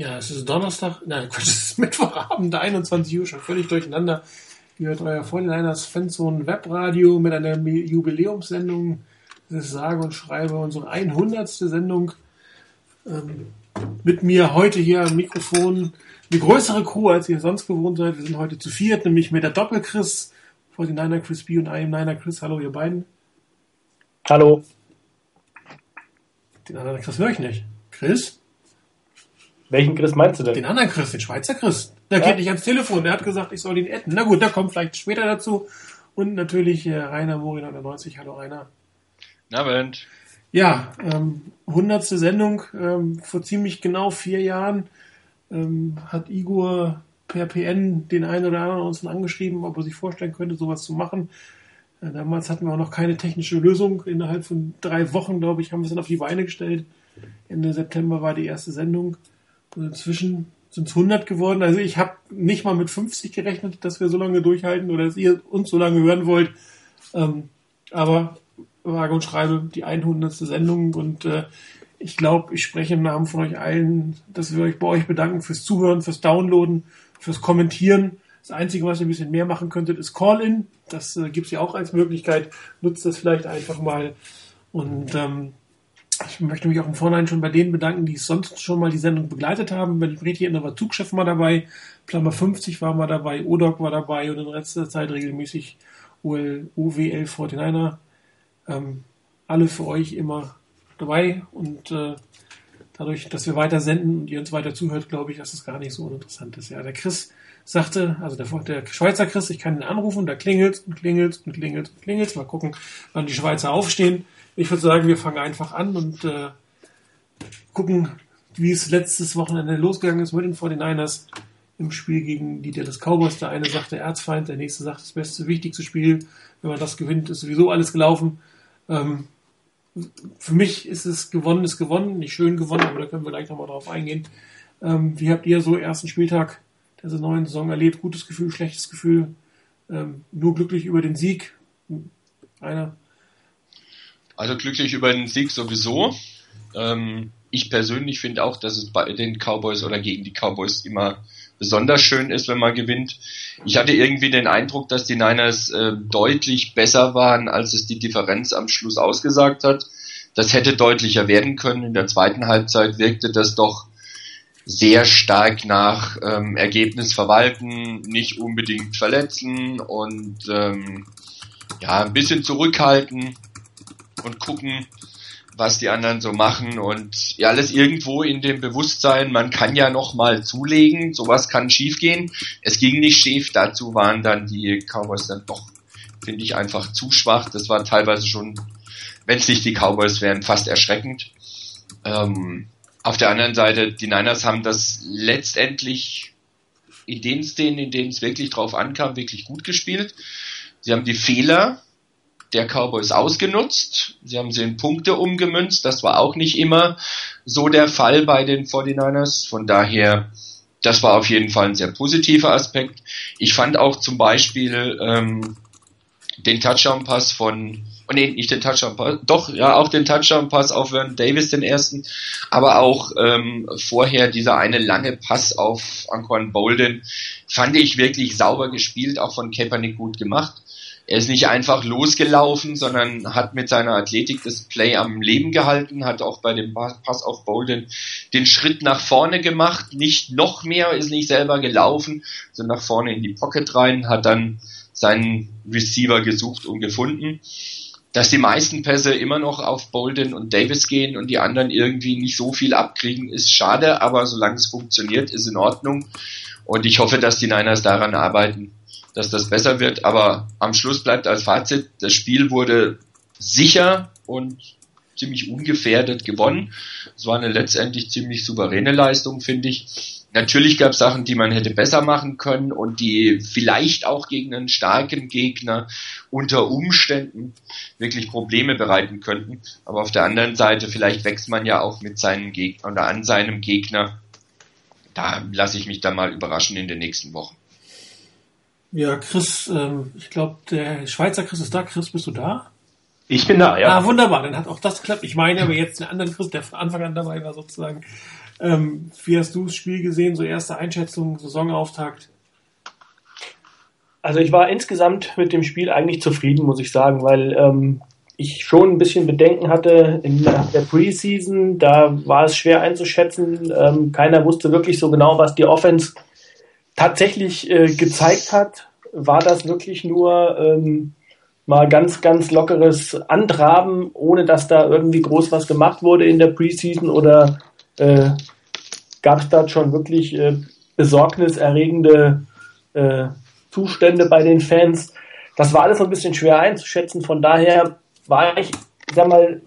Ja, es ist Donnerstag, nein, Quatsch, es ist Mittwochabend, 21 Uhr, schon völlig durcheinander. Ihr hört euer Fortinanders Fanzone Webradio mit einer Jubiläumssendung. Das ist sage und schreibe unsere 100. Sendung. Ähm, mit mir heute hier am Mikrofon eine größere Crew, als ihr sonst gewohnt seid. Wir sind heute zu viert, nämlich mit der Doppel-Chris, 49er Chris B und einem Niner Chris. Hallo, ihr beiden. Hallo. Den anderen Chris höre ich nicht. Chris? Welchen Chris meinst du denn? Den anderen Chris, den Schweizer Chris. Der ja. geht nicht ans Telefon. Der hat gesagt, ich soll ihn adden. Na gut, der kommt vielleicht später dazu. Und natürlich äh, Rainer Mori 99. Hallo Rainer. Na, Abend. Ja, ähm, hundertste Sendung. Ähm, vor ziemlich genau vier Jahren ähm, hat Igor per PN den einen oder anderen uns angeschrieben, ob er sich vorstellen könnte, sowas zu machen. Äh, damals hatten wir auch noch keine technische Lösung. Innerhalb von drei Wochen, glaube ich, haben wir es dann auf die Beine gestellt. Ende September war die erste Sendung. Inzwischen sind es 100 geworden. Also ich habe nicht mal mit 50 gerechnet, dass wir so lange durchhalten oder dass ihr uns so lange hören wollt. Ähm, aber wage und schreibe die 100. Sendung und äh, ich glaube, ich spreche im Namen von euch allen, dass wir euch bei euch bedanken fürs Zuhören, fürs Downloaden, fürs Kommentieren. Das Einzige, was ihr ein bisschen mehr machen könntet, ist Call-In. Das äh, gibt es ja auch als Möglichkeit. Nutzt das vielleicht einfach mal. Und ähm, ich möchte mich auch im Vorhinein schon bei denen bedanken, die sonst schon mal die Sendung begleitet haben. Richtig erinnere, war Zugchef mal dabei, Plumber 50 war mal dabei, Odok war dabei und in letzter Zeit regelmäßig OL, OWL 49er. Ähm, alle für euch immer dabei und äh, dadurch, dass wir weiter senden und ihr uns weiter zuhört, glaube ich, dass es gar nicht so uninteressant ist. Ja, der Chris sagte, also der, der Schweizer Chris, ich kann ihn anrufen, da klingelt und klingelt und klingelt und klingelt. Mal gucken, wann die Schweizer aufstehen. Ich würde sagen, wir fangen einfach an und äh, gucken, wie es letztes Wochenende losgegangen ist mit den 49ers im Spiel gegen die Dallas Cowboys. Der eine sagte Erzfeind, der nächste sagt das beste, wichtigste Spiel. Wenn man das gewinnt, ist sowieso alles gelaufen. Ähm, für mich ist es gewonnen, ist gewonnen, nicht schön gewonnen, aber da können wir gleich nochmal drauf eingehen. Ähm, wie habt ihr so ersten Spieltag der neuen Saison erlebt? Gutes Gefühl, schlechtes Gefühl? Ähm, nur glücklich über den Sieg? Einer? Also glücklich über den Sieg sowieso. Ähm, ich persönlich finde auch, dass es bei den Cowboys oder gegen die Cowboys immer besonders schön ist, wenn man gewinnt. Ich hatte irgendwie den Eindruck, dass die Niners äh, deutlich besser waren, als es die Differenz am Schluss ausgesagt hat. Das hätte deutlicher werden können. In der zweiten Halbzeit wirkte das doch sehr stark nach ähm, Ergebnis verwalten, nicht unbedingt verletzen und ähm, ja, ein bisschen zurückhalten und gucken, was die anderen so machen und ja, alles irgendwo in dem Bewusstsein, man kann ja noch mal zulegen, sowas kann schiefgehen. Es ging nicht schief, dazu waren dann die Cowboys dann doch, finde ich, einfach zu schwach. Das war teilweise schon, wenn es nicht die Cowboys wären, fast erschreckend. Ähm, auf der anderen Seite, die Niners haben das letztendlich in den Szenen, in denen es wirklich drauf ankam, wirklich gut gespielt. Sie haben die Fehler der Cowboys ausgenutzt. Sie haben sie in Punkte umgemünzt. Das war auch nicht immer so der Fall bei den 49ers. Von daher, das war auf jeden Fall ein sehr positiver Aspekt. Ich fand auch zum Beispiel ähm, den Touchdown-Pass von oh nee, nicht den Touchdown-Pass, doch, ja, auch den Touchdown-Pass auf Vernon Davis, den ersten, aber auch ähm, vorher dieser eine lange Pass auf Anquan Bolden, fand ich wirklich sauber gespielt, auch von Kaepernick gut gemacht. Er ist nicht einfach losgelaufen, sondern hat mit seiner Athletik das Play am Leben gehalten, hat auch bei dem Pass auf Bolden den Schritt nach vorne gemacht, nicht noch mehr, ist nicht selber gelaufen, sondern nach vorne in die Pocket rein, hat dann seinen Receiver gesucht und gefunden. Dass die meisten Pässe immer noch auf Bolden und Davis gehen und die anderen irgendwie nicht so viel abkriegen, ist schade, aber solange es funktioniert, ist in Ordnung. Und ich hoffe, dass die Niners daran arbeiten, dass das besser wird. Aber am Schluss bleibt als Fazit, das Spiel wurde sicher und ziemlich ungefährdet gewonnen. Es war eine letztendlich ziemlich souveräne Leistung, finde ich. Natürlich gab es Sachen, die man hätte besser machen können und die vielleicht auch gegen einen starken Gegner unter Umständen wirklich Probleme bereiten könnten. Aber auf der anderen Seite, vielleicht wächst man ja auch mit seinem Gegner oder an seinem Gegner. Da lasse ich mich dann mal überraschen in den nächsten Wochen. Ja, Chris, ähm, ich glaube, der Schweizer Chris ist da. Chris, bist du da? Ich bin da, ja. Ah, wunderbar, dann hat auch das geklappt. Ich meine aber jetzt den anderen Chris, der von Anfang an dabei war sozusagen. Ähm, wie hast du das Spiel gesehen? So erste Einschätzung, Saisonauftakt? Also ich war insgesamt mit dem Spiel eigentlich zufrieden, muss ich sagen, weil ähm, ich schon ein bisschen Bedenken hatte in der Preseason. Da war es schwer einzuschätzen. Ähm, keiner wusste wirklich so genau, was die Offense tatsächlich äh, gezeigt hat. War das wirklich nur ähm, mal ganz, ganz lockeres Antraben, ohne dass da irgendwie groß was gemacht wurde in der Preseason oder äh, gab es da schon wirklich äh, besorgniserregende äh, Zustände bei den Fans? Das war alles so ein bisschen schwer einzuschätzen. Von daher war ich, sag mal,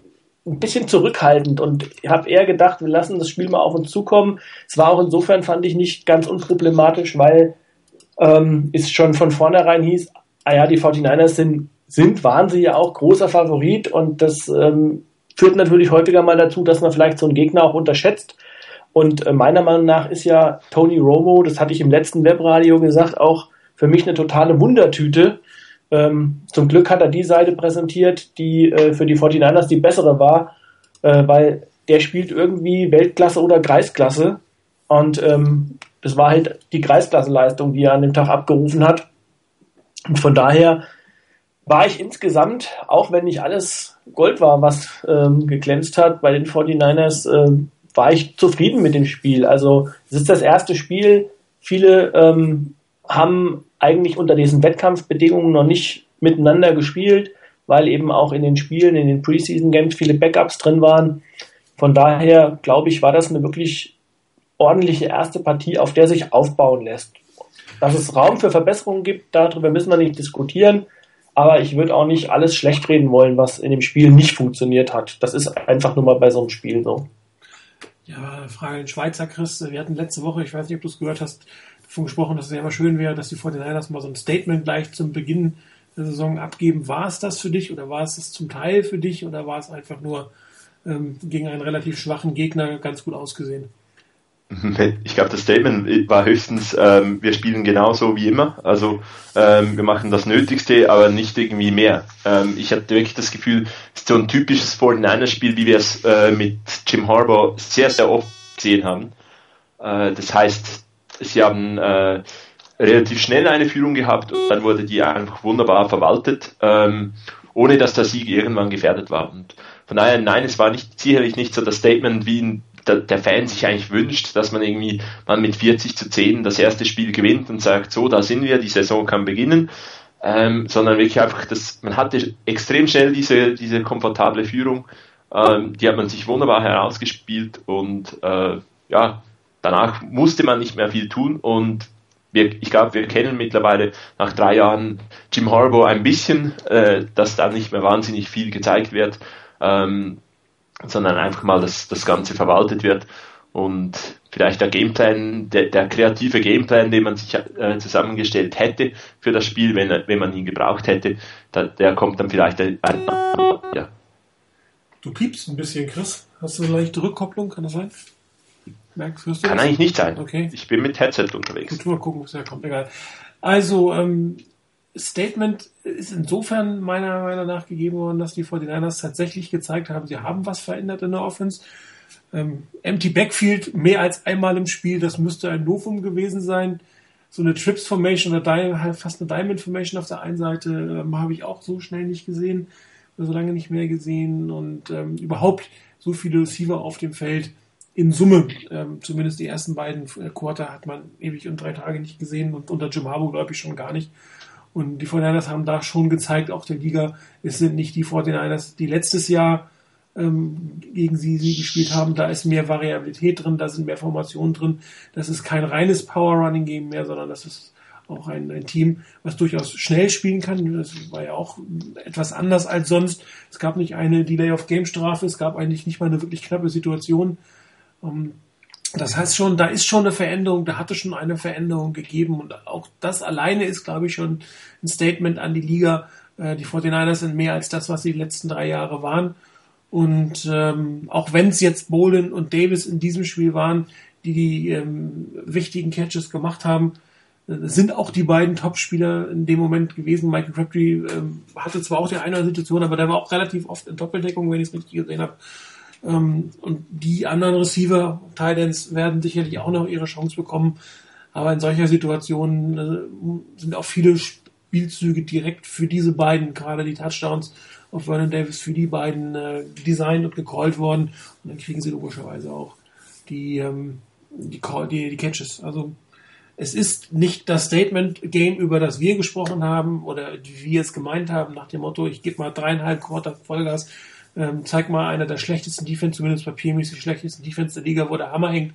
ein bisschen zurückhaltend und habe eher gedacht, wir lassen das Spiel mal auf uns zukommen. Es war auch insofern, fand ich, nicht ganz unproblematisch, weil ähm, es schon von vornherein hieß, ah ja, die 49ers sind sind, waren sie ja auch großer Favorit und das ähm, führt natürlich häufiger mal dazu, dass man vielleicht so einen Gegner auch unterschätzt. Und äh, meiner Meinung nach ist ja Tony Romo, das hatte ich im letzten Webradio gesagt, auch für mich eine totale Wundertüte. Ähm, zum Glück hat er die Seite präsentiert, die äh, für die 49ers die bessere war, äh, weil der spielt irgendwie Weltklasse oder Kreisklasse. Und ähm, das war halt die Kreisklasse-Leistung, die er an dem Tag abgerufen hat. Und von daher war ich insgesamt, auch wenn nicht alles Gold war, was ähm, geglänzt hat bei den 49ers, äh, war ich zufrieden mit dem Spiel. Also es ist das erste Spiel. Viele ähm, haben eigentlich unter diesen Wettkampfbedingungen noch nicht miteinander gespielt, weil eben auch in den Spielen, in den Preseason Games viele Backups drin waren. Von daher glaube ich, war das eine wirklich ordentliche erste Partie, auf der sich aufbauen lässt. Dass es Raum für Verbesserungen gibt, darüber müssen wir nicht diskutieren aber ich würde auch nicht alles schlecht reden wollen, was in dem Spiel nicht funktioniert hat. Das ist einfach nur mal bei so einem Spiel so. Ja, Frage in Schweizer Chris. Wir hatten letzte Woche, ich weiß nicht, ob du es gehört hast, davon gesprochen, dass es ja immer schön wäre, dass die 49ers mal so ein Statement gleich zum Beginn der Saison abgeben. War es das für dich oder war es das zum Teil für dich oder war es einfach nur ähm, gegen einen relativ schwachen Gegner ganz gut ausgesehen? Ich glaube, das Statement war höchstens, ähm, wir spielen genauso wie immer. Also ähm, wir machen das Nötigste, aber nicht irgendwie mehr. Ähm, ich hatte wirklich das Gefühl, es ist so ein typisches 49er-Spiel, wie wir es äh, mit Jim Harbour sehr, sehr oft gesehen haben. Äh, das heißt, sie haben äh, relativ schnell eine Führung gehabt und dann wurde die einfach wunderbar verwaltet, ähm, ohne dass der Sieg irgendwann gefährdet war. Und von daher, nein, es war nicht sicherlich nicht so das Statement wie ein der, der Fan sich eigentlich wünscht, dass man irgendwie man mit 40 zu 10 das erste Spiel gewinnt und sagt, so, da sind wir, die Saison kann beginnen. Ähm, sondern wirklich einfach, dass man hatte extrem schnell diese, diese komfortable Führung, ähm, die hat man sich wunderbar herausgespielt und äh, ja, danach musste man nicht mehr viel tun und wir, ich glaube, wir kennen mittlerweile nach drei Jahren Jim Harbaugh ein bisschen, äh, dass da nicht mehr wahnsinnig viel gezeigt wird. Ähm, sondern einfach mal, dass das Ganze verwaltet wird und vielleicht der Gameplan, der, der kreative Gameplan, den man sich äh, zusammengestellt hätte für das Spiel, wenn, wenn man ihn gebraucht hätte, da, der kommt dann vielleicht ein, ein, ja. Du piepst ein bisschen, Chris. Hast du eine leichte Rückkopplung, kann das sein? Merkst, hörst du Kann das? eigentlich nicht sein. Okay. Ich bin mit Headset unterwegs. Gut, mal gucken, was da kommt. Egal. Also, ähm, Statement ist insofern meiner Meinung nach gegeben worden, dass die 49ers tatsächlich gezeigt haben, sie haben was verändert in der Offense. Ähm, empty Backfield mehr als einmal im Spiel, das müsste ein Novum gewesen sein. So eine Trips Formation oder halt fast eine Diamond Formation auf der einen Seite ähm, habe ich auch so schnell nicht gesehen, oder so lange nicht mehr gesehen und ähm, überhaupt so viele Receiver auf dem Feld in Summe, ähm, zumindest die ersten beiden äh, Quarter hat man ewig und drei Tage nicht gesehen und unter Jim Harbaugh glaube ich schon gar nicht. Und die 49ers haben da schon gezeigt, auch der Liga, es sind nicht die 49ers, die letztes Jahr ähm, gegen sie, sie gespielt haben. Da ist mehr Variabilität drin, da sind mehr Formationen drin. Das ist kein reines Power-Running-Game mehr, sondern das ist auch ein, ein Team, was durchaus schnell spielen kann. Das war ja auch etwas anders als sonst. Es gab nicht eine Delay-of-Game-Strafe, es gab eigentlich nicht mal eine wirklich knappe Situation. Ähm, das heißt schon, da ist schon eine Veränderung, da hatte schon eine Veränderung gegeben und auch das alleine ist, glaube ich, schon ein Statement an die Liga. Äh, die 49ers sind mehr als das, was sie die letzten drei Jahre waren. Und ähm, auch wenn es jetzt Bolin und Davis in diesem Spiel waren, die die ähm, wichtigen Catches gemacht haben, äh, sind auch die beiden Topspieler in dem Moment gewesen. Michael Crabtree ähm, hatte zwar auch die eine Situation, aber der war auch relativ oft in Doppeldeckung, wenn ich es richtig gesehen habe. Ähm, und die anderen Receiver, Titans, werden sicherlich auch noch ihre Chance bekommen. Aber in solcher Situation äh, sind auch viele Spielzüge direkt für diese beiden, gerade die Touchdowns auf Vernon Davis, für die beiden äh, designt und gecallt worden. Und dann kriegen sie logischerweise auch die, ähm, die, Call, die, die Catches. Also es ist nicht das Statement-Game, über das wir gesprochen haben oder wie wir es gemeint haben, nach dem Motto, ich gebe mal dreieinhalb Quarter Vollgas, ähm, zeig mal einer der schlechtesten Defense, zumindest papiermäßig schlechtesten Defense der Liga, wo der Hammer hängt,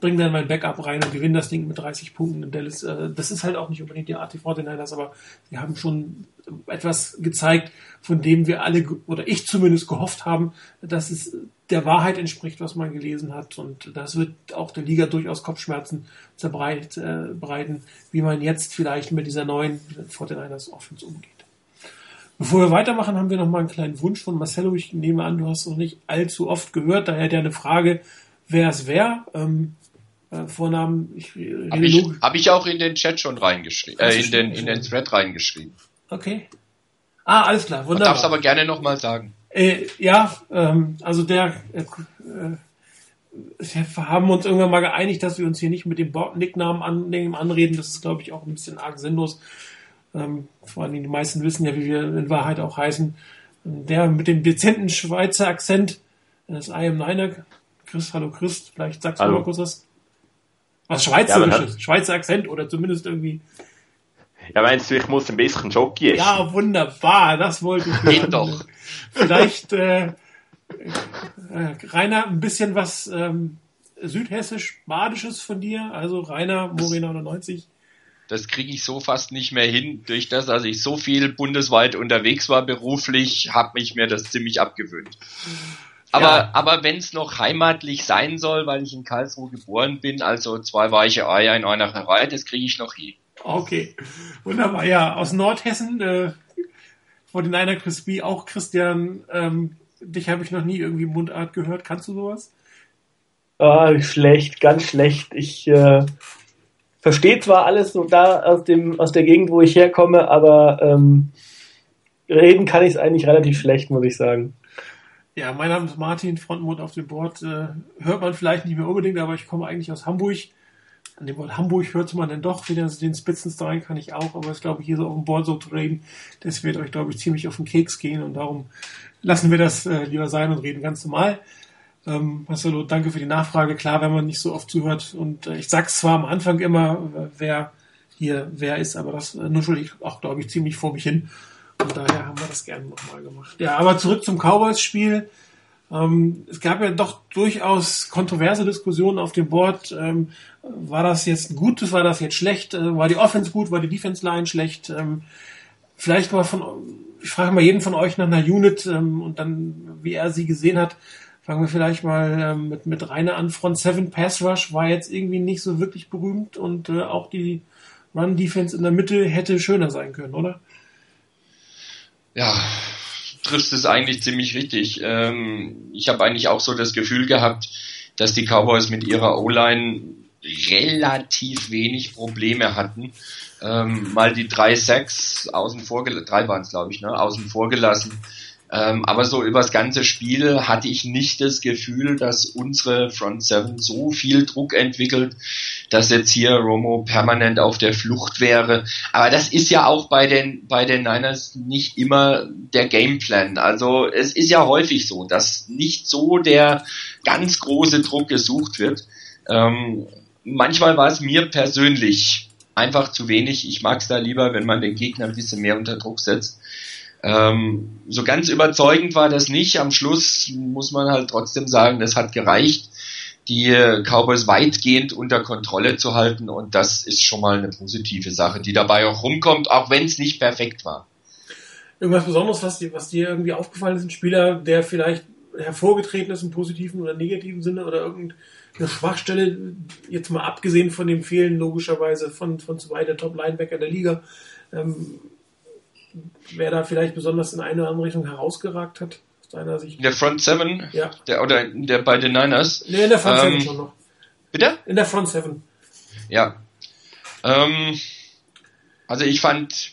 bring dann mein Backup rein und gewinne das Ding mit 30 Punkten in Dallas. Äh, das ist halt auch nicht unbedingt die Art die 49ers, aber sie haben schon etwas gezeigt, von dem wir alle, oder ich zumindest gehofft haben, dass es der Wahrheit entspricht, was man gelesen hat. Und das wird auch der Liga durchaus Kopfschmerzen zerbreiten, äh, wie man jetzt vielleicht mit dieser neuen 49ers Offense umgeht. Bevor wir weitermachen, haben wir noch mal einen kleinen Wunsch von Marcelo. Ich nehme an, du hast noch nicht allzu oft gehört, daher der eine Frage, wer es wer. Ähm, äh, Vornamen, ich Habe ich, hab ich auch in den Chat schon reingeschrieben, äh, in den, in den Thread reingeschrieben. Okay. Ah, alles klar, wunderbar. Du darfst aber gerne nochmal sagen. Äh, ja, ähm, also der, äh, äh, wir haben uns irgendwann mal geeinigt, dass wir uns hier nicht mit dem Nicknamen annehmen, anreden. Das ist, glaube ich, auch ein bisschen arg sinnlos. Ähm, vor allem die meisten wissen ja, wie wir in Wahrheit auch heißen. Der mit dem dezenten Schweizer Akzent, das I am Niner. Chris, hallo Chris, vielleicht sagst hallo. du mal kurz was. Was Schweizerisches, ja, Schweizer Akzent oder zumindest irgendwie. Ja, meinst du, ich muss ein bisschen Jockey essen? Ja, wunderbar, das wollte ich Geht doch. Vielleicht, äh, äh, Rainer, ein bisschen was ähm, südhessisch-badisches von dir, also Rainer Mori 99. Das kriege ich so fast nicht mehr hin, durch das, dass ich so viel bundesweit unterwegs war beruflich, habe ich mir das ziemlich abgewöhnt. Aber, ja. aber wenn es noch heimatlich sein soll, weil ich in Karlsruhe geboren bin, also zwei weiche Eier in einer Reihe, das kriege ich noch hin. Okay, wunderbar. Ja, aus Nordhessen, äh, vor den einer Crispy, auch Christian, ähm, dich habe ich noch nie irgendwie Mundart gehört. Kannst du sowas? Ah, schlecht, ganz schlecht. Ich äh, verstehe zwar alles so da aus dem aus der Gegend, wo ich herkomme, aber ähm, reden kann ich es eigentlich relativ schlecht, muss ich sagen. Ja, mein Name ist Martin, Frontmund auf dem Board. Äh, hört man vielleicht nicht mehr unbedingt, aber ich komme eigentlich aus Hamburg. An dem Wort Hamburg hört man dann doch wieder den Spitzenstyle kann ich auch, aber es glaube ich hier so auf dem Board so zu reden, das wird euch glaube ich ziemlich auf den Keks gehen und darum lassen wir das äh, lieber sein und reden ganz normal. Ähm, Marcelo, danke für die Nachfrage. Klar, wenn man nicht so oft zuhört und äh, ich sag's zwar am Anfang immer, äh, wer hier wer ist, aber das äh, nuschel ich auch glaube ich ziemlich vor mich hin. Und daher haben wir das gerne nochmal gemacht. Ja, aber zurück zum Cowboys-Spiel. Ähm, es gab ja doch durchaus kontroverse Diskussionen auf dem Board. Ähm, war das jetzt gut, war das jetzt schlecht? Äh, war die Offense gut, war die Defense-Line schlecht? Ähm, vielleicht mal von, ich frage mal jeden von euch nach einer Unit ähm, und dann, wie er sie gesehen hat. Fangen wir vielleicht mal ähm, mit, mit Rainer an. Front 7 Pass Rush war jetzt irgendwie nicht so wirklich berühmt und äh, auch die Run Defense in der Mitte hätte schöner sein können, oder? ja, trifft es eigentlich ziemlich richtig. Ähm, ich habe eigentlich auch so das Gefühl gehabt, dass die Cowboys mit ihrer O-Line relativ wenig Probleme hatten. Ähm, mal die drei Sacks außen vor, drei waren es glaube ich, ne, außen vor gelassen. Ähm, aber so übers ganze Spiel hatte ich nicht das Gefühl, dass unsere Front Seven so viel Druck entwickelt, dass jetzt hier Romo permanent auf der Flucht wäre. Aber das ist ja auch bei den, bei den Niners nicht immer der Gameplan. Also es ist ja häufig so, dass nicht so der ganz große Druck gesucht wird. Ähm, manchmal war es mir persönlich einfach zu wenig. Ich mag es da lieber, wenn man den Gegner ein bisschen mehr unter Druck setzt. Ähm, so ganz überzeugend war das nicht. Am Schluss muss man halt trotzdem sagen, das hat gereicht, die Cowboys weitgehend unter Kontrolle zu halten und das ist schon mal eine positive Sache, die dabei auch rumkommt, auch wenn es nicht perfekt war. Irgendwas Besonderes, was dir, was dir irgendwie aufgefallen ist, ein Spieler, der vielleicht hervorgetreten ist im positiven oder negativen Sinne oder irgendeine Schwachstelle, jetzt mal abgesehen von dem Fehlen logischerweise von, von zwei der Top-Linebacker der Liga, ähm, wer da vielleicht besonders in eine oder andere Richtung herausgeragt hat, aus deiner Sicht? In der Front Seven? Ja. Der, oder der bei den Niners? Nee, in der Front ähm, Seven schon noch. Bitte? In der Front Seven. Ja. Ähm, also ich fand,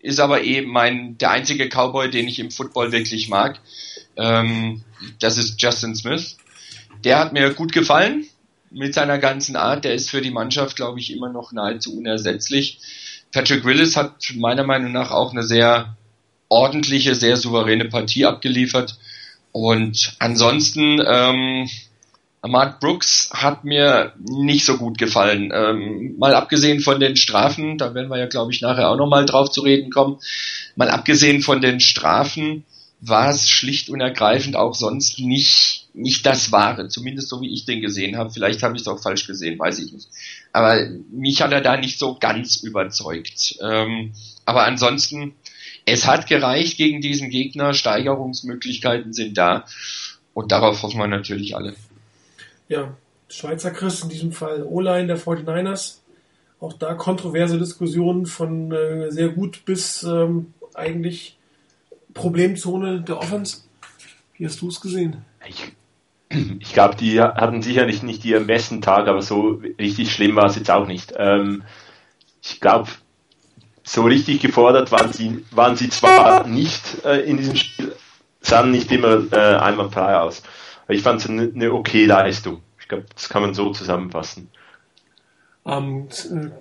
ist aber eh mein, der einzige Cowboy, den ich im Football wirklich mag. Ähm, das ist Justin Smith. Der hat mir gut gefallen mit seiner ganzen Art. Der ist für die Mannschaft, glaube ich, immer noch nahezu unersetzlich. Patrick Willis hat meiner Meinung nach auch eine sehr ordentliche, sehr souveräne Partie abgeliefert. Und ansonsten, ähm, Mark Brooks hat mir nicht so gut gefallen. Ähm, mal abgesehen von den Strafen, da werden wir ja, glaube ich, nachher auch nochmal drauf zu reden kommen. Mal abgesehen von den Strafen war es schlicht und ergreifend auch sonst nicht, nicht das Wahre, zumindest so wie ich den gesehen habe. Vielleicht habe ich es auch falsch gesehen, weiß ich nicht. Aber mich hat er da nicht so ganz überzeugt. Ähm, aber ansonsten, es hat gereicht gegen diesen Gegner, Steigerungsmöglichkeiten sind da und darauf hoffen wir natürlich alle. Ja, Schweizer Chris, in diesem Fall O-Line der 49ers. Auch da kontroverse Diskussionen von äh, sehr gut bis ähm, eigentlich Problemzone der Offense. Wie hast du es gesehen? Ich, ich glaube, die hatten sicherlich nicht ihren besten Tag, aber so richtig schlimm war es jetzt auch nicht. Ähm, ich glaube, so richtig gefordert waren sie, waren sie zwar nicht äh, in diesem Spiel, sahen nicht immer äh, einwandfrei aus. Aber ich fand es eine, eine okay Leistung. Ich glaube, das kann man so zusammenfassen. Ähm,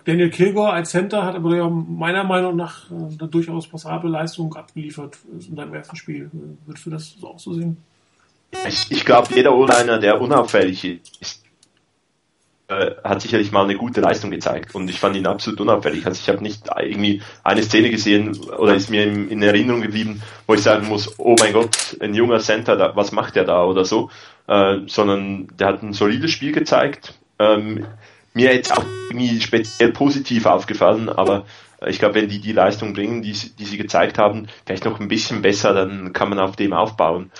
Daniel Kilgore als Center hat aber ja meiner Meinung nach äh, eine durchaus passable Leistung abgeliefert in seinem ersten Spiel. Würdest du das auch so sehen? Ich, ich glaube, jeder O-Liner, der unauffällig ist, äh, hat sicherlich mal eine gute Leistung gezeigt und ich fand ihn absolut unauffällig. Also ich habe nicht irgendwie eine Szene gesehen oder ist mir in, in, Erinnerung geblieben, wo ich sagen muss, oh mein Gott, ein junger Center, da, was macht der da oder so, äh, sondern der hat ein solides Spiel gezeigt. Ähm, mir jetzt auch irgendwie speziell positiv aufgefallen, aber ich glaube, wenn die die Leistung bringen, die, die sie gezeigt haben, vielleicht noch ein bisschen besser, dann kann man auf dem aufbauen.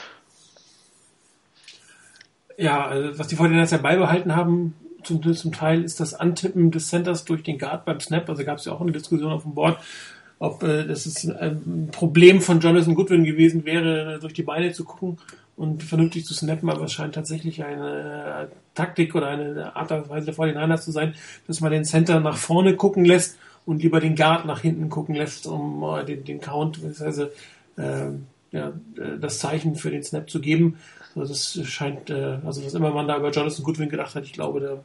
Ja, also was die Fortiners ja beibehalten haben, zum, zum Teil ist das Antippen des Centers durch den Guard beim Snap, also gab es ja auch eine Diskussion auf dem Board, ob äh, das ist ein Problem von Jonathan Goodwin gewesen wäre, durch die Beine zu gucken und vernünftig zu snappen, aber es scheint tatsächlich eine äh, Taktik oder eine Art und Weise der 49ers zu sein, dass man den Center nach vorne gucken lässt und lieber den Guard nach hinten gucken lässt, um äh, den, den Count, beziehungsweise äh, ja, äh, das Zeichen für den Snap zu geben. Also das scheint, äh, also was immer man da über Jonathan Goodwin gedacht hat, ich glaube, da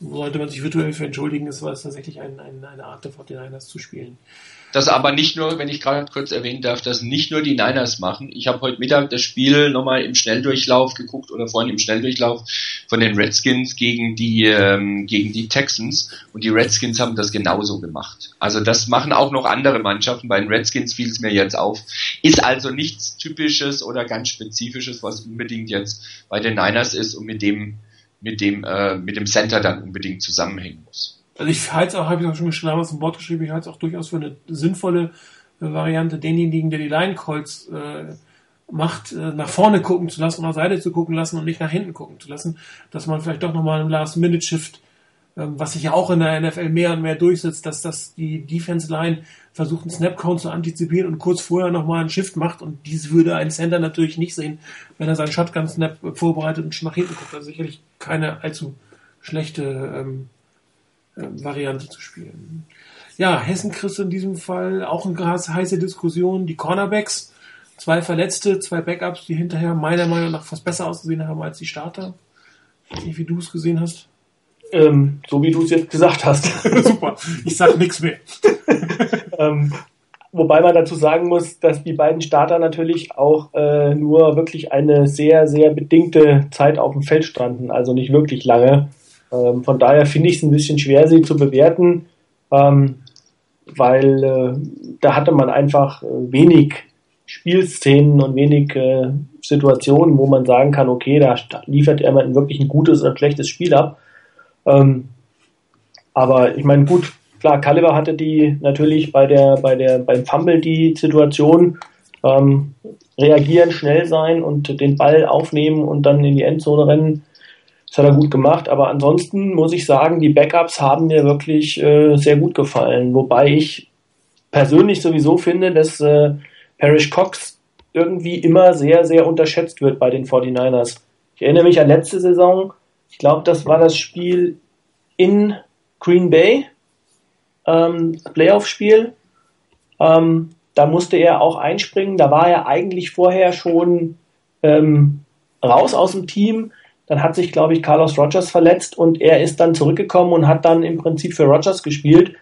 sollte man sich virtuell für entschuldigen, es war tatsächlich ein, ein, eine Art der 49ers zu spielen das aber nicht nur, wenn ich gerade kurz erwähnen darf, dass nicht nur die Niners machen. Ich habe heute Mittag das Spiel nochmal im Schnelldurchlauf geguckt oder vorhin im Schnelldurchlauf von den Redskins gegen die ähm, gegen die Texans und die Redskins haben das genauso gemacht. Also das machen auch noch andere Mannschaften. Bei den Redskins fiel es mir jetzt auf. Ist also nichts Typisches oder ganz Spezifisches, was unbedingt jetzt bei den Niners ist und mit dem mit dem äh, mit dem Center dann unbedingt zusammenhängen muss. Also ich halte es auch, habe ich auch schon was im Wort geschrieben, ich halte es auch durchaus für eine sinnvolle äh, Variante, denjenigen, der die Calls äh, macht, äh, nach vorne gucken zu lassen nach Seite zu gucken lassen und nicht nach hinten gucken zu lassen, dass man vielleicht doch nochmal einen Last-Minute-Shift, ähm, was sich ja auch in der NFL mehr und mehr durchsetzt, dass das die Defense-Line versucht, einen Snap-Count zu antizipieren und kurz vorher nochmal einen Shift macht und dies würde ein Center natürlich nicht sehen, wenn er seinen Shotgun-Snap vorbereitet und schon nach hinten guckt. Also sicherlich keine allzu schlechte ähm, Variante zu spielen. Ja, Hessen kriegst in diesem Fall auch eine heiße Diskussion. Die Cornerbacks, zwei Verletzte, zwei Backups, die hinterher meiner Meinung nach fast besser ausgesehen haben als die Starter. Nicht, wie du es gesehen hast. Ähm, so wie du es jetzt gesagt hast. Super, ich sag nichts mehr. ähm, wobei man dazu sagen muss, dass die beiden Starter natürlich auch äh, nur wirklich eine sehr, sehr bedingte Zeit auf dem Feld standen, also nicht wirklich lange. Ähm, von daher finde ich es ein bisschen schwer, sie zu bewerten, ähm, weil äh, da hatte man einfach äh, wenig Spielszenen und wenig äh, Situationen, wo man sagen kann, okay, da liefert er mal wirklich ein gutes oder schlechtes Spiel ab. Ähm, aber ich meine, gut, klar, Caliber hatte die natürlich bei der, bei der, beim Fumble die Situation, ähm, reagieren, schnell sein und den Ball aufnehmen und dann in die Endzone rennen. Das hat er gut gemacht, aber ansonsten muss ich sagen, die Backups haben mir wirklich äh, sehr gut gefallen. Wobei ich persönlich sowieso finde, dass äh, Parrish Cox irgendwie immer sehr, sehr unterschätzt wird bei den 49ers. Ich erinnere mich an letzte Saison, ich glaube, das war das Spiel in Green Bay, ähm, Playoff-Spiel. Ähm, da musste er auch einspringen. Da war er eigentlich vorher schon ähm, raus aus dem Team. Dann hat sich, glaube ich, Carlos Rogers verletzt und er ist dann zurückgekommen und hat dann im Prinzip für Rogers gespielt.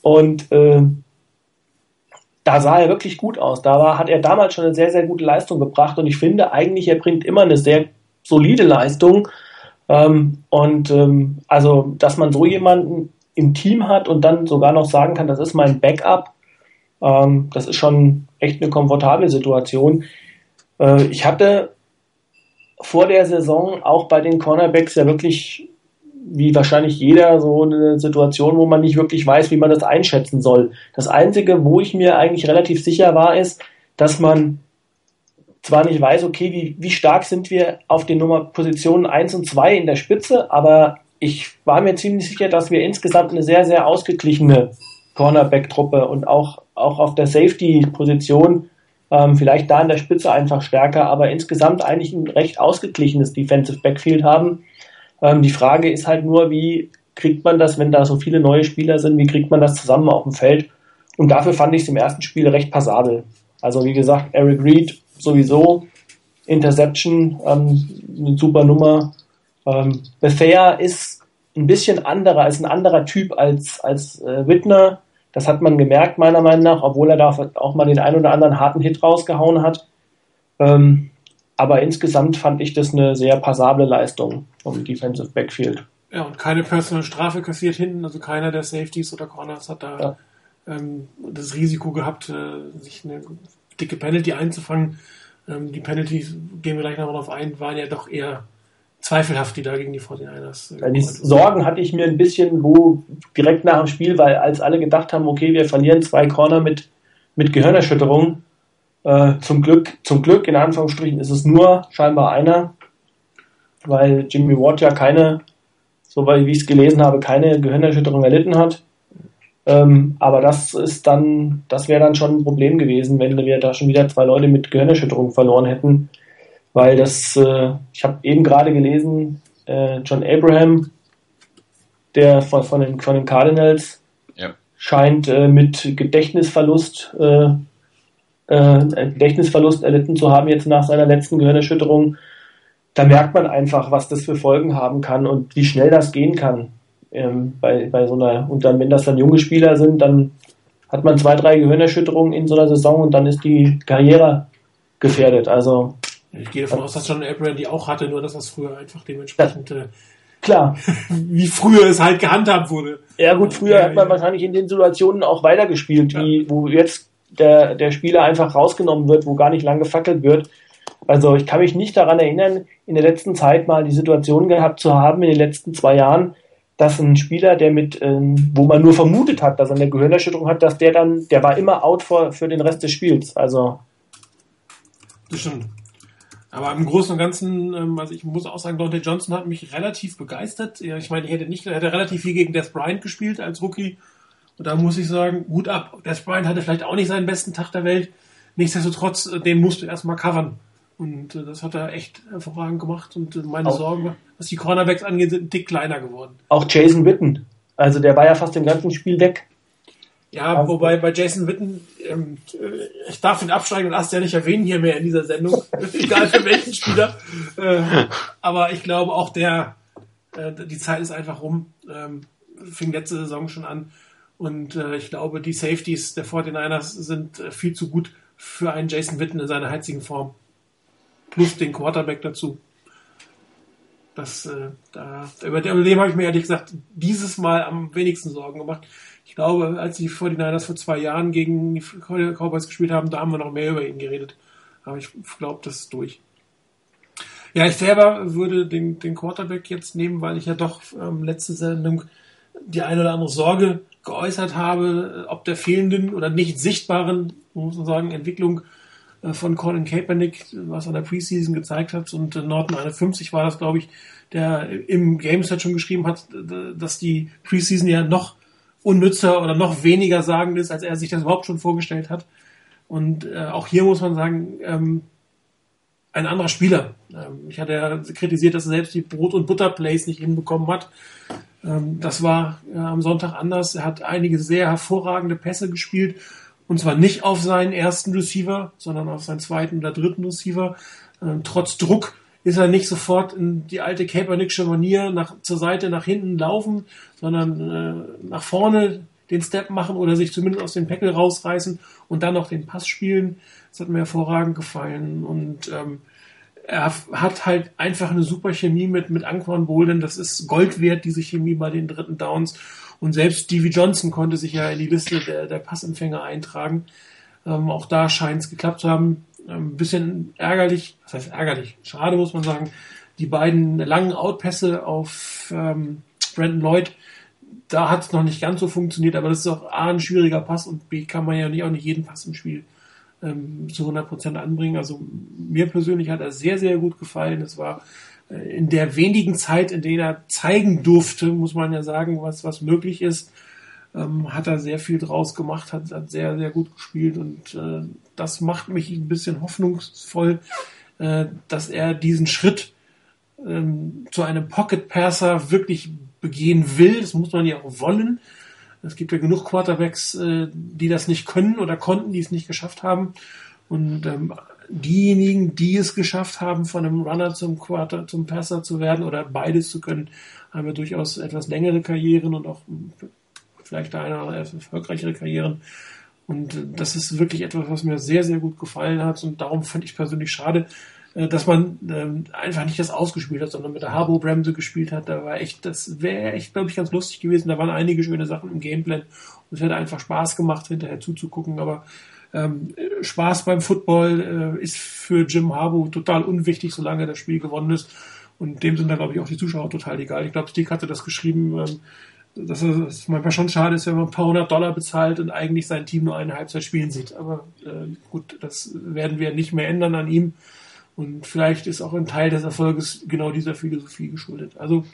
Und äh, da sah er wirklich gut aus. Da war, hat er damals schon eine sehr, sehr gute Leistung gebracht und ich finde eigentlich, er bringt immer eine sehr solide Leistung. Ähm, und ähm, also, dass man so jemanden im Team hat und dann sogar noch sagen kann, das ist mein Backup, ähm, das ist schon echt eine komfortable Situation. Äh, ich hatte vor der Saison auch bei den Cornerbacks ja wirklich, wie wahrscheinlich jeder, so eine Situation, wo man nicht wirklich weiß, wie man das einschätzen soll. Das Einzige, wo ich mir eigentlich relativ sicher war, ist, dass man zwar nicht weiß, okay, wie, wie stark sind wir auf den Nummer Positionen 1 und 2 in der Spitze, aber ich war mir ziemlich sicher, dass wir insgesamt eine sehr, sehr ausgeglichene Cornerback-Truppe und auch, auch auf der Safety-Position ähm, vielleicht da in der Spitze einfach stärker, aber insgesamt eigentlich ein recht ausgeglichenes Defensive Backfield haben. Ähm, die Frage ist halt nur, wie kriegt man das, wenn da so viele neue Spieler sind, wie kriegt man das zusammen auf dem Feld? Und dafür fand ich es im ersten Spiel recht passabel. Also wie gesagt, Eric Reed sowieso, Interception, ähm, eine super Nummer. Ähm, Bethea ist ein bisschen anderer, ist ein anderer Typ als, als äh, Whitner. Das hat man gemerkt, meiner Meinung nach, obwohl er da auch mal den ein oder anderen harten Hit rausgehauen hat. Ähm, aber insgesamt fand ich das eine sehr passable Leistung vom Defensive Backfield. Ja, und keine personal Strafe kassiert hinten, also keiner der Safeties oder Corners hat da ja. ähm, das Risiko gehabt, äh, sich eine dicke Penalty einzufangen. Ähm, die Penalties, gehen wir gleich noch darauf ein, waren ja doch eher zweifelhaft, die da gegen die 49ers. Äh, die Sorgen hatte ich mir ein bisschen, wo direkt nach dem Spiel, weil als alle gedacht haben, okay, wir verlieren zwei Corner mit, mit Gehirnerschütterung, äh, zum Glück, zum Glück, in Anführungsstrichen, ist es nur scheinbar einer, weil Jimmy Ward ja keine, soweit wie ich es gelesen habe, keine Gehirnerschütterung erlitten hat. Ähm, aber das ist dann, das wäre dann schon ein Problem gewesen, wenn wir da schon wieder zwei Leute mit Gehirnerschütterung verloren hätten weil das, äh, ich habe eben gerade gelesen, äh, John Abraham, der von, von, den, von den Cardinals, ja. scheint äh, mit Gedächtnisverlust, äh, äh, Gedächtnisverlust erlitten zu haben jetzt nach seiner letzten Gehirnerschütterung. Da merkt man einfach, was das für Folgen haben kann und wie schnell das gehen kann. Ähm, bei, bei so einer, und dann, wenn das dann junge Spieler sind, dann hat man zwei, drei Gehirnerschütterungen in so einer Saison und dann ist die Karriere gefährdet. Also ich gehe davon aus, dass John Abraham die auch hatte, nur dass das früher einfach dementsprechend äh, klar, wie früher es halt gehandhabt wurde. Ja gut, früher hat man wahrscheinlich in den Situationen auch weitergespielt, ja. wie wo jetzt der der Spieler einfach rausgenommen wird, wo gar nicht lang gefackelt wird. Also ich kann mich nicht daran erinnern, in der letzten Zeit mal die Situation gehabt zu haben, in den letzten zwei Jahren, dass ein Spieler, der mit, ähm, wo man nur vermutet hat, dass er eine Gehirnerschütterung hat, dass der dann, der war immer out für, für den Rest des Spiels. Also. Das stimmt. Aber im Großen und Ganzen, ähm, also ich muss auch sagen, Dante Johnson hat mich relativ begeistert. Ja, ich meine, ich hätte nicht, er hätte relativ viel gegen Des Bryant gespielt als Rookie. Und da muss ich sagen, gut ab. Des Bryant hatte vielleicht auch nicht seinen besten Tag der Welt. Nichtsdestotrotz, äh, den musst du erstmal covern. Und äh, das hat er echt hervorragend gemacht. Und äh, meine auch, Sorgen, was die Cornerbacks angeht, sind Tick kleiner geworden. Auch Jason Witten. Also der war ja fast im ganzen Spiel weg. Ja, also, wobei bei Jason Witten, ähm, äh, ich darf ihn absteigen und Ast ja nicht erwähnen hier mehr in dieser Sendung, egal für welchen Spieler. Äh, aber ich glaube auch der, äh, die Zeit ist einfach rum, ähm, fing letzte Saison schon an. Und äh, ich glaube, die Safeties der 49ers sind äh, viel zu gut für einen Jason Witten in seiner heizigen Form. Plus den Quarterback dazu. Das, äh, da, über dem habe ich mir ehrlich gesagt dieses Mal am wenigsten Sorgen gemacht. Ich glaube, als die 49ers vor zwei Jahren gegen die Cowboys gespielt haben, da haben wir noch mehr über ihn geredet. Aber ich glaube, das ist durch. Ja, ich selber würde den, den Quarterback jetzt nehmen, weil ich ja doch ähm, letzte Sendung die eine oder andere Sorge geäußert habe, ob der fehlenden oder nicht sichtbaren, muss man sagen, Entwicklung äh, von Colin Kaepernick, was in der Preseason gezeigt hat. Und äh, Norton 51 war das, glaube ich, der im Gameset schon geschrieben hat, dass die Preseason ja noch unnützer oder noch weniger sagend ist, als er sich das überhaupt schon vorgestellt hat. Und äh, auch hier muss man sagen, ähm, ein anderer Spieler. Ähm, ich hatte ja kritisiert, dass er selbst die Brot- und Butter-Plays nicht hinbekommen hat. Ähm, das war äh, am Sonntag anders. Er hat einige sehr hervorragende Pässe gespielt Und zwar nicht auf seinen ersten Receiver, sondern auf seinen zweiten oder dritten Receiver. Ähm, trotz Druck ist er nicht sofort in die alte Kaepernicksche Manier nach, zur Seite, nach hinten laufen, sondern äh, nach vorne den Step machen oder sich zumindest aus dem Peckel rausreißen und dann noch den Pass spielen. Das hat mir hervorragend gefallen. Und ähm, er hat halt einfach eine super Chemie mit, mit Anquan Bolden. Das ist Gold wert, diese Chemie bei den dritten Downs. Und selbst Stevie Johnson konnte sich ja in die Liste der, der Passempfänger eintragen. Ähm, auch da scheint es geklappt zu haben. Ein bisschen ärgerlich, was heißt ärgerlich? Schade muss man sagen. Die beiden langen Outpässe auf ähm, Brandon Lloyd, da hat es noch nicht ganz so funktioniert, aber das ist auch A, ein schwieriger Pass und B, kann man ja nicht auch nicht jeden Pass im Spiel ähm, zu 100% anbringen. Also mir persönlich hat er sehr, sehr gut gefallen. Es war äh, in der wenigen Zeit, in der er zeigen durfte, muss man ja sagen, was, was möglich ist, ähm, hat er sehr viel draus gemacht, hat, hat sehr, sehr gut gespielt und äh, das macht mich ein bisschen hoffnungsvoll, äh, dass er diesen Schritt ähm, zu einem Pocket Passer wirklich begehen will. Das muss man ja auch wollen. Es gibt ja genug Quarterbacks, äh, die das nicht können oder konnten, die es nicht geschafft haben. Und ähm, diejenigen, die es geschafft haben, von einem Runner zum Quarter, zum Passer zu werden oder beides zu können, haben ja durchaus etwas längere Karrieren und auch vielleicht eine oder erfolgreichere Karrieren. Und äh, das ist wirklich etwas, was mir sehr, sehr gut gefallen hat. Und darum fand ich persönlich schade, äh, dass man ähm, einfach nicht das ausgespielt hat, sondern mit der Harbo-Bremse gespielt hat. Da war echt, das wäre echt, glaube ich, ganz lustig gewesen. Da waren einige schöne Sachen im Gameplan. Und es hätte einfach Spaß gemacht, hinterher zuzugucken. Aber ähm, Spaß beim Football äh, ist für Jim Harbo total unwichtig, solange das Spiel gewonnen ist. Und dem sind da, glaube ich, auch die Zuschauer total egal. Ich glaube, Stick hatte das geschrieben, ähm, dass es manchmal schon schade ist, wenn man ein paar hundert Dollar bezahlt und eigentlich sein Team nur eine Halbzeit spielen sieht. Aber äh, gut, das werden wir nicht mehr ändern an ihm. Und vielleicht ist auch ein Teil des Erfolges genau dieser Philosophie geschuldet. Also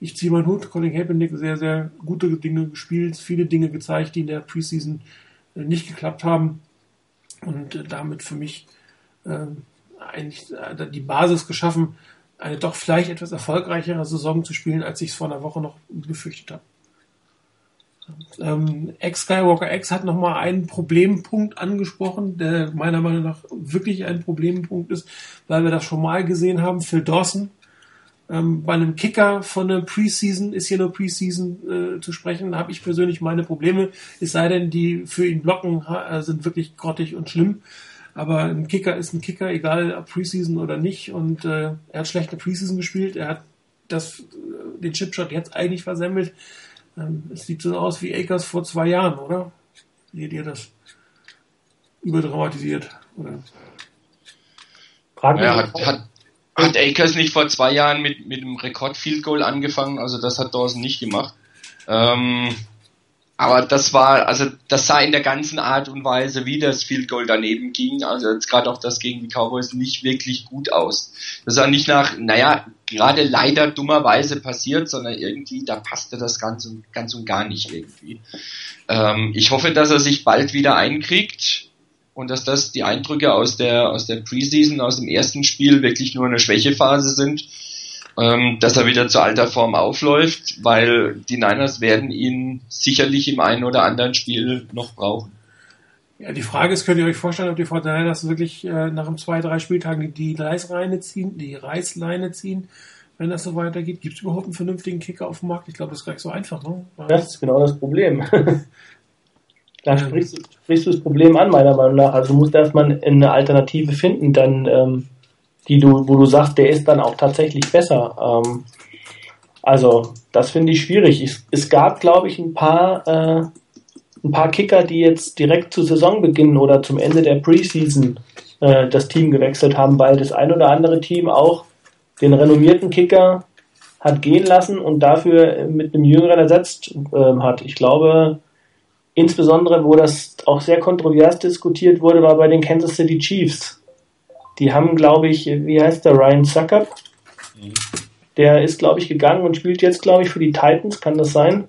ich ziehe meinen Hut. Colin Kaepernick sehr, sehr gute Dinge gespielt, viele Dinge gezeigt, die in der Preseason äh, nicht geklappt haben und äh, damit für mich äh, eigentlich äh, die Basis geschaffen, eine doch vielleicht etwas erfolgreichere Saison zu spielen, als ich es vor einer Woche noch befürchtet habe. Ähm, X Skywalker X hat nochmal einen Problempunkt angesprochen, der meiner Meinung nach wirklich ein Problempunkt ist, weil wir das schon mal gesehen haben. Phil Dawson ähm, bei einem Kicker von einer Preseason ist hier nur Preseason äh, zu sprechen, habe ich persönlich meine Probleme. Es sei denn, die für ihn blocken äh, sind wirklich grottig und schlimm. Aber ein Kicker ist ein Kicker, egal ob Preseason oder nicht. Und äh, er hat schlechte Preseason gespielt. Er hat das, äh, den Chipshot jetzt eigentlich versemmelt. Ähm, es sieht so aus wie Akers vor zwei Jahren, oder? Seht ihr das? Überdramatisiert, oder? Ja, hat, hat, hat Akers nicht vor zwei Jahren mit, mit einem Rekord-Field Goal angefangen? Also das hat Dawson nicht gemacht. Ähm, aber das war, also das sah in der ganzen Art und Weise, wie das Field Goal daneben ging, also jetzt gerade auch das gegen die Cowboys, nicht wirklich gut aus. Das war nicht nach, naja, gerade leider dummerweise passiert, sondern irgendwie, da passte das ganz und, ganz und gar nicht irgendwie. Ähm, ich hoffe, dass er sich bald wieder einkriegt und dass das die Eindrücke aus der, aus der Preseason, aus dem ersten Spiel wirklich nur eine Schwächephase sind ähm, dass er wieder zur alter Form aufläuft, weil die Niners werden ihn sicherlich im einen oder anderen Spiel noch brauchen. Ja, die Frage ist, könnt ihr euch vorstellen, ob die Niners wirklich äh, nach einem zwei, drei Spieltagen die Reißleine ziehen, die Reißleine ziehen, wenn das so weitergeht? Gibt es überhaupt einen vernünftigen Kicker auf dem Markt? Ich glaube, das ist gar nicht so einfach, ne? Das ist genau das Problem. da sprichst du, sprichst du das Problem an, meiner Meinung nach. Also du musst erstmal eine Alternative finden, dann ähm, die du, wo du sagst, der ist dann auch tatsächlich besser. Ähm, also, das finde ich schwierig. Es, es gab, glaube ich, ein paar, äh, ein paar Kicker, die jetzt direkt zu Saisonbeginn oder zum Ende der Preseason äh, das Team gewechselt haben, weil das ein oder andere Team auch den renommierten Kicker hat gehen lassen und dafür mit einem Jüngeren ersetzt äh, hat. Ich glaube, insbesondere, wo das auch sehr kontrovers diskutiert wurde, war bei den Kansas City Chiefs. Die haben, glaube ich, wie heißt der, Ryan Sucker? Mhm. Der ist, glaube ich, gegangen und spielt jetzt, glaube ich, für die Titans, kann das sein?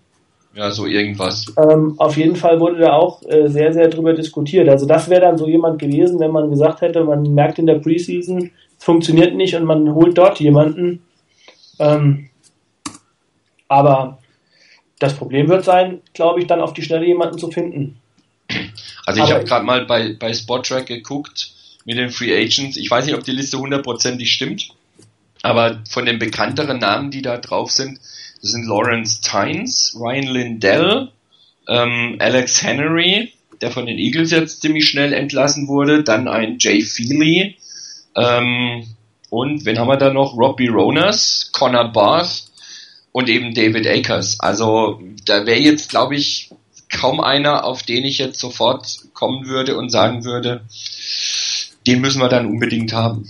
Ja, so irgendwas. Ähm, auf jeden Fall wurde da auch äh, sehr, sehr drüber diskutiert. Also das wäre dann so jemand gewesen, wenn man gesagt hätte, man merkt in der Preseason, es funktioniert nicht und man holt dort jemanden. Ähm, aber das Problem wird sein, glaube ich, dann auf die Schnelle jemanden zu finden. Also ich habe gerade mal bei, bei Spottrack geguckt mit den Free Agents. Ich weiß nicht, ob die Liste hundertprozentig stimmt, aber von den bekannteren Namen, die da drauf sind, das sind Lawrence Tynes, Ryan Lindell, ähm, Alex Henry, der von den Eagles jetzt ziemlich schnell entlassen wurde, dann ein Jay Feely, ähm, und wen haben wir da noch? Robbie Ronas, Connor Barth und eben David Akers. Also da wäre jetzt, glaube ich, kaum einer, auf den ich jetzt sofort kommen würde und sagen würde, den müssen wir dann unbedingt haben.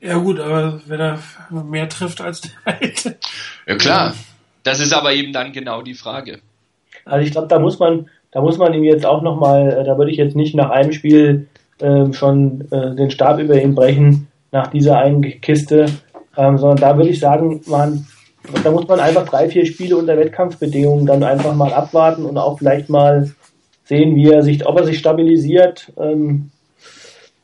Ja gut, aber wenn er mehr trifft als der alte. Ja klar, das ist aber eben dann genau die Frage. Also ich glaube, da muss man, da muss man ihm jetzt auch nochmal, äh, da würde ich jetzt nicht nach einem Spiel äh, schon äh, den Stab über ihn brechen, nach dieser einen Kiste, ähm, sondern da würde ich sagen, man, da muss man einfach drei, vier Spiele unter Wettkampfbedingungen dann einfach mal abwarten und auch vielleicht mal sehen, wie er sich, ob er sich stabilisiert. Ähm,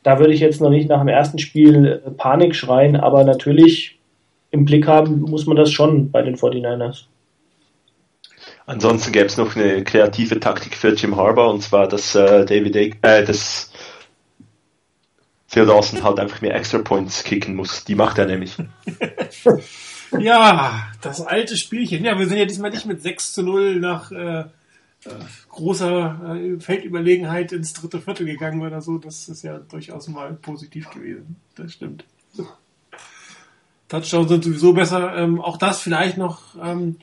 da würde ich jetzt noch nicht nach dem ersten Spiel äh, Panik schreien, aber natürlich im Blick haben muss man das schon bei den 49ers. Ansonsten gäbe es noch eine kreative Taktik für Jim Harbour und zwar, dass äh, David äh, das Phil Dawson halt einfach mehr Extra Points kicken muss. Die macht er nämlich. ja, das alte Spielchen. Ja, wir sind ja diesmal nicht mit 6 zu 0 nach äh, großer äh, Feldüberlegenheit ins dritte Viertel gegangen oder so. Das ist ja durchaus mal positiv gewesen. Das stimmt. Touchdowns sind sowieso besser. Ähm, auch das vielleicht noch ähm,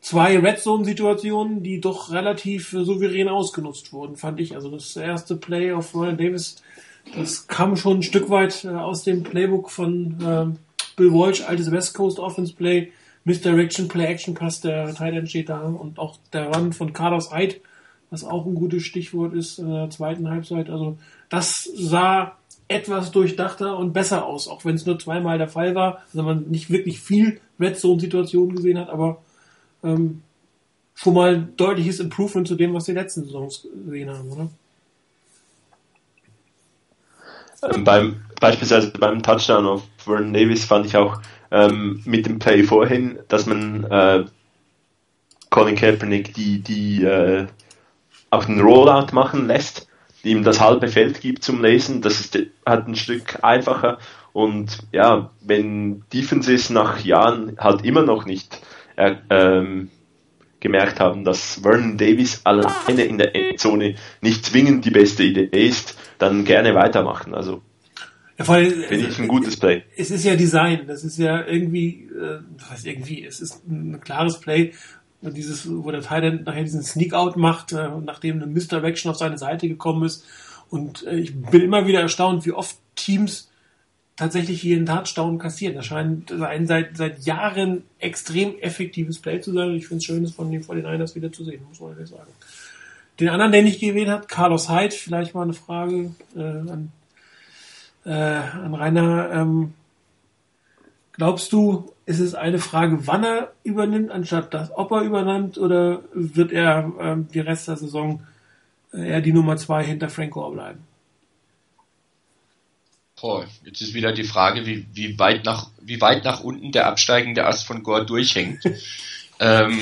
zwei Red Zone Situationen, die doch relativ souverän ausgenutzt wurden, fand ich. Also das erste Play auf Royal Davis das kam schon ein Stück weit äh, aus dem Playbook von äh, Bill Walsh, altes West Coast Offense Play, Misdirection, Play Action Pass, der Tight End steht da und auch der Run von Carlos Hyde, was auch ein gutes Stichwort ist in der zweiten Halbzeit. Also das sah etwas durchdachter und besser aus, auch wenn es nur zweimal der Fall war, also man nicht wirklich viel Red Zone Situationen gesehen hat, aber ähm, schon mal deutliches Improvement zu dem, was die letzten Saisons gesehen haben, oder? Ähm, beim, beispielsweise beim Touchdown auf Vernon Davis fand ich auch ähm, mit dem Play vorhin, dass man äh, Colin Kaepernick die, die äh, auch den Rollout machen lässt, ihm das halbe Feld gibt zum Lesen. Das ist halt ein Stück einfacher. Und ja, wenn Defenses nach Jahren halt immer noch nicht äh, ähm, gemerkt haben, dass Vernon Davis alleine in der Endzone nicht zwingend die beste Idee ist, dann gerne weitermachen. Also ja, finde ich ein gutes Play. Es ist ja Design, das ist ja irgendwie, äh, was irgendwie, es ist ein klares Play, dieses, wo der Thailand nachher diesen Sneak-Out macht, äh, nachdem eine Misdirection auf seine Seite gekommen ist. Und äh, ich bin immer wieder erstaunt, wie oft Teams tatsächlich hier einen Touchdown kassieren. Das scheint ein seit, seit Jahren extrem effektives Play zu sein. Und ich finde es schön, es von den 49ers wieder zu sehen, muss man ehrlich sagen. Den anderen, den ich gewählt habe, Carlos Hyde, vielleicht mal eine Frage äh, an, äh, an Rainer. Ähm, glaubst du, ist es eine Frage, wann er übernimmt, anstatt das, ob er übernimmt, oder wird er ähm, die Rest der Saison äh, eher die Nummer zwei hinter Frank Gore bleiben? Boah, jetzt ist wieder die Frage, wie, wie, weit, nach, wie weit nach unten der absteigende Ast von Gore durchhängt. ähm,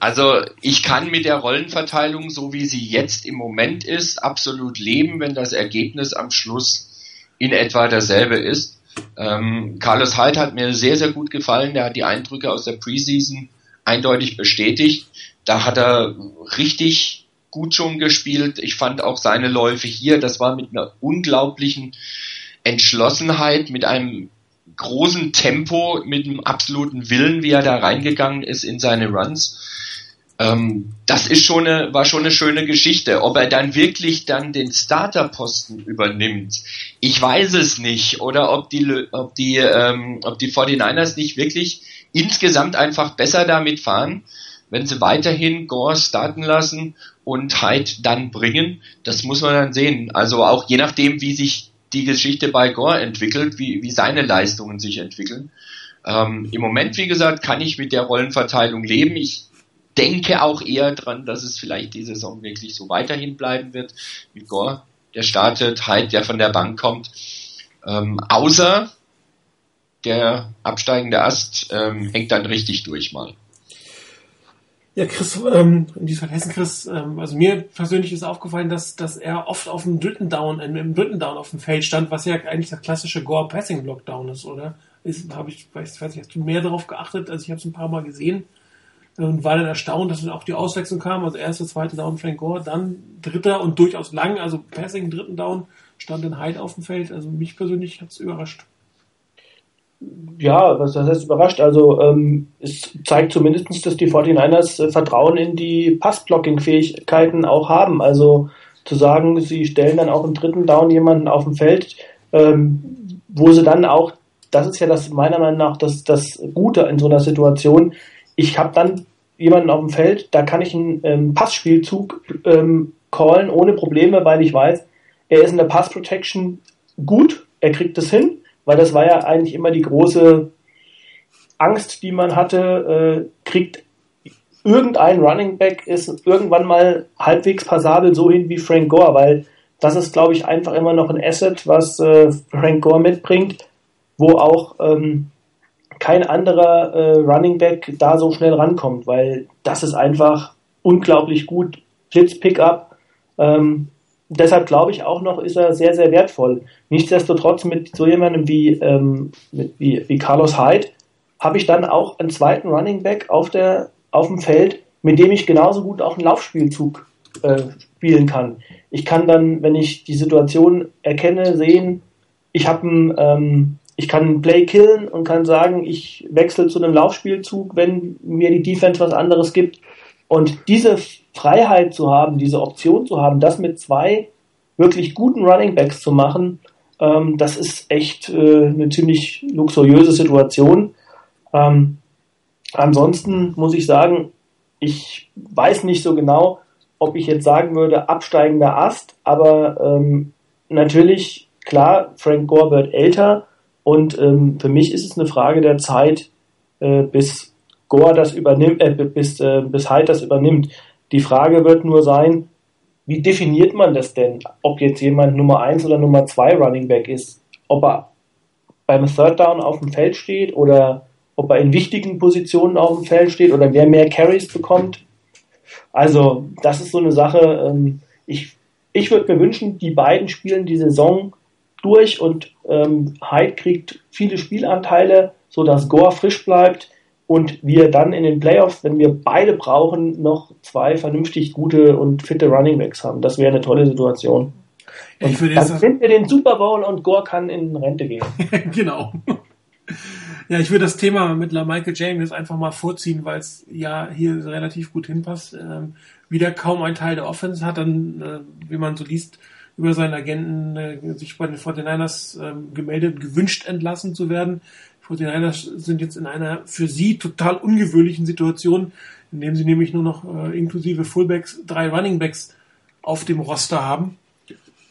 also ich kann mit der Rollenverteilung, so wie sie jetzt im Moment ist, absolut leben, wenn das Ergebnis am Schluss in etwa dasselbe ist. Ähm, Carlos Hyde hat mir sehr, sehr gut gefallen. Der hat die Eindrücke aus der Preseason eindeutig bestätigt. Da hat er richtig gut schon gespielt. Ich fand auch seine Läufe hier, das war mit einer unglaublichen Entschlossenheit, mit einem großen Tempo, mit einem absoluten Willen, wie er da reingegangen ist in seine Runs. Ähm, das ist schon eine, war schon eine schöne Geschichte. Ob er dann wirklich dann den Starterposten übernimmt, ich weiß es nicht. Oder ob die, ob die, ähm, ob die 49ers nicht wirklich insgesamt einfach besser damit fahren, wenn sie weiterhin Gore starten lassen und Hyde dann bringen. Das muss man dann sehen. Also auch je nachdem, wie sich die Geschichte bei Gore entwickelt, wie, wie seine Leistungen sich entwickeln. Ähm, Im Moment, wie gesagt, kann ich mit der Rollenverteilung leben. Ich denke auch eher dran, dass es vielleicht die Saison wirklich so weiterhin bleiben wird. Mit Gore, der startet, halt, der von der Bank kommt. Ähm, außer der absteigende Ast ähm, hängt dann richtig durch mal. Ja, Chris, ähm, in diesem Fall Hessen Chris, ähm, also mir persönlich ist aufgefallen, dass, dass er oft auf dem dritten Down, äh, im dritten Down auf dem Feld stand, was ja eigentlich das klassische Gore-Passing-Block-Down ist, oder? Ist, habe ich, weiß, weiß nicht, hast du mehr darauf geachtet? Also ich habe es ein paar Mal gesehen und war dann erstaunt, dass dann auch die Auswechslung kam. Also erste, zweite Down Frank Gore, dann dritter und durchaus lang, also Passing, dritten Down, stand dann Hyde auf dem Feld. Also mich persönlich hat es überrascht ja, was heißt überrascht? Also ähm, es zeigt zumindest, dass die 49ers äh, Vertrauen in die Passblocking-Fähigkeiten auch haben. Also zu sagen, sie stellen dann auch im dritten Down jemanden auf dem Feld, ähm, wo sie dann auch, das ist ja das meiner Meinung nach das, das Gute in so einer Situation, ich habe dann jemanden auf dem Feld, da kann ich einen ähm, Passspielzug ähm, callen ohne Probleme, weil ich weiß, er ist in der Pass Protection gut, er kriegt es hin weil das war ja eigentlich immer die große Angst, die man hatte, äh, kriegt irgendein Running Back ist irgendwann mal halbwegs passabel so hin wie Frank Gore, weil das ist, glaube ich, einfach immer noch ein Asset, was äh, Frank Gore mitbringt, wo auch ähm, kein anderer äh, Running Back da so schnell rankommt, weil das ist einfach unglaublich gut. Blitz Pickup, ähm, deshalb glaube ich auch noch, ist er sehr, sehr wertvoll. Nichtsdestotrotz mit so jemandem wie, ähm, mit, wie, wie Carlos Hyde habe ich dann auch einen zweiten Running Back auf, der, auf dem Feld, mit dem ich genauso gut auch einen Laufspielzug äh, spielen kann. Ich kann dann, wenn ich die Situation erkenne, sehen, ich habe einen, ähm, ich kann Play killen und kann sagen, ich wechsle zu einem Laufspielzug, wenn mir die Defense was anderes gibt. Und diese Freiheit zu haben, diese Option zu haben, das mit zwei wirklich guten Running Backs zu machen, ähm, das ist echt äh, eine ziemlich luxuriöse Situation. Ähm, ansonsten muss ich sagen, ich weiß nicht so genau, ob ich jetzt sagen würde, absteigender Ast, aber ähm, natürlich, klar, Frank Gore wird älter und ähm, für mich ist es eine Frage der Zeit, äh, bis Gore das übernimmt, äh, bis, äh, bis Hyde das übernimmt. Die Frage wird nur sein, wie definiert man das denn? Ob jetzt jemand Nummer 1 oder Nummer 2 Running Back ist? Ob er beim Third Down auf dem Feld steht oder ob er in wichtigen Positionen auf dem Feld steht oder wer mehr Carries bekommt. Also, das ist so eine Sache. Ähm, ich, ich würde mir wünschen, die beiden spielen die Saison durch und ähm, Hyde kriegt viele Spielanteile, sodass Gore frisch bleibt und wir dann in den Playoffs, wenn wir beide brauchen, noch zwei vernünftig gute und fitte Running Backs haben. Das wäre eine tolle Situation. Ja, ich würde dann sind wir den Super Bowl und Gore kann in Rente gehen. genau. Ja, ich würde das Thema mit Michael James einfach mal vorziehen, weil es ja hier relativ gut hinpasst. Ähm, wieder kaum ein Teil der Offense hat dann, äh, wie man so liest, über seinen Agenten äh, sich bei den 49ers äh, gemeldet, gewünscht entlassen zu werden. 49ers sind jetzt in einer für sie total ungewöhnlichen Situation, indem sie nämlich nur noch äh, inklusive Fullbacks drei Runningbacks auf dem Roster haben.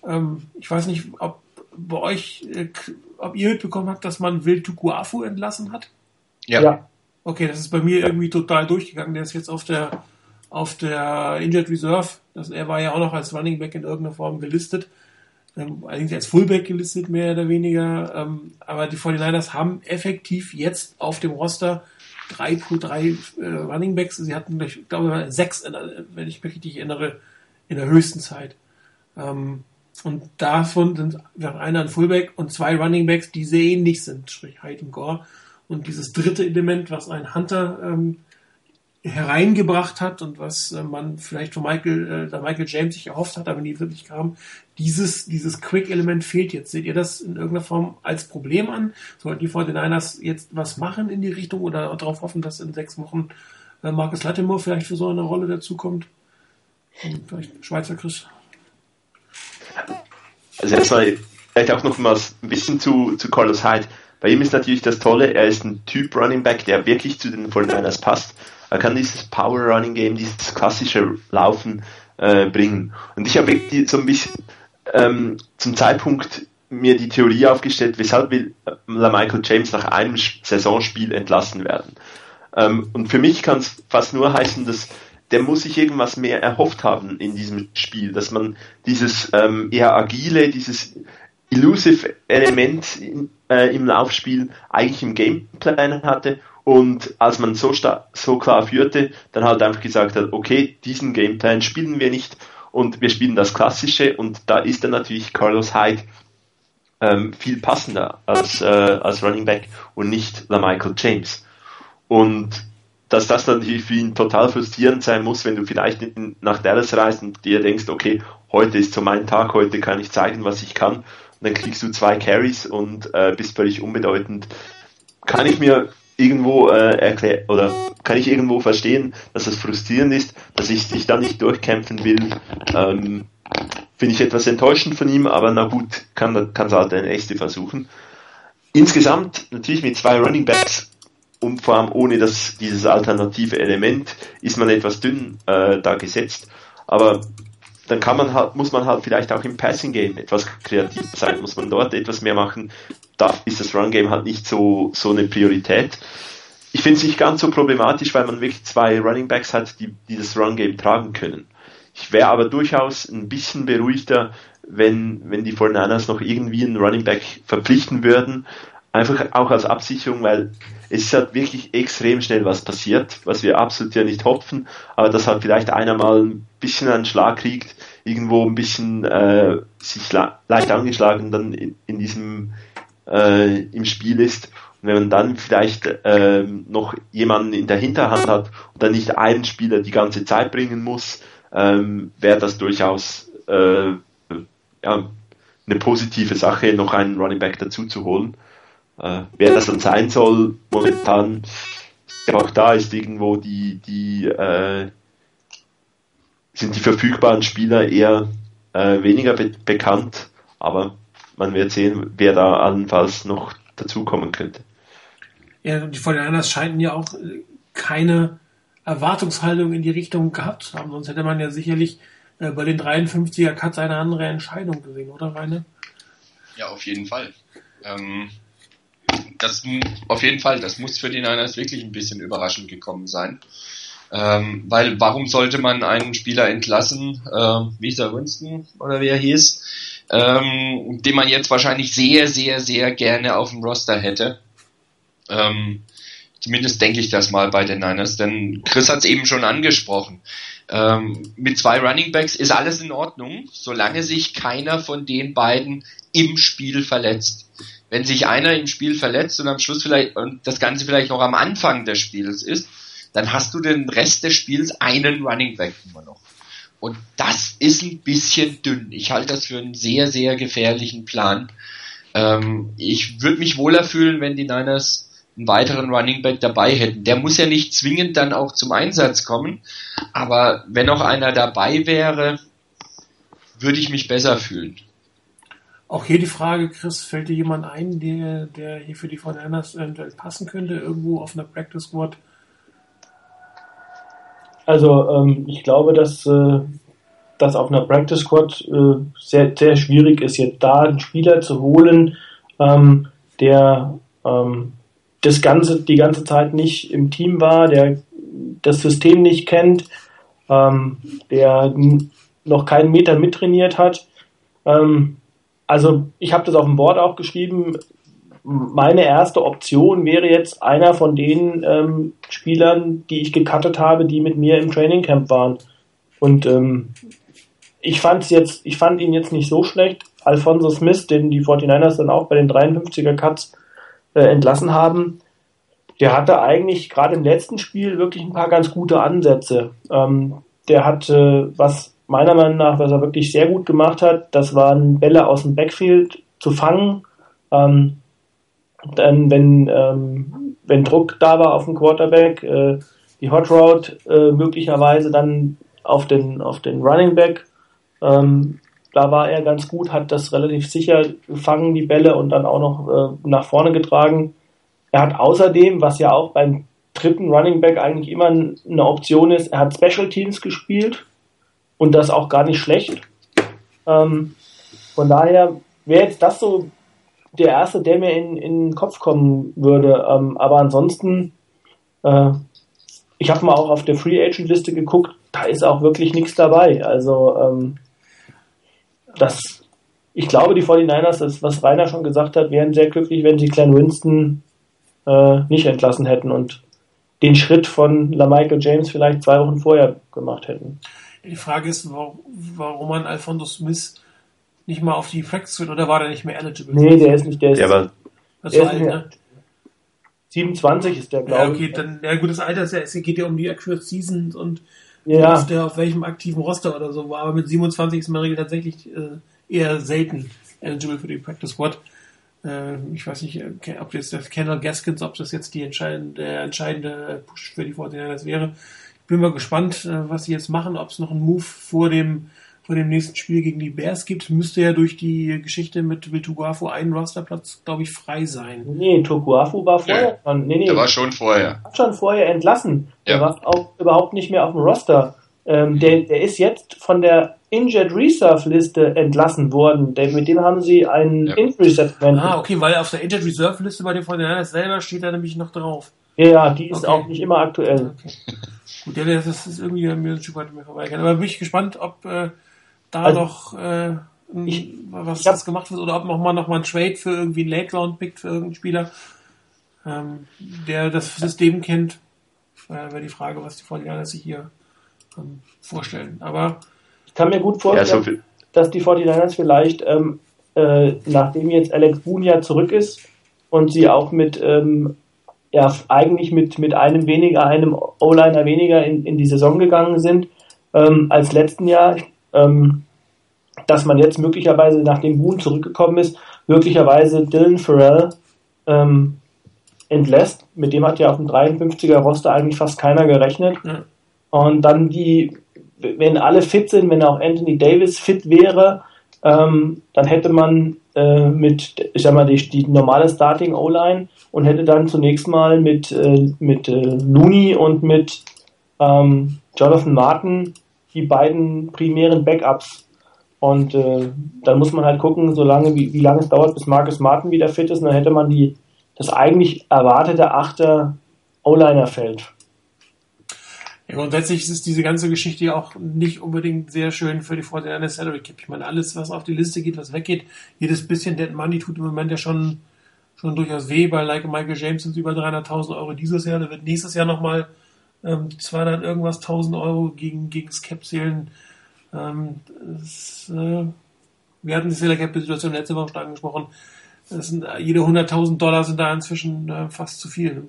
Ähm, ich weiß nicht, ob bei euch, äh, ob ihr mitbekommen habt, dass man Will Tukuafu entlassen hat. Ja. ja. Okay, das ist bei mir irgendwie total durchgegangen. Der ist jetzt auf der auf der Injured Reserve. Das, er war ja auch noch als Running Back in irgendeiner Form gelistet ähm, eigentlich als Fullback gelistet, mehr oder weniger. Ähm, aber die 49ers haben effektiv jetzt auf dem Roster drei drei äh, Running Backs. Sie hatten, ich glaube, sechs, wenn ich mich richtig erinnere, in der höchsten Zeit. Ähm, und davon sind einer ein Fullback und zwei Running Backs, die sehr ähnlich sind, sprich Hyde und Gore. Und dieses dritte Element, was ein Hunter ähm, hereingebracht hat und was äh, man vielleicht von Michael, äh, Michael James sich erhofft hat, aber nie wirklich kam, dieses, dieses Quick-Element fehlt jetzt. Seht ihr das in irgendeiner Form als Problem an? Sollten die 49ers jetzt was machen in die Richtung oder darauf hoffen, dass in sechs Wochen äh, Marcus Lattimore vielleicht für so eine Rolle dazukommt? Vielleicht Schweizer Chris. Also erstmal vielleicht auch noch mal ein bisschen zu, zu Carlos Hyde. Bei ihm ist natürlich das Tolle, er ist ein Typ Running Back, der wirklich zu den 49ers passt. Er kann dieses Power Running Game, dieses klassische Laufen äh, bringen. Und ich habe so ein bisschen ähm, zum Zeitpunkt mir die Theorie aufgestellt, weshalb will äh, Michael James nach einem Saisonspiel entlassen werden. Ähm, und für mich kann es fast nur heißen, dass der muss sich irgendwas mehr erhofft haben in diesem Spiel, dass man dieses ähm, eher agile, dieses elusive Element in, äh, im Laufspiel eigentlich im Gameplan hatte Und als man so, so klar führte, dann halt einfach gesagt hat, okay, diesen Gameplan spielen wir nicht und wir spielen das Klassische und da ist dann natürlich Carlos Hyde ähm, viel passender als, äh, als Running Back und nicht LaMichael James. Und dass das natürlich für ihn total frustrierend sein muss, wenn du vielleicht nach Dallas reist und dir denkst, okay, heute ist so mein Tag, heute kann ich zeigen, was ich kann. Und dann kriegst du zwei Carries und äh, bist völlig unbedeutend. Kann ich mir irgendwo äh, erklären oder kann ich irgendwo verstehen, dass es frustrierend ist, dass ich sich da nicht durchkämpfen will. Ähm, Finde ich etwas enttäuschend von ihm, aber na gut, kann es halt der nächste versuchen. Insgesamt natürlich mit zwei Running Backs und vor allem ohne das, dieses alternative Element ist man etwas dünn äh, da gesetzt. Aber dann kann man halt, muss man halt vielleicht auch im Passing Game etwas kreativ sein, muss man dort etwas mehr machen. Da ist das Run Game halt nicht so, so eine Priorität. Ich finde es nicht ganz so problematisch, weil man wirklich zwei Running Backs hat, die, die das Run Game tragen können. Ich wäre aber durchaus ein bisschen beruhigter, wenn, wenn die 49ers noch irgendwie einen Running Back verpflichten würden. Einfach auch als Absicherung, weil es ist halt wirklich extrem schnell was passiert, was wir absolut ja nicht hoffen, aber dass halt vielleicht einer mal ein bisschen einen Schlag kriegt, irgendwo ein bisschen äh, sich leicht angeschlagen dann in, in diesem äh, im Spiel ist und wenn man dann vielleicht äh, noch jemanden in der Hinterhand hat und dann nicht einen Spieler die ganze Zeit bringen muss, ähm, wäre das durchaus äh, ja, eine positive Sache, noch einen Running Back dazu zu holen. Äh, wer das dann sein soll, momentan, auch da ist irgendwo die, die äh, sind die verfügbaren Spieler eher äh, weniger be bekannt, aber man wird sehen, wer da allenfalls noch dazukommen könnte. Ja, die 49ers scheinen ja auch äh, keine Erwartungshaltung in die Richtung gehabt haben. Sonst hätte man ja sicherlich äh, bei den 53er Cuts eine andere Entscheidung gesehen, oder Rainer? Ja, auf jeden Fall. Ähm, das auf jeden Fall, das muss für die Niners wirklich ein bisschen überraschend gekommen sein. Ähm, weil warum sollte man einen Spieler entlassen, äh, wie ist er, Winston oder wie er hieß, ähm, den man jetzt wahrscheinlich sehr, sehr, sehr gerne auf dem Roster hätte. Ähm, Zumindest denke ich das mal bei den Niners, denn Chris hat es eben schon angesprochen. Ähm, mit zwei Running Backs ist alles in Ordnung, solange sich keiner von den beiden im Spiel verletzt. Wenn sich einer im Spiel verletzt und am Schluss vielleicht und das Ganze vielleicht noch am Anfang des Spiels ist, dann hast du den Rest des Spiels einen Running Back immer noch. Und das ist ein bisschen dünn. Ich halte das für einen sehr, sehr gefährlichen Plan. Ähm, ich würde mich wohler fühlen, wenn die Niners einen weiteren Running Back dabei hätten. Der muss ja nicht zwingend dann auch zum Einsatz kommen, aber wenn noch einer dabei wäre, würde ich mich besser fühlen. Auch hier die Frage, Chris, fällt dir jemand ein, der, der hier für die von Anders eventuell passen könnte, irgendwo auf einer Practice Squad? Also ähm, ich glaube, dass äh, das auf einer Practice Squad äh, sehr, sehr schwierig ist, jetzt da einen Spieler zu holen, ähm, der ähm, das Ganze die ganze Zeit nicht im Team war, der das System nicht kennt, ähm, der noch keinen Meter mittrainiert hat. Ähm, also ich habe das auf dem Board auch geschrieben. Meine erste Option wäre jetzt einer von den ähm, Spielern, die ich gecuttet habe, die mit mir im Training Camp waren. Und ähm, ich fand's jetzt, ich fand ihn jetzt nicht so schlecht. Alfonso Smith, den die 49ers dann auch bei den 53er Cuts äh, entlassen haben, der hatte eigentlich gerade im letzten Spiel wirklich ein paar ganz gute Ansätze. Ähm, der hat, was meiner Meinung nach, was er wirklich sehr gut gemacht hat, das waren Bälle aus dem Backfield zu fangen. Ähm, dann, wenn, ähm, wenn Druck da war auf dem Quarterback, äh, die Hot Route äh, möglicherweise dann auf den, auf den Running Back. Ähm, da war er ganz gut, hat das relativ sicher gefangen, die Bälle, und dann auch noch äh, nach vorne getragen. Er hat außerdem, was ja auch beim dritten Running Back eigentlich immer eine Option ist, er hat Special Teams gespielt und das auch gar nicht schlecht. Ähm, von daher wäre jetzt das so der erste, der mir in, in den Kopf kommen würde. Ähm, aber ansonsten, äh, ich habe mal auch auf der Free Agent Liste geguckt, da ist auch wirklich nichts dabei. Also ähm, das, ich glaube, die 49ers, das, was Rainer schon gesagt hat, wären sehr glücklich, wenn sie Glenn Winston äh, nicht entlassen hätten und den Schritt von LaMichael James vielleicht zwei Wochen vorher gemacht hätten. Die Frage ist, warum man Alfonso Smith nicht mal auf die Practice wird oder war der nicht mehr eligible? Nee, der ist nicht, der ist. Ja, aber das war alt, ne? 27 ist der, glaube ja, okay, dann, ja, gut, das Alter ist ja, es geht ja um die Actual Season und ja. der auf welchem aktiven Roster oder so war, aber mit 27 ist man tatsächlich äh, eher selten eligible für die Practice Squad. Äh, ich weiß nicht, äh, ob jetzt das Kendall Gaskins, ob das jetzt die entscheidende, der entscheidende Push für die 49ers wäre. Ich bin mal gespannt, äh, was sie jetzt machen, ob es noch einen Move vor dem vor dem nächsten Spiel gegen die Bears gibt, müsste ja durch die Geschichte mit Will Tuguafu ein Rosterplatz, glaube ich, frei sein. Nee, Tuguafu war vorher. Ja. Nee, nee. Der war schon vorher. Hat schon vorher entlassen. Ja. Der war auch überhaupt nicht mehr auf dem Roster. Ähm, der, der ist jetzt von der Injured Reserve Liste entlassen worden. Der, mit dem haben sie einen ja. Injury Settlement. Ah, okay, weil auf der Injured Reserve Liste bei den 49 selber steht er nämlich noch drauf. Ja, die ist okay. auch nicht immer aktuell. Okay. Gut, ja, das ist irgendwie mir ein Stück weit vorbeigegangen. Aber bin ich gespannt, ob äh, da also, noch äh, ich, was ich das gemacht wird oder ob noch mal noch mal ein Trade für irgendwie einen Late Round pickt für irgendeinen Spieler, ähm, der das System kennt. Äh, Wäre die Frage, was die Fortinanders sich hier ähm, vorstellen. Aber ich kann mir gut vorstellen, ja, so dass die 49ers vielleicht, ähm, äh, nachdem jetzt Alex Boone ja zurück ist und sie auch mit ähm, ja, eigentlich mit, mit einem weniger, einem O-Liner weniger in, in die Saison gegangen sind, ähm, als letzten Jahr ähm, dass man jetzt möglicherweise, nachdem Boone zurückgekommen ist, möglicherweise Dylan Farrell ähm, entlässt. Mit dem hat ja auf dem 53er Roster eigentlich fast keiner gerechnet. Ja. Und dann die, wenn alle fit sind, wenn auch Anthony Davis fit wäre, ähm, dann hätte man äh, mit, ich sag mal, die, die normale Starting O-Line und hätte dann zunächst mal mit, äh, mit äh, Looney und mit ähm, Jonathan Martin die beiden primären Backups. Und äh, dann muss man halt gucken, solange wie, wie lange es dauert, bis Marcus Martin wieder fit ist, und dann hätte man die das eigentlich erwartete achte O-Liner-Feld. Ja, grundsätzlich ist diese ganze Geschichte ja auch nicht unbedingt sehr schön für die Vorteile einer Salary Cap. Ich meine, alles, was auf die Liste geht, was weggeht, jedes bisschen Dead Money tut im Moment ja schon, schon durchaus weh. Bei like Michael James sind es über 300.000 Euro dieses Jahr. Da wird nächstes Jahr nochmal ähm, 200 irgendwas 1000 Euro gegen, gegen zählen. Ähm, das, äh, wir hatten die Seller Cap Situation letzte Woche schon angesprochen. Das sind, jede 100.000 Dollar sind da inzwischen äh, fast zu viel.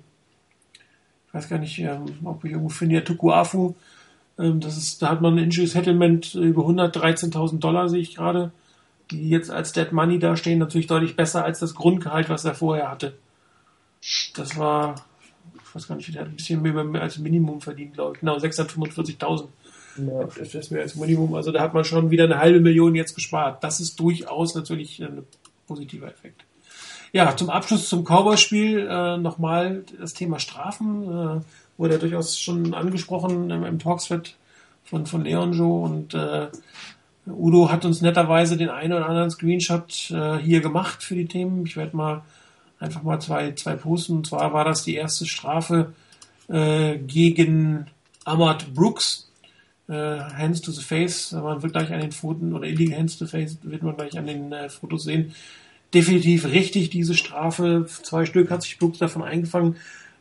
Ich weiß gar nicht, ähm, ob ich irgendwo finde, ja, Tukuafu, ähm, das ist, da hat man ein Injury Settlement über 113.000 Dollar, sehe ich gerade, die jetzt als Dead Money dastehen, natürlich deutlich besser als das Grundgehalt, was er vorher hatte. Das war ich weiß gar nicht, der hat ein bisschen mehr als Minimum verdient, glaube ich. Genau, 645.000. Ja. Das ist mehr als Minimum. Also da hat man schon wieder eine halbe Million jetzt gespart. Das ist durchaus natürlich ein positiver Effekt. Ja, zum Abschluss zum Cowboy-Spiel äh, nochmal das Thema Strafen. Äh, wurde ja durchaus schon angesprochen im, im Talksfit von, von Leon Joe und äh, Udo hat uns netterweise den einen oder anderen Screenshot äh, hier gemacht für die Themen. Ich werde mal einfach mal zwei, zwei posten. Und zwar war das die erste Strafe äh, gegen Ahmad Brooks. Äh, Hands to the Face, man wird gleich an den Fotos, oder Illegal Hands to the Face wird man gleich an den äh, Fotos sehen. Definitiv richtig, diese Strafe. Zwei Stück hat sich Brooks davon eingefangen.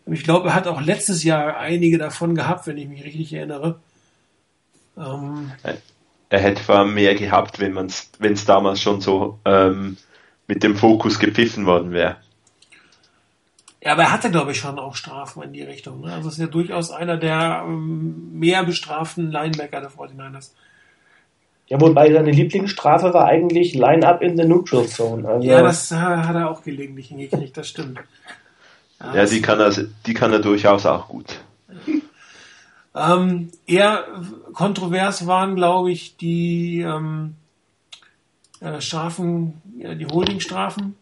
Ich glaube, er hat auch letztes Jahr einige davon gehabt, wenn ich mich richtig erinnere. Ähm, er hätte zwar mehr gehabt, wenn es damals schon so ähm, mit dem Fokus gepfiffen worden wäre. Ja, aber er hatte, glaube ich, schon auch Strafen in die Richtung. Ne? Also ist ja durchaus einer der ähm, mehr bestraften Linebacker der 49ers. Ja, wobei seine Lieblingsstrafe war eigentlich Line-Up in the Neutral Zone. Also ja, das hat er auch gelegentlich hingekriegt, das stimmt. Ja, ja die, kann er, die kann er durchaus auch gut. ähm, eher kontrovers waren, glaube ich, die ähm, äh, Strafen, die Holding-Strafen.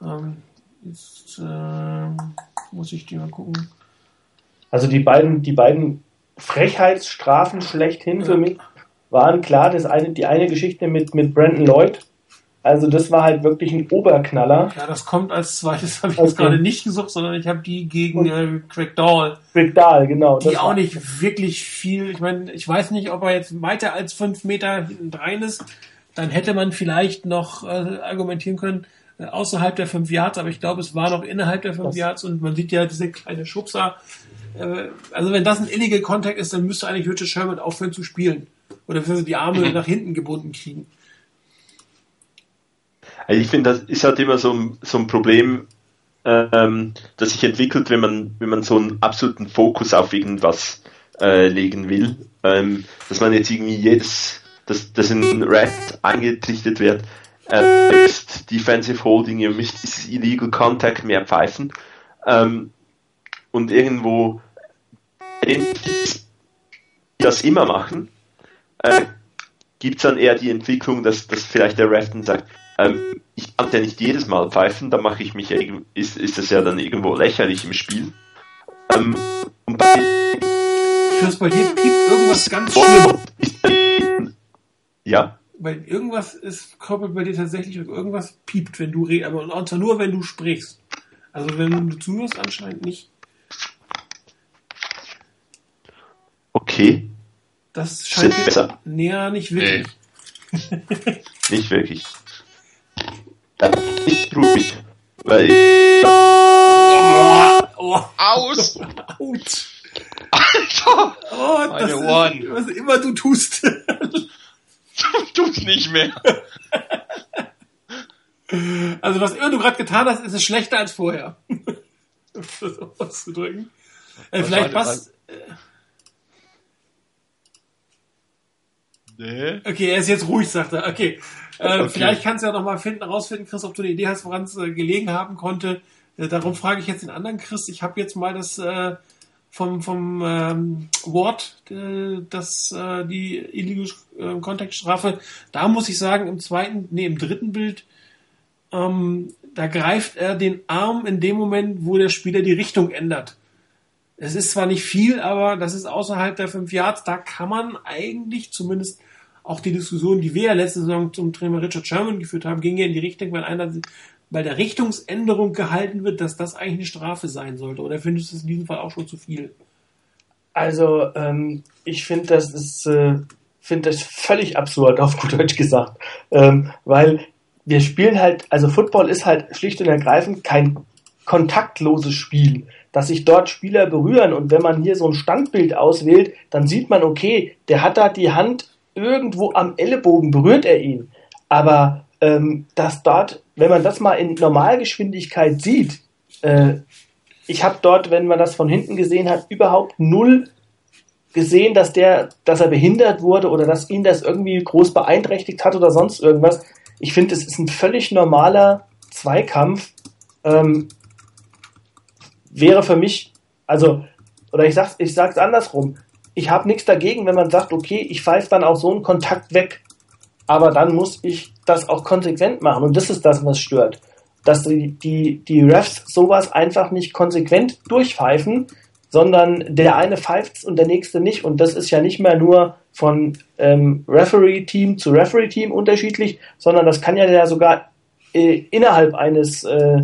Ähm, Jetzt äh, muss ich die mal gucken. Also die beiden, die beiden Frechheitsstrafen schlechthin ja. für mich waren klar, das eine, die eine Geschichte mit, mit Brandon Lloyd. Also das war halt wirklich ein Oberknaller. Ja, das kommt als zweites, habe ich okay. jetzt gerade nicht gesucht, sondern ich habe die gegen äh, Craig Dahl. Craig Dahl, genau. Die auch nicht wirklich viel, ich meine, ich weiß nicht, ob er jetzt weiter als fünf Meter hinten rein ist, dann hätte man vielleicht noch äh, argumentieren können, außerhalb der 5 Yards, aber ich glaube, es war noch innerhalb der 5 Das- Yards und man sieht ja diese kleine Schubser. Äh, Also wenn das ein illegal Contact ist, dann müsste eigentlich Richard Sherman aufhören zu spielen. Oder sie die Arme nach hinten gebunden kriegen. Also ich finde, das ist halt immer so ein, so ein Problem, ähm, das sich entwickelt, wenn man, wenn man so einen absoluten Fokus auf irgendwas äh, legen will. Ähm, dass man jetzt irgendwie jedes, dass, dass ein Rat eingetrichtert wird, äh, ist Defensive Holding, ihr müsst dieses Illegal Contact mehr pfeifen. Ähm, und irgendwo, die das immer machen, äh, gibt es dann eher die Entwicklung, dass, dass vielleicht der Ref dann sagt, ähm, ich kann ja nicht jedes Mal pfeifen, da mache ich mich ist, ist das ja dann irgendwo lächerlich im Spiel. Ähm, und bei Chris, bei dir piept irgendwas ganz schlimm. ja, Weil irgendwas ist, koppelt bei dir tatsächlich, irgendwas piept, wenn du redest, aber und zwar nur, wenn du sprichst. Also wenn du zuhörst, anscheinend nicht. okay, Das scheint Ist besser? näher nicht wirklich. nicht wirklich. Dann bin ich ruhig, weil Oh, Aus! out. Alter! Oh, Meine das Ohren. ist, was immer du tust. Tu's nicht mehr. Also was immer du gerade getan hast, ist es schlechter als vorher. um das auszudrücken. Äh, vielleicht was. Nee. Okay, er ist jetzt ruhig, sagt er. Okay. Äh, Okay. Vielleicht kannst du ja noch mal finden, rausfinden, Chris, ob du eine Idee hast, woran es äh, gelegen haben konnte. Äh, darum frage ich jetzt den anderen Chris. Ich habe jetzt mal das äh, vom, vom ähm, Ward, äh, das, äh, die Illegal äh, Kontaktstrafe. Da muss ich sagen, im zweiten, nee, im dritten Bild, ähm, da greift er den Arm in dem Moment, wo der Spieler die Richtung ändert. Es ist zwar nicht viel, aber das ist außerhalb der 5 Yards. Da kann man eigentlich zumindest auch die Diskussion, die wir ja letzte Saison zum Trainer Richard Sherman geführt haben, ging ja in die Richtung, wenn einer bei der Richtungsänderung gehalten wird, dass das eigentlich eine Strafe sein sollte. Oder findest du es in diesem Fall auch schon zu viel? Also, ähm, ich finde, das äh, finde das völlig absurd, auf gut Deutsch gesagt. Ähm, weil wir spielen halt, also Football ist halt schlicht und ergreifend kein kontaktloses Spiel, dass sich dort Spieler berühren und wenn man hier so ein Standbild auswählt, dann sieht man, okay, der hat da die Hand irgendwo am Ellenbogen, berührt er ihn. Aber ähm, dass dort, wenn man das mal in Normalgeschwindigkeit sieht, äh, ich habe dort, wenn man das von hinten gesehen hat, überhaupt null gesehen, dass der, dass er behindert wurde oder dass ihn das irgendwie groß beeinträchtigt hat oder sonst irgendwas. Ich finde, es ist ein völlig normaler Zweikampf. Ähm, wäre für mich, also, oder ich sag's, ich sag's andersrum. Ich habe nichts dagegen, wenn man sagt, okay, ich pfeife dann auch so einen Kontakt weg. Aber dann muss ich das auch konsequent machen. Und das ist das, was stört. Dass die, die, die Refs sowas einfach nicht konsequent durchpfeifen, sondern der eine pfeift und der nächste nicht. Und das ist ja nicht mehr nur von ähm, Referee-Team zu Referee-Team unterschiedlich, sondern das kann ja sogar äh, innerhalb eines, äh,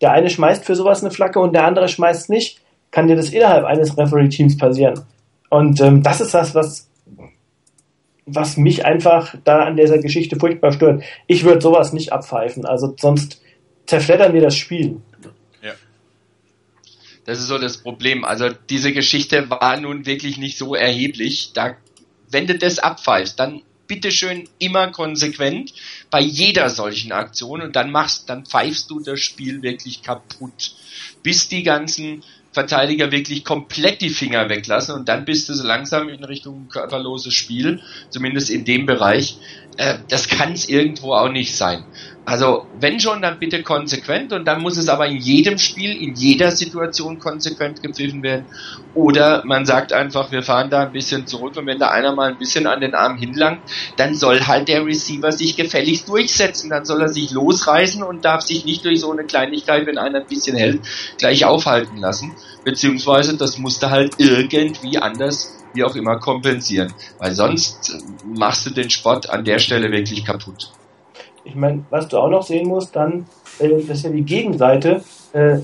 der eine schmeißt für sowas eine Flagge und der andere schmeißt nicht, kann dir das innerhalb eines Referee-Teams passieren. Und ähm, das ist das, was, was mich einfach da an dieser Geschichte furchtbar stört. Ich würde sowas nicht abpfeifen, also sonst zerfleddern wir das Spiel. Das ist so das Problem. Also diese Geschichte war nun wirklich nicht so erheblich. Da, wenn du das abpfeifst, dann bitteschön immer konsequent bei jeder solchen Aktion und dann machst, dann pfeifst du das Spiel wirklich kaputt, bis die ganzen Verteidiger wirklich komplett die Finger weglassen und dann bist du so langsam in Richtung körperloses Spiel, zumindest in dem Bereich. Äh, das kann es irgendwo auch nicht sein. Also wenn schon, dann bitte konsequent und dann muss es aber in jedem Spiel, in jeder Situation konsequent gepfiffen werden. Oder man sagt einfach, wir fahren da ein bisschen zurück und wenn da einer mal ein bisschen an den Arm hinlangt, dann soll halt der Receiver sich gefälligst durchsetzen. Dann soll er sich losreißen und darf sich nicht durch so eine Kleinigkeit, wenn einer ein bisschen hält, gleich aufhalten lassen. Beziehungsweise das musste halt irgendwie anders wie auch immer kompensieren. Weil sonst machst du den Sport an der Stelle wirklich kaputt. Ich meine, was du auch noch sehen musst, dann, äh, das ist ja die Gegenseite, äh,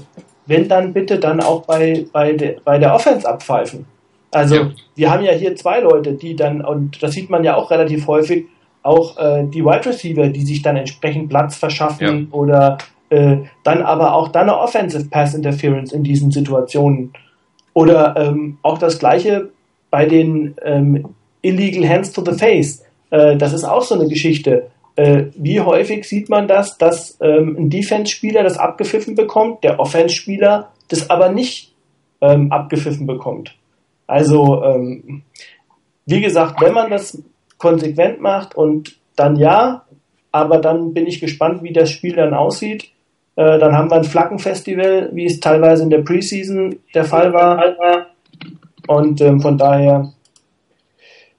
wenn dann bitte dann auch bei, bei, de, bei der Offense abpfeifen. Also, Ja. wir haben ja hier zwei Leute, die dann, und das sieht man ja auch relativ häufig, auch äh, die Wide Receiver, die sich dann entsprechend Platz verschaffen ja. oder äh, dann aber auch dann eine Offensive Pass Interference in diesen Situationen. Oder ähm, auch das gleiche bei den ähm, Illegal Hands to the Face. Äh, das ist auch so eine Geschichte. Äh, wie häufig sieht man das, dass ähm, ein Defense-Spieler das abgepfiffen bekommt, der Offense-Spieler das aber nicht ähm, abgepfiffen bekommt? Also, ähm, wie gesagt, wenn man das konsequent macht und dann ja, aber dann bin ich gespannt, wie das Spiel dann aussieht. Äh, dann haben wir ein Flaggenfestival, wie es teilweise in der Preseason der Fall war. Und ähm, von daher,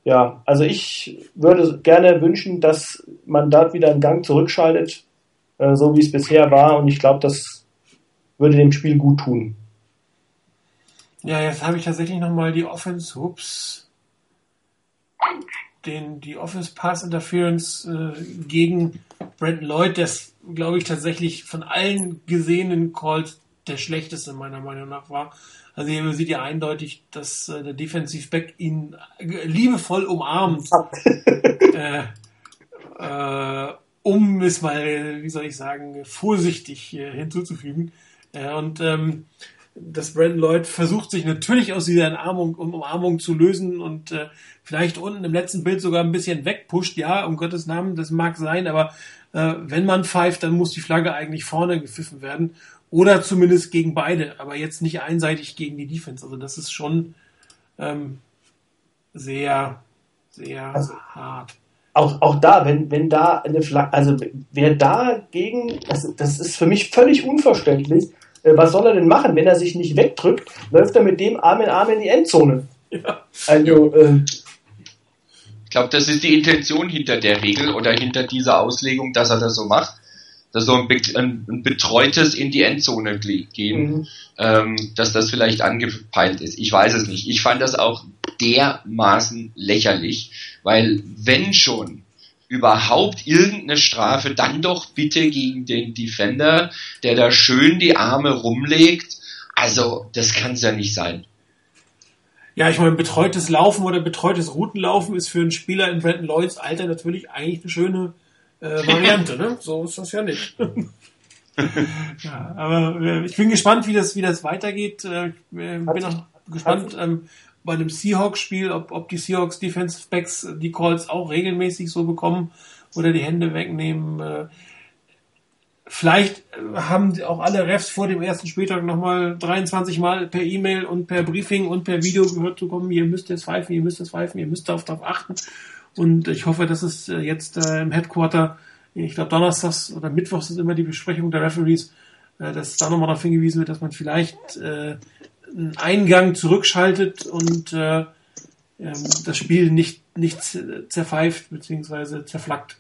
ja, also ich würde gerne wünschen, dass man dort wieder einen Gang zurückschaltet, äh, so wie es bisher war. Und ich glaube, das würde dem Spiel gut tun. Ja, jetzt habe ich tatsächlich nochmal die Offense, ups, den, die Offense Pass Interference äh, gegen Brandon Lloyd, das glaube ich tatsächlich von allen gesehenen Calls der schlechteste meiner Meinung nach war. Also hier sieht ja eindeutig, dass äh, der Defensive Back ihn liebevoll umarmt, äh, äh, um es mal, wie soll ich sagen, vorsichtig äh, hinzuzufügen. Äh, und ähm, dass Brandon Lloyd versucht, sich natürlich aus dieser Umarmung, Umarmung zu lösen und äh, vielleicht unten im letzten Bild sogar ein bisschen wegpusht. Ja, um Gottes Namen, das mag sein, aber äh, wenn man pfeift, dann muss die Flagge eigentlich vorne gepfiffen werden oder zumindest gegen beide, aber jetzt nicht einseitig gegen die Defense. Also das ist schon ähm, sehr, sehr also, hart. Auch, auch da, wenn, wenn da eine Flagge, also wer dagegen, das, das ist für mich völlig unverständlich, äh, was soll er denn machen? Wenn er sich nicht wegdrückt, läuft er mit dem Arm in Arm in die Endzone. Ja. Also, äh, ich glaube, das ist die Intention hinter der Regel oder hinter dieser Auslegung, dass er das so macht dass so ein, ein, ein betreutes in die Endzone gehen, mhm. ähm, dass das vielleicht angepeilt ist. Ich weiß es nicht. Ich fand das auch dermaßen lächerlich, weil wenn schon überhaupt irgendeine Strafe, dann doch bitte gegen den Defender, der da schön die Arme rumlegt. Also, das kann es ja nicht sein. Ja, ich meine, betreutes Laufen oder betreutes Routenlaufen ist für einen Spieler in Brandon Lloyds Alter natürlich eigentlich eine schöne äh, Variante, ne? So ist das ja nicht. ja, aber äh, ich bin gespannt, wie das, wie das weitergeht. Äh, äh bin auch gespannt ähm, bei dem Seahawks-Spiel, ob, ob die Seahawks Defensive Backs die Calls auch regelmäßig so bekommen oder die Hände wegnehmen. Äh, vielleicht äh, haben auch alle Refs vor dem ersten Spieltag nochmal 23 Mal per E-Mail und per Briefing und per Video gehört zu kommen, ihr müsst jetzt pfeifen, ihr müsst jetzt pfeifen, ihr müsst darauf achten. Und ich hoffe, dass es äh, jetzt äh, im Headquarter, ich glaube donnerstags oder mittwochs ist immer die Besprechung der Referees, äh, dass da nochmal darauf hingewiesen wird, dass man vielleicht einen Eingang zurückschaltet und äh, ähm, das Spiel nicht, nicht zerpfeift bzw. zerflackt.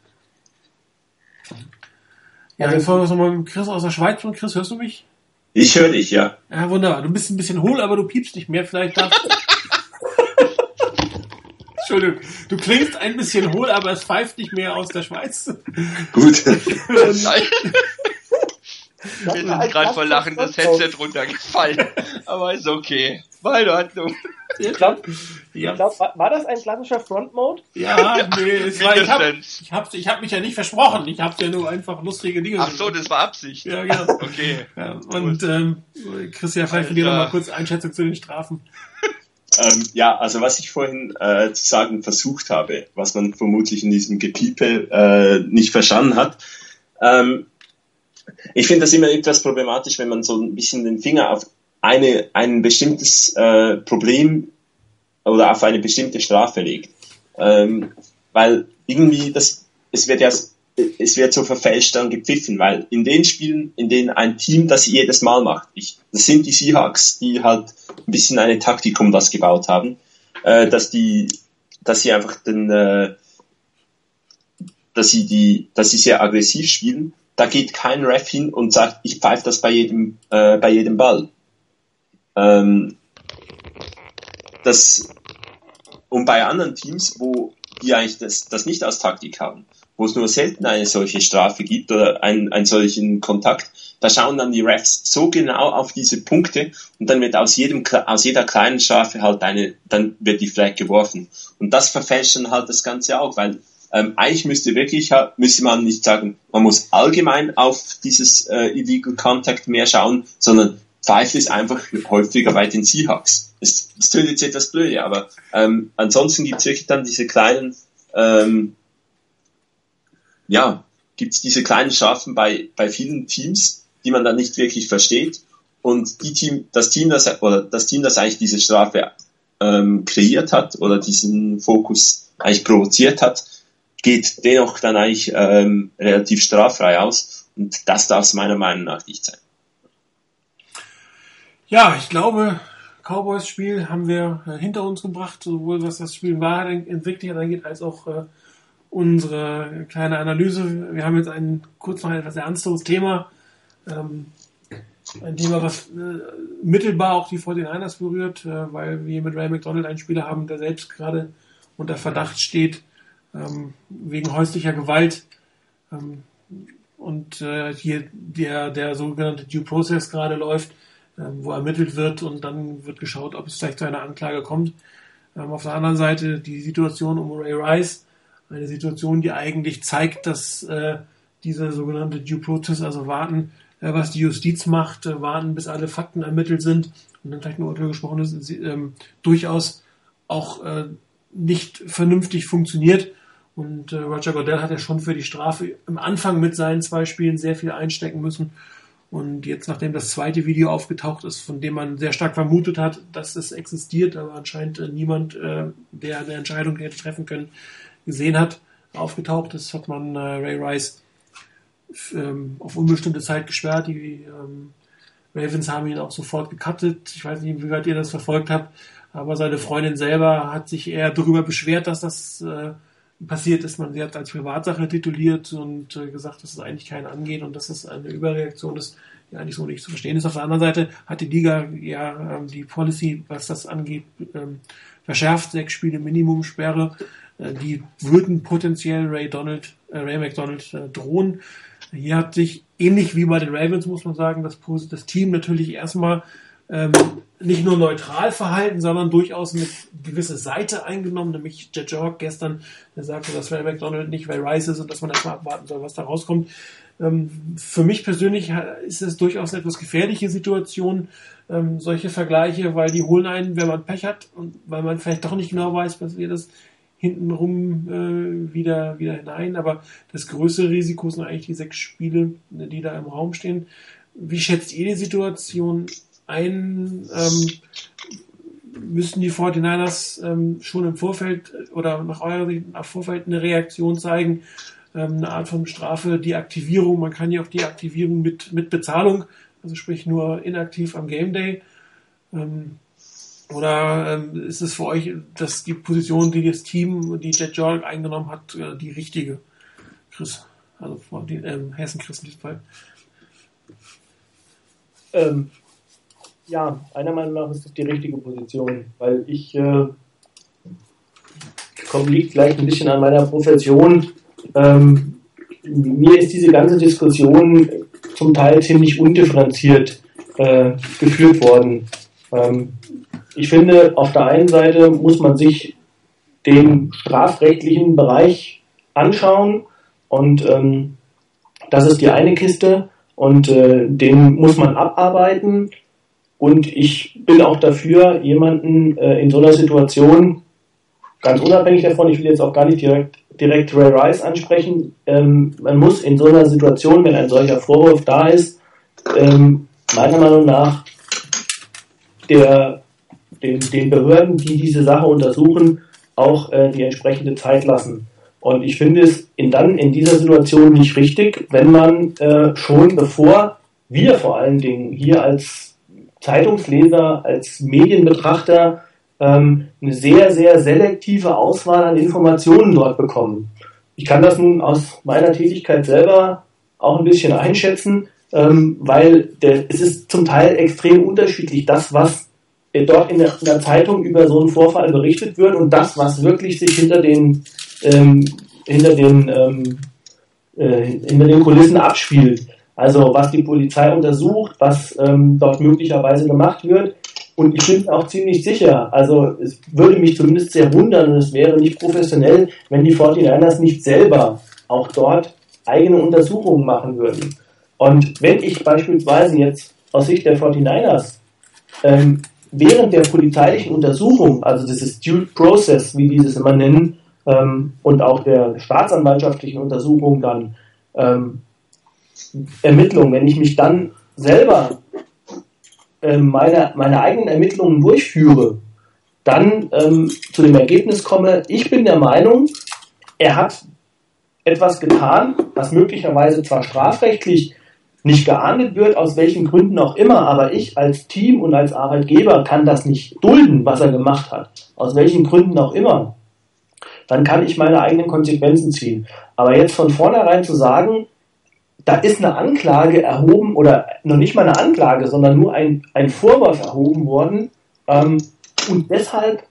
Ja, jetzt wollen wir nochmal mit Chris aus der Schweiz. Und Chris, hörst du mich? Ich höre dich, ja. Ja, wunderbar. Du bist ein bisschen hohl, aber du piepst nicht mehr. Vielleicht darfst Entschuldigung, du klingst ein bisschen hohl, aber es pfeift nicht mehr aus der Schweiz. Gut. Mir ist gerade vor Lachen das Headset runtergefallen. Aber ist okay. War in Ordnung. Ich glaube, ja. glaub, war das ein klassischer Front-Mode? Ja, nee, es war, ich habe ich hab, ich hab mich ja nicht versprochen. Ich habe ja nur einfach lustige Dinge Ach so, das war Absicht. Ja, genau. Okay. Ja, und ähm, Christian, vielleicht von dir nochmal kurz Einschätzung zu den Strafen. Ähm, ja, also was ich vorhin äh, zu sagen versucht habe, was man vermutlich in diesem Gepiepe äh, nicht verstanden hat. Ähm, ich finde das immer etwas problematisch, wenn man so ein bisschen den Finger auf eine, ein bestimmtes äh, Problem oder auf eine bestimmte Strafe legt. Ähm, weil irgendwie das, es wird ja es wird so verfälscht dann gepfiffen, weil in den Spielen, in denen ein Team das jedes Mal macht, ich, das sind die Seahawks, die halt ein bisschen eine Taktik um das gebaut haben, äh, dass die, dass sie einfach den, äh, dass sie die, dass sie sehr aggressiv spielen. Da geht kein Ref hin und sagt, ich pfeife das bei jedem, äh, bei jedem Ball. Ähm, das, und bei anderen Teams, wo die eigentlich das, das nicht als Taktik haben, wo es nur selten eine solche Strafe gibt oder einen, einen solchen Kontakt, da schauen dann die Refs so genau auf diese Punkte und dann wird aus jedem, aus jeder kleinen Strafe halt eine, dann wird die Flag geworfen. Und das verfälscht dann halt das Ganze auch, weil ähm, eigentlich müsste wirklich, müsste man nicht sagen, man muss allgemein auf dieses äh, Illegal Contact mehr schauen, sondern pfeift es einfach häufiger bei den Seahawks. Es, es tönt jetzt etwas blöde, aber ähm, ansonsten gibt es wirklich dann diese kleinen, ähm, ja, gibt es diese kleinen Strafen bei, bei vielen Teams, die man dann nicht wirklich versteht. Und die Team, das Team, das oder das Team, das eigentlich diese Strafe ähm, kreiert hat oder diesen Fokus eigentlich provoziert hat, geht dennoch dann eigentlich ähm, relativ straffrei aus. Und das darf es meiner Meinung nach nicht sein. Ja, ich glaube, Cowboys Spiel haben wir äh, hinter uns gebracht, sowohl was das Spiel war entwickelt angeht, als auch äh, unsere kleine Analyse. Wir haben jetzt ein kurz noch ein etwas ernsteres Thema. Ähm, ein Thema, was äh, mittelbar auch die 49ers berührt, äh, weil wir mit Ray McDonald einen Spieler haben, der selbst gerade unter Verdacht steht, ähm, wegen häuslicher Gewalt. Ähm, und äh, hier der, der sogenannte Due Process gerade läuft, ähm, wo ermittelt wird und dann wird geschaut, ob es vielleicht zu einer Anklage kommt. Ähm, auf der anderen Seite die Situation um Ray Rice, eine Situation, die eigentlich zeigt, dass äh, diese sogenannte Due Process, also warten, äh, was die Justiz macht, äh, warten, bis alle Fakten ermittelt sind und dann vielleicht nur Urteil gesprochen ist, ähm, durchaus auch nicht vernünftig funktioniert. Und Roger Goodell hat ja schon für die Strafe im Anfang mit seinen zwei Spielen sehr viel einstecken müssen. Und jetzt, nachdem das zweite Video aufgetaucht ist, von dem man sehr stark vermutet hat, dass es existiert, aber anscheinend niemand, der eine Entscheidung hätte treffen können, gesehen hat, aufgetaucht ist, hat man äh, Ray Rice ähm, auf unbestimmte Zeit gesperrt. Die ähm, Ravens haben ihn auch sofort gecuttet. Ich weiß nicht, wie weit ihr das verfolgt habt, aber seine Freundin selber hat sich eher darüber beschwert, dass das äh, passiert ist. Man sie hat als Privatsache tituliert und äh, gesagt, dass es eigentlich keinen angeht und dass es eine Überreaktion ist, die eigentlich so nicht zu verstehen ist. Auf der anderen Seite hat die Liga ja ähm, die Policy, was das angeht, ähm, verschärft. Sechs Spiele Minimumsperre. Äh, die würden potenziell Ray Donald, äh, Ray McDonald äh, drohen. Hier hat sich ähnlich wie bei den Ravens, muss man sagen, das, das Team natürlich erstmal ähm, nicht nur neutral verhalten, sondern durchaus eine gewisse Seite eingenommen, nämlich Jet Jork gestern, der sagte, dass Ray McDonald nicht Ray Rice ist und dass man erstmal abwarten soll, was da rauskommt. Ähm, für mich persönlich ist es durchaus eine etwas gefährliche Situation, ähm, solche Vergleiche, weil die holen einen, wenn man Pech hat und weil man vielleicht doch nicht genau weiß, was wir das hintenrum äh, wieder, wieder hinein. Aber das größere Risiko sind eigentlich die sechs Spiele, die da im Raum stehen. Wie schätzt ihr die Situation ein, ähm, müssen die 49ers ähm, schon im Vorfeld oder nach eurer Sicht im Vorfeld eine Reaktion zeigen, ähm, eine Art von Strafe, die Aktivierung, man kann ja auch die Aktivierung mit, mit Bezahlung, also sprich nur inaktiv am Game Day. Ähm, oder ähm, ist es für euch, dass die Position, die das Team, die Jet Jorg eingenommen hat, äh, die richtige? Chris, also vor den ähm, Hessen Chris in diesem Fall. Ähm, ja, einer Meinung nach ist das die richtige Position, weil ich äh, komme liegt vielleicht ein bisschen an meiner Profession. Ähm, mir ist diese ganze Diskussion zum Teil ziemlich undifferenziert äh, geführt worden. Ähm, ich finde, auf der einen Seite muss man sich den strafrechtlichen Bereich anschauen und ähm, das ist die eine Kiste und äh, den muss man abarbeiten. Und ich bin auch dafür, jemanden äh, in so einer Situation, ganz unabhängig davon, ich will jetzt auch gar nicht direkt, direkt Ray Rice ansprechen, ähm, man muss in so einer Situation, wenn ein solcher Vorwurf da ist, ähm, meiner Meinung nach der, den, den Behörden, die diese Sache untersuchen, auch äh, die entsprechende Zeit lassen. Und ich finde es in, dann in dieser Situation nicht richtig, wenn man äh, schon bevor wir vor allen Dingen hier als Zeitungsleser, als Medienbetrachter ähm, eine sehr, sehr selektive Auswahl an Informationen dort bekommen. Ich kann das nun aus meiner Tätigkeit selber auch ein bisschen einschätzen, ähm, weil der, es ist zum Teil extrem unterschiedlich, das, was dort in der, in der, Zeitung über so einen Vorfall berichtet wird und das, was wirklich sich hinter den, ähm, hinter den, ähm, äh, hinter den Kulissen abspielt. Also was die Polizei untersucht, was ähm, dort möglicherweise gemacht wird. und ich bin auch ziemlich sicher, also es würde mich zumindest sehr wundern und es wäre nicht professionell, wenn die 49ers nicht selber auch dort eigene Untersuchungen machen würden. Und wenn ich beispielsweise jetzt aus Sicht der 49ers ähm, während der polizeilichen Untersuchung, also dieses Due Process, wie die es immer nennen, ähm, und auch der staatsanwaltschaftlichen Untersuchung dann ähm, Ermittlungen, wenn ich mich dann selber ähm, meine, meine eigenen Ermittlungen durchführe, dann ähm, zu dem Ergebnis komme, ich bin der Meinung, er hat etwas getan, was möglicherweise zwar strafrechtlich nicht geahndet wird, aus welchen Gründen auch immer, aber ich als Team und als Arbeitgeber kann das nicht dulden, was er gemacht hat, aus welchen Gründen auch immer, dann kann ich meine eigenen Konsequenzen ziehen. Aber jetzt von vornherein zu sagen, da ist eine Anklage erhoben oder noch nicht mal eine Anklage, sondern nur ein, ein Vorwurf erhoben worden ähm, und deshalb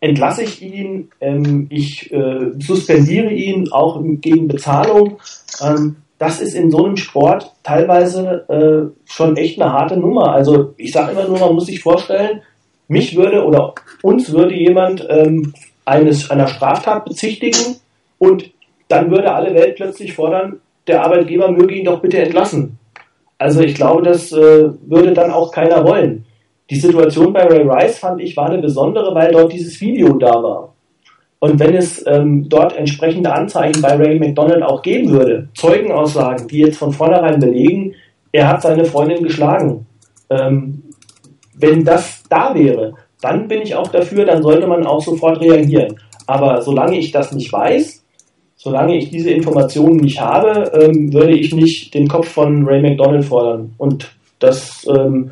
entlasse ich ihn, ähm, ich äh, suspendiere ihn auch gegen Bezahlung. Ähm, das ist in so einem Sport teilweise äh, schon echt eine harte Nummer. Also ich sage immer nur, man muss sich vorstellen, mich würde oder uns würde jemand ähm, eines, einer Straftat bezichtigen und dann würde alle Welt plötzlich fordern, der Arbeitgeber möge ihn doch bitte entlassen. Also ich glaube, das äh, würde dann auch keiner wollen. Die Situation bei Ray Rice fand ich war eine besondere, weil dort dieses Video da war. Und wenn es ähm, dort entsprechende Anzeigen bei Ray McDonald auch geben würde, Zeugenaussagen, die jetzt von vornherein belegen, er hat seine Freundin geschlagen. Ähm, wenn das da wäre, dann bin ich auch dafür, dann sollte man auch sofort reagieren. Aber solange ich das nicht weiß, solange ich diese Informationen nicht habe, ähm, würde ich nicht den Kopf von Ray McDonald fordern. Und das ähm,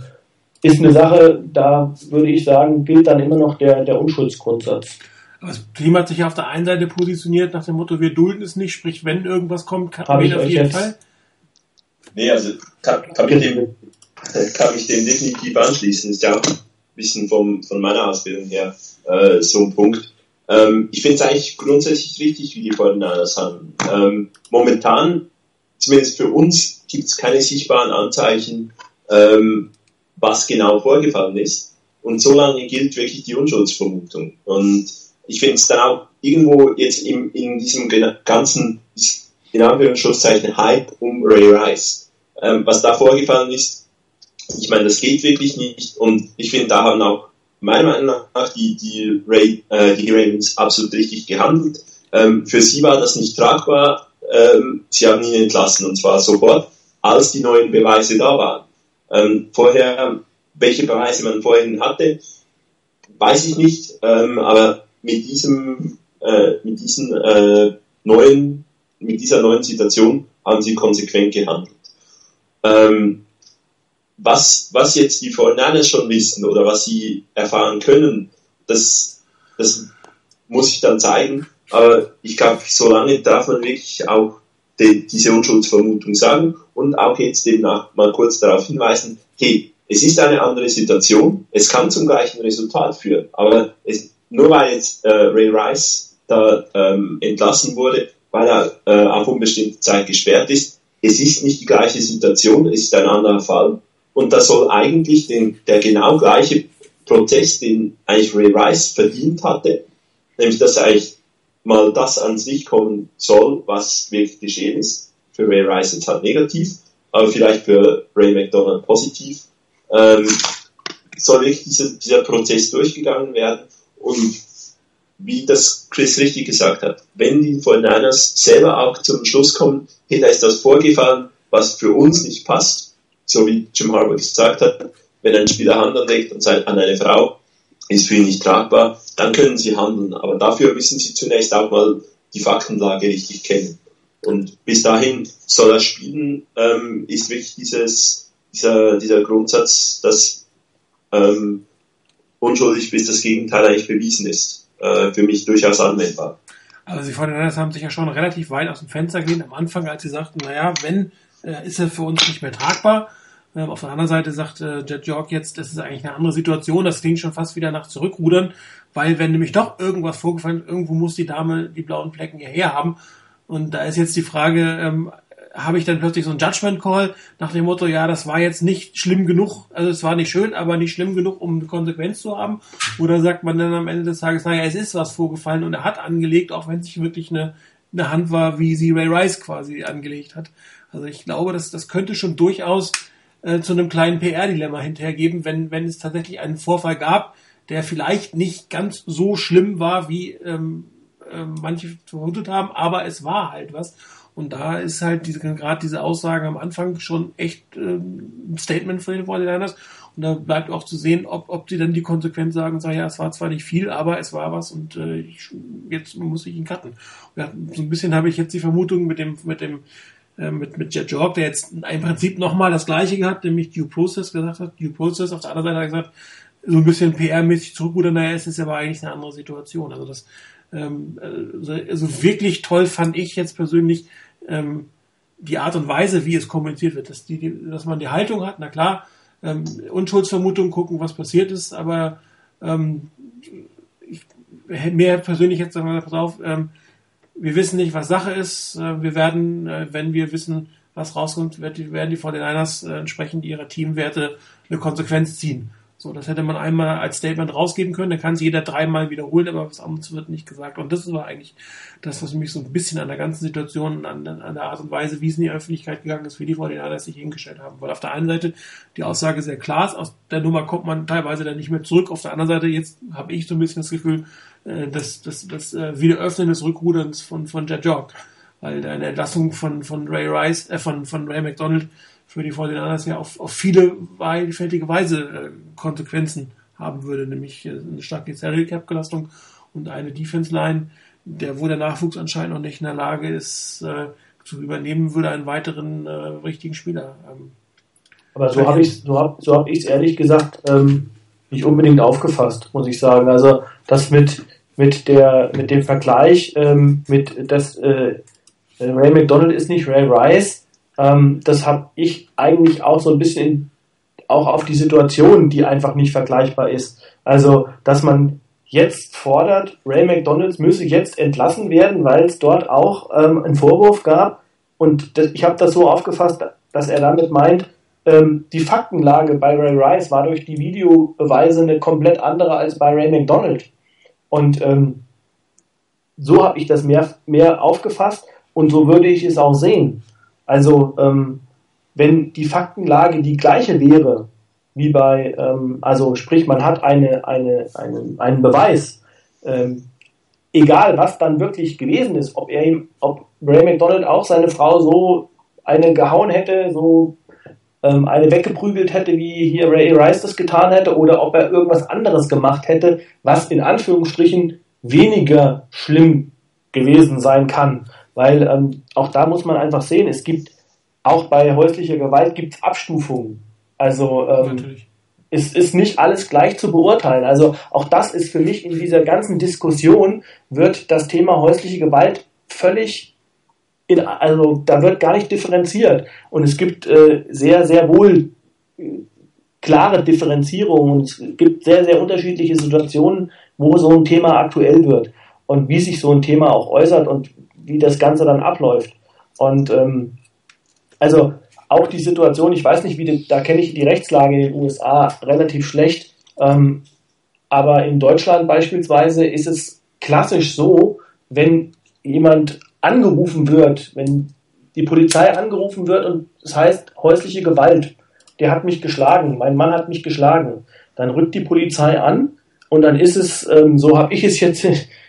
ist eine Sache, da würde ich sagen, gilt dann immer noch der, der Unschuldsgrundsatz. Aber das Team hat sich auf der einen Seite positioniert nach dem Motto, wir dulden es nicht, sprich, wenn irgendwas kommt, kann ich auf jeden Fall. Nee, also kann, kann, mich dem, kann mich dem definitiv anschließen. Ist ja auch ein bisschen vom, von meiner Ausbildung her äh, so ein Punkt. Ähm, ich finde es eigentlich grundsätzlich richtig, wie die Fortinanders haben. Ähm, momentan, zumindest für uns, gibt es keine sichtbaren Anzeichen, ähm, was genau vorgefallen ist. Und solange gilt wirklich die Unschuldsvermutung. Und ich finde es dann auch irgendwo jetzt im, in diesem ganzen, in Anführungszeichen, Hype um Ray Rice, ähm, was da vorgefallen ist, ich meine, das geht wirklich nicht. Und ich finde, da haben auch meiner Meinung nach die, die, Ray, äh, die Ravens absolut richtig gehandelt. Ähm, für sie war das nicht tragbar. Ähm, sie haben ihn entlassen und zwar sofort, als die neuen Beweise da waren. Ähm, vorher, welche Beweise man vorhin hatte, weiß ich nicht, ähm, aber mit diesem, äh, mit diesen äh, neuen, mit dieser neuen Situation haben sie konsequent gehandelt. Ähm, was, was jetzt die 49ers schon wissen oder was sie erfahren können, das, das muss ich dann zeigen. Aber ich glaube, solange darf man wirklich auch die, diese Unschuldsvermutung sagen und auch jetzt eben auch mal kurz darauf hinweisen, hey, es ist eine andere Situation, es kann zum gleichen Resultat führen, aber es, nur weil jetzt äh, Ray Rice da ähm, entlassen wurde, weil er äh, auf unbestimmte Zeit gesperrt ist, es ist nicht die gleiche Situation, es ist ein anderer Fall und das soll eigentlich den, der genau gleiche Prozess, den eigentlich Ray Rice verdient hatte, nämlich dass eigentlich mal das an sich kommen soll, was wirklich geschehen ist. Für Ray Rice jetzt halt negativ, aber vielleicht für Ray McDonald positiv. Ähm, soll wirklich dieser, dieser Prozess durchgegangen werden und wie das Chris richtig gesagt hat, wenn die 49ers selber auch zum Schluss kommen, hey, da ist das vorgefallen, was für uns nicht passt, so wie Jim Harbaugh gesagt hat, wenn ein Spieler Hand anlegt und sagt an eine Frau, ist für ihn nicht tragbar, dann können sie handeln. Aber dafür müssen sie zunächst auch mal die Faktenlage richtig kennen. Und bis dahin soll er spielen, ähm, ist wirklich dieses, dieser, dieser Grundsatz, dass ähm, unschuldig bis das Gegenteil eigentlich bewiesen ist, äh, für mich durchaus anwendbar. Also die 49ers haben sich ja schon relativ weit aus dem Fenster gelehnt am Anfang, als sie sagten, naja, wenn, äh, ist er für uns nicht mehr tragbar. Ähm, auf der anderen Seite sagt äh, Jet York jetzt, das ist eigentlich eine andere Situation, das klingt schon fast wieder nach Zurückrudern, weil wenn nämlich doch irgendwas vorgefallen ist, irgendwo muss die Dame die blauen Flecken hierher haben. Und da ist jetzt die Frage, ähm, habe ich dann plötzlich so einen Judgment Call nach dem Motto, ja, das war jetzt nicht schlimm genug, also es war nicht schön, aber nicht schlimm genug, um eine Konsequenz zu haben. Oder sagt man dann am Ende des Tages, naja, es ist was vorgefallen und er hat angelegt, auch wenn es nicht wirklich eine, eine Hand war, wie sie Ray Rice quasi angelegt hat. Also ich glaube, dass das könnte schon durchaus äh, zu einem kleinen PR-Dilemma hinterhergeben, wenn, wenn es tatsächlich einen Vorfall gab, der vielleicht nicht ganz so schlimm war, wie ähm, äh, manche vermutet haben, aber es war halt was. Und da ist halt diese, gerade diese Aussage am Anfang schon echt ein Statement für den 49ers. Und da bleibt auch zu sehen, ob, ob sie dann die Konsequenz sagen, sagen, ja, es war zwar nicht viel, aber es war was und äh, ich, jetzt muss ich ihn cutten. Ja, so ein bisschen habe ich jetzt die Vermutung mit dem, mit dem, äh, mit, mit Jet Jorg, der jetzt im Prinzip nochmal das Gleiche gehabt, nämlich Due Process gesagt hat. Due Process auf der anderen Seite hat gesagt, so ein bisschen PR-mäßig zurückrudern, naja, es ist aber eigentlich eine andere Situation. Also das, ähm, also, also wirklich toll fand ich jetzt persönlich, ähm, die Art und Weise, wie es kommuniziert wird, dass, die, dass man die Haltung hat, na klar, ähm, Unschuldsvermutung gucken, was passiert ist, aber ähm, ich, mehr persönlich jetzt sagen wir, pass auf, ähm, wir wissen nicht, was Sache ist, äh, wir werden, äh, wenn wir wissen, was rauskommt, werden die, werden die 49ers äh, entsprechend ihrer Teamwerte eine Konsequenz ziehen. So, das hätte man einmal als Statement rausgeben können, dann kann es jeder dreimal wiederholen, aber was anderes wird nicht gesagt. Und das war eigentlich das, was mich so ein bisschen an der ganzen Situation, an, an der Art und Weise, wie es in die Öffentlichkeit gegangen ist, wie die Vorderlader sich hingestellt haben. Weil auf der einen Seite die Aussage sehr klar ist, aus der Nummer kommt man teilweise dann nicht mehr zurück. Auf der anderen Seite, jetzt habe ich so ein bisschen das Gefühl, äh, dass das, das äh, Wiederöffnen des Rückruderns von, von Jog. Weil eine Entlassung von, von Ray Rice, äh, von, von Ray McDonald für die 49ers ja auf, auf viele vielfältige Weise äh, Konsequenzen haben würde, nämlich äh, eine starke Salary Cap Belastung und eine Defense Line, der wo der Nachwuchs anscheinend noch nicht in der Lage ist äh, zu übernehmen, würde einen weiteren äh, richtigen Spieler. Ähm, Aber so habe ich so hab, so hab ich es ehrlich gesagt ähm, nicht unbedingt aufgefasst, muss ich sagen. Also das mit mit der mit dem Vergleich ähm, mit das äh, Ray McDonald ist nicht Ray Rice ähm, das habe ich eigentlich auch so ein bisschen auch auf die Situation, die einfach nicht vergleichbar ist. Also, dass man jetzt fordert, Ray McDonalds müsse jetzt entlassen werden, weil es dort auch ähm, einen Vorwurf gab. Und das, ich habe das so aufgefasst, dass er damit meint, ähm, die Faktenlage bei Ray Rice war durch die Videobeweise eine komplett andere als bei Ray McDonald. Und ähm, so habe ich das mehr, mehr aufgefasst und so würde ich es auch sehen. Also ähm, wenn die Faktenlage die gleiche wäre, wie bei, ähm, also sprich, man hat eine, eine, eine, einen Beweis, ähm, egal was dann wirklich gewesen ist, ob er ihm, ob Ray McDonald auch seine Frau so eine gehauen hätte, so ähm, eine weggeprügelt hätte, wie hier Ray Rice das getan hätte, oder ob er irgendwas anderes gemacht hätte, was in Anführungsstrichen weniger schlimm gewesen sein kann. Weil ähm, auch da muss man einfach sehen, es gibt auch bei häuslicher Gewalt gibt es Abstufungen. Also ähm, es ist nicht alles gleich zu beurteilen. Also auch das ist für mich in dieser ganzen Diskussion wird das Thema häusliche Gewalt völlig in, also da wird gar nicht differenziert. Und es gibt äh, sehr, sehr wohl äh, klare Differenzierungen und es gibt sehr, sehr unterschiedliche Situationen, wo so ein Thema aktuell wird und wie sich so ein Thema auch äußert und wie das Ganze dann abläuft. Und ähm, also auch die Situation, ich weiß nicht, wie die, da kenne ich die Rechtslage in den USA relativ schlecht, ähm, aber in Deutschland beispielsweise ist es klassisch so, wenn jemand angerufen wird, wenn die Polizei angerufen wird und es das heißt häusliche Gewalt, der hat mich geschlagen, mein Mann hat mich geschlagen, dann rückt die Polizei an und dann ist es, ähm, so habe ich es jetzt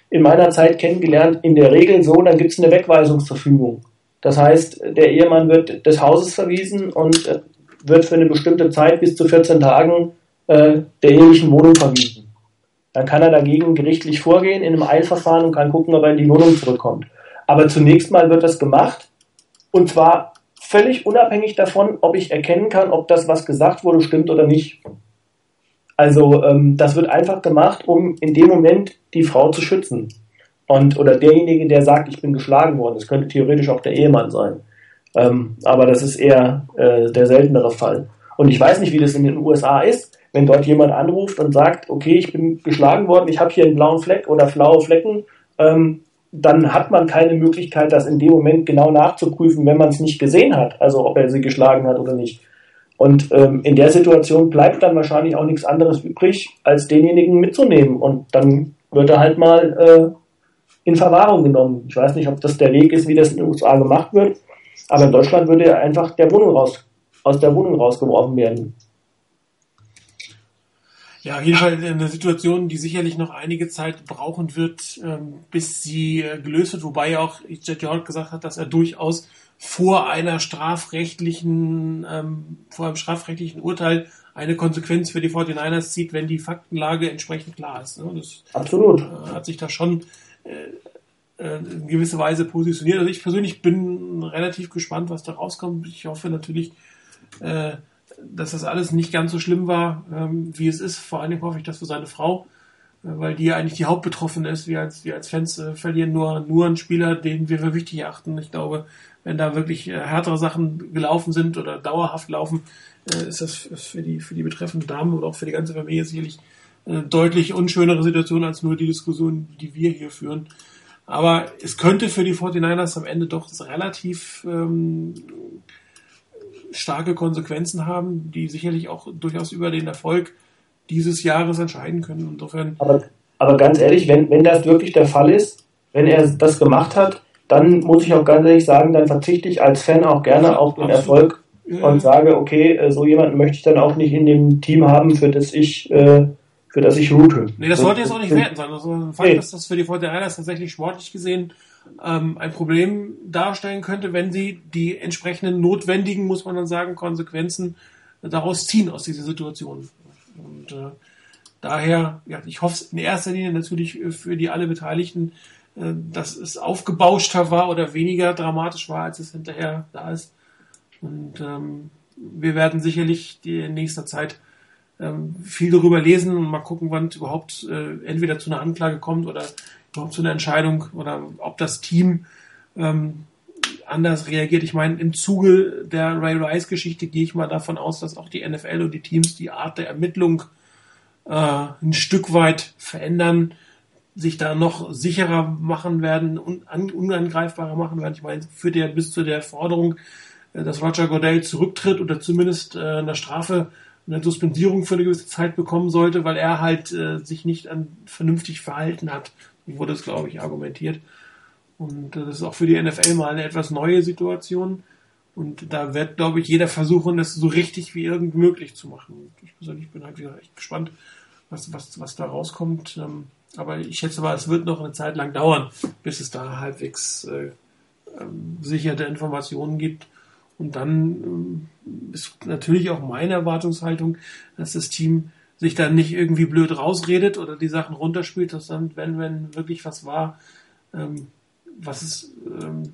in meiner Zeit kennengelernt, in der Regel so, dann gibt es eine Wegweisungsverfügung. Das heißt, der Ehemann wird des Hauses verwiesen und äh, wird für eine bestimmte Zeit bis zu 14 Tagen äh, der ehelichen Wohnung verwiesen. Dann kann er dagegen gerichtlich vorgehen in einem Eilverfahren und kann gucken, ob er in die Wohnung zurückkommt. Aber zunächst mal wird das gemacht und zwar völlig unabhängig davon, ob ich erkennen kann, ob das, was gesagt wurde, stimmt oder nicht. Also ähm, das wird einfach gemacht, um in dem Moment die Frau zu schützen. Und oder derjenige, der sagt, ich bin geschlagen worden, das könnte theoretisch auch der Ehemann sein. Ähm, aber das ist eher äh, der seltenere Fall. Und ich weiß nicht, wie das in den USA ist, wenn dort jemand anruft und sagt, okay, ich bin geschlagen worden, ich habe hier einen blauen Fleck oder blaue Flecken, ähm, dann hat man keine Möglichkeit, das in dem Moment genau nachzuprüfen, wenn man es nicht gesehen hat, also ob er sie geschlagen hat oder nicht. Und ähm, in der Situation bleibt dann wahrscheinlich auch nichts anderes übrig, als denjenigen mitzunehmen. Und dann wird er halt mal äh, in Verwahrung genommen. Ich weiß nicht, ob das der Weg ist, wie das in den USA gemacht wird, aber in Deutschland würde er einfach der Wohnung raus, aus der Wohnung rausgeworfen werden. Ja, auf jeden Fall eine Situation, die sicherlich noch einige Zeit brauchen wird, ähm, bis sie äh, gelöst wird, wobei auch Jet York gesagt hat, dass er durchaus vor einer strafrechtlichen, ähm, vor einem strafrechtlichen Urteil eine Konsequenz für die 49ers zieht, wenn die Faktenlage entsprechend klar ist. Ne? Das Absolut. Äh, hat sich da schon äh, äh, in gewisser Weise positioniert. Also ich persönlich bin relativ gespannt, was da rauskommt. Ich hoffe natürlich, äh, dass das alles nicht ganz so schlimm war, ähm, wie es ist. Vor allem hoffe ich das für seine Frau, äh, weil die ja eigentlich die Hauptbetroffene ist. Wir als, wir als Fans verlieren nur, nur einen Spieler, den wir für wichtig erachten. Ich glaube, wenn da wirklich äh, härtere Sachen gelaufen sind oder dauerhaft laufen, äh, ist das für die, für die betreffende Dame oder auch für die ganze Familie sicherlich eine deutlich unschönere Situation als nur die Diskussion, die wir hier führen. Aber es könnte für die 49ers am Ende doch relativ ähm, starke Konsequenzen haben, die sicherlich auch durchaus über den Erfolg dieses Jahres entscheiden können. Insofern. Aber, aber ganz ehrlich, wenn, wenn das wirklich der Fall ist, wenn er das gemacht hat, dann muss ich auch ganz ehrlich sagen, dann verzichte ich als Fan auch gerne auf den Erfolg und sage, okay, äh, so jemanden möchte ich dann auch nicht in dem Team haben, für das ich, äh, für das ich route. Nee, das sollte jetzt auch nicht werten sein. Also ein Fakt, nee. dass das für die Fortinanders tatsächlich sportlich gesehen ähm, ein Problem darstellen könnte, wenn sie die entsprechenden notwendigen, muss man dann sagen, Konsequenzen daraus ziehen aus dieser Situation. Und äh, daher, ja, ich hoffe in erster Linie natürlich für die alle Beteiligten, äh, dass es aufgebauschter war oder weniger dramatisch war, als es hinterher da ist. Und ähm, wir werden sicherlich die in nächster Zeit ähm, viel darüber lesen und mal gucken, wann überhaupt äh, entweder zu einer Anklage kommt oder überhaupt zu einer Entscheidung oder ob das Team ähm, anders reagiert. Ich meine, im Zuge der Ray Rice Geschichte gehe ich mal davon aus, dass auch die NFL und die Teams die Art der Ermittlung äh, ein Stück weit verändern, sich da noch sicherer machen werden und unangreifbarer machen werden. Ich meine, führt ja bis zu der Forderung, äh, dass Roger Goodell zurücktritt oder zumindest äh, eine Strafe, eine Suspendierung für eine gewisse Zeit bekommen sollte, weil er halt äh, sich nicht an, vernünftig verhalten hat. So wurde es, glaube ich, argumentiert. Und äh, das ist auch für die NFL mal eine etwas neue Situation. Und da wird, glaube ich, jeder versuchen, das so richtig wie irgend möglich zu machen. Ich persönlich bin halt wieder echt gespannt, was, was, was da rauskommt. Ähm, aber ich schätze mal, es wird noch eine Zeit lang dauern, bis es da halbwegs äh, ähm, sicherte Informationen gibt. Und dann ähm, ist natürlich auch meine Erwartungshaltung, dass das Team sich dann nicht irgendwie blöd rausredet oder die Sachen runterspielt, dass dann, wenn, wenn wirklich was war, ähm, was es ähm,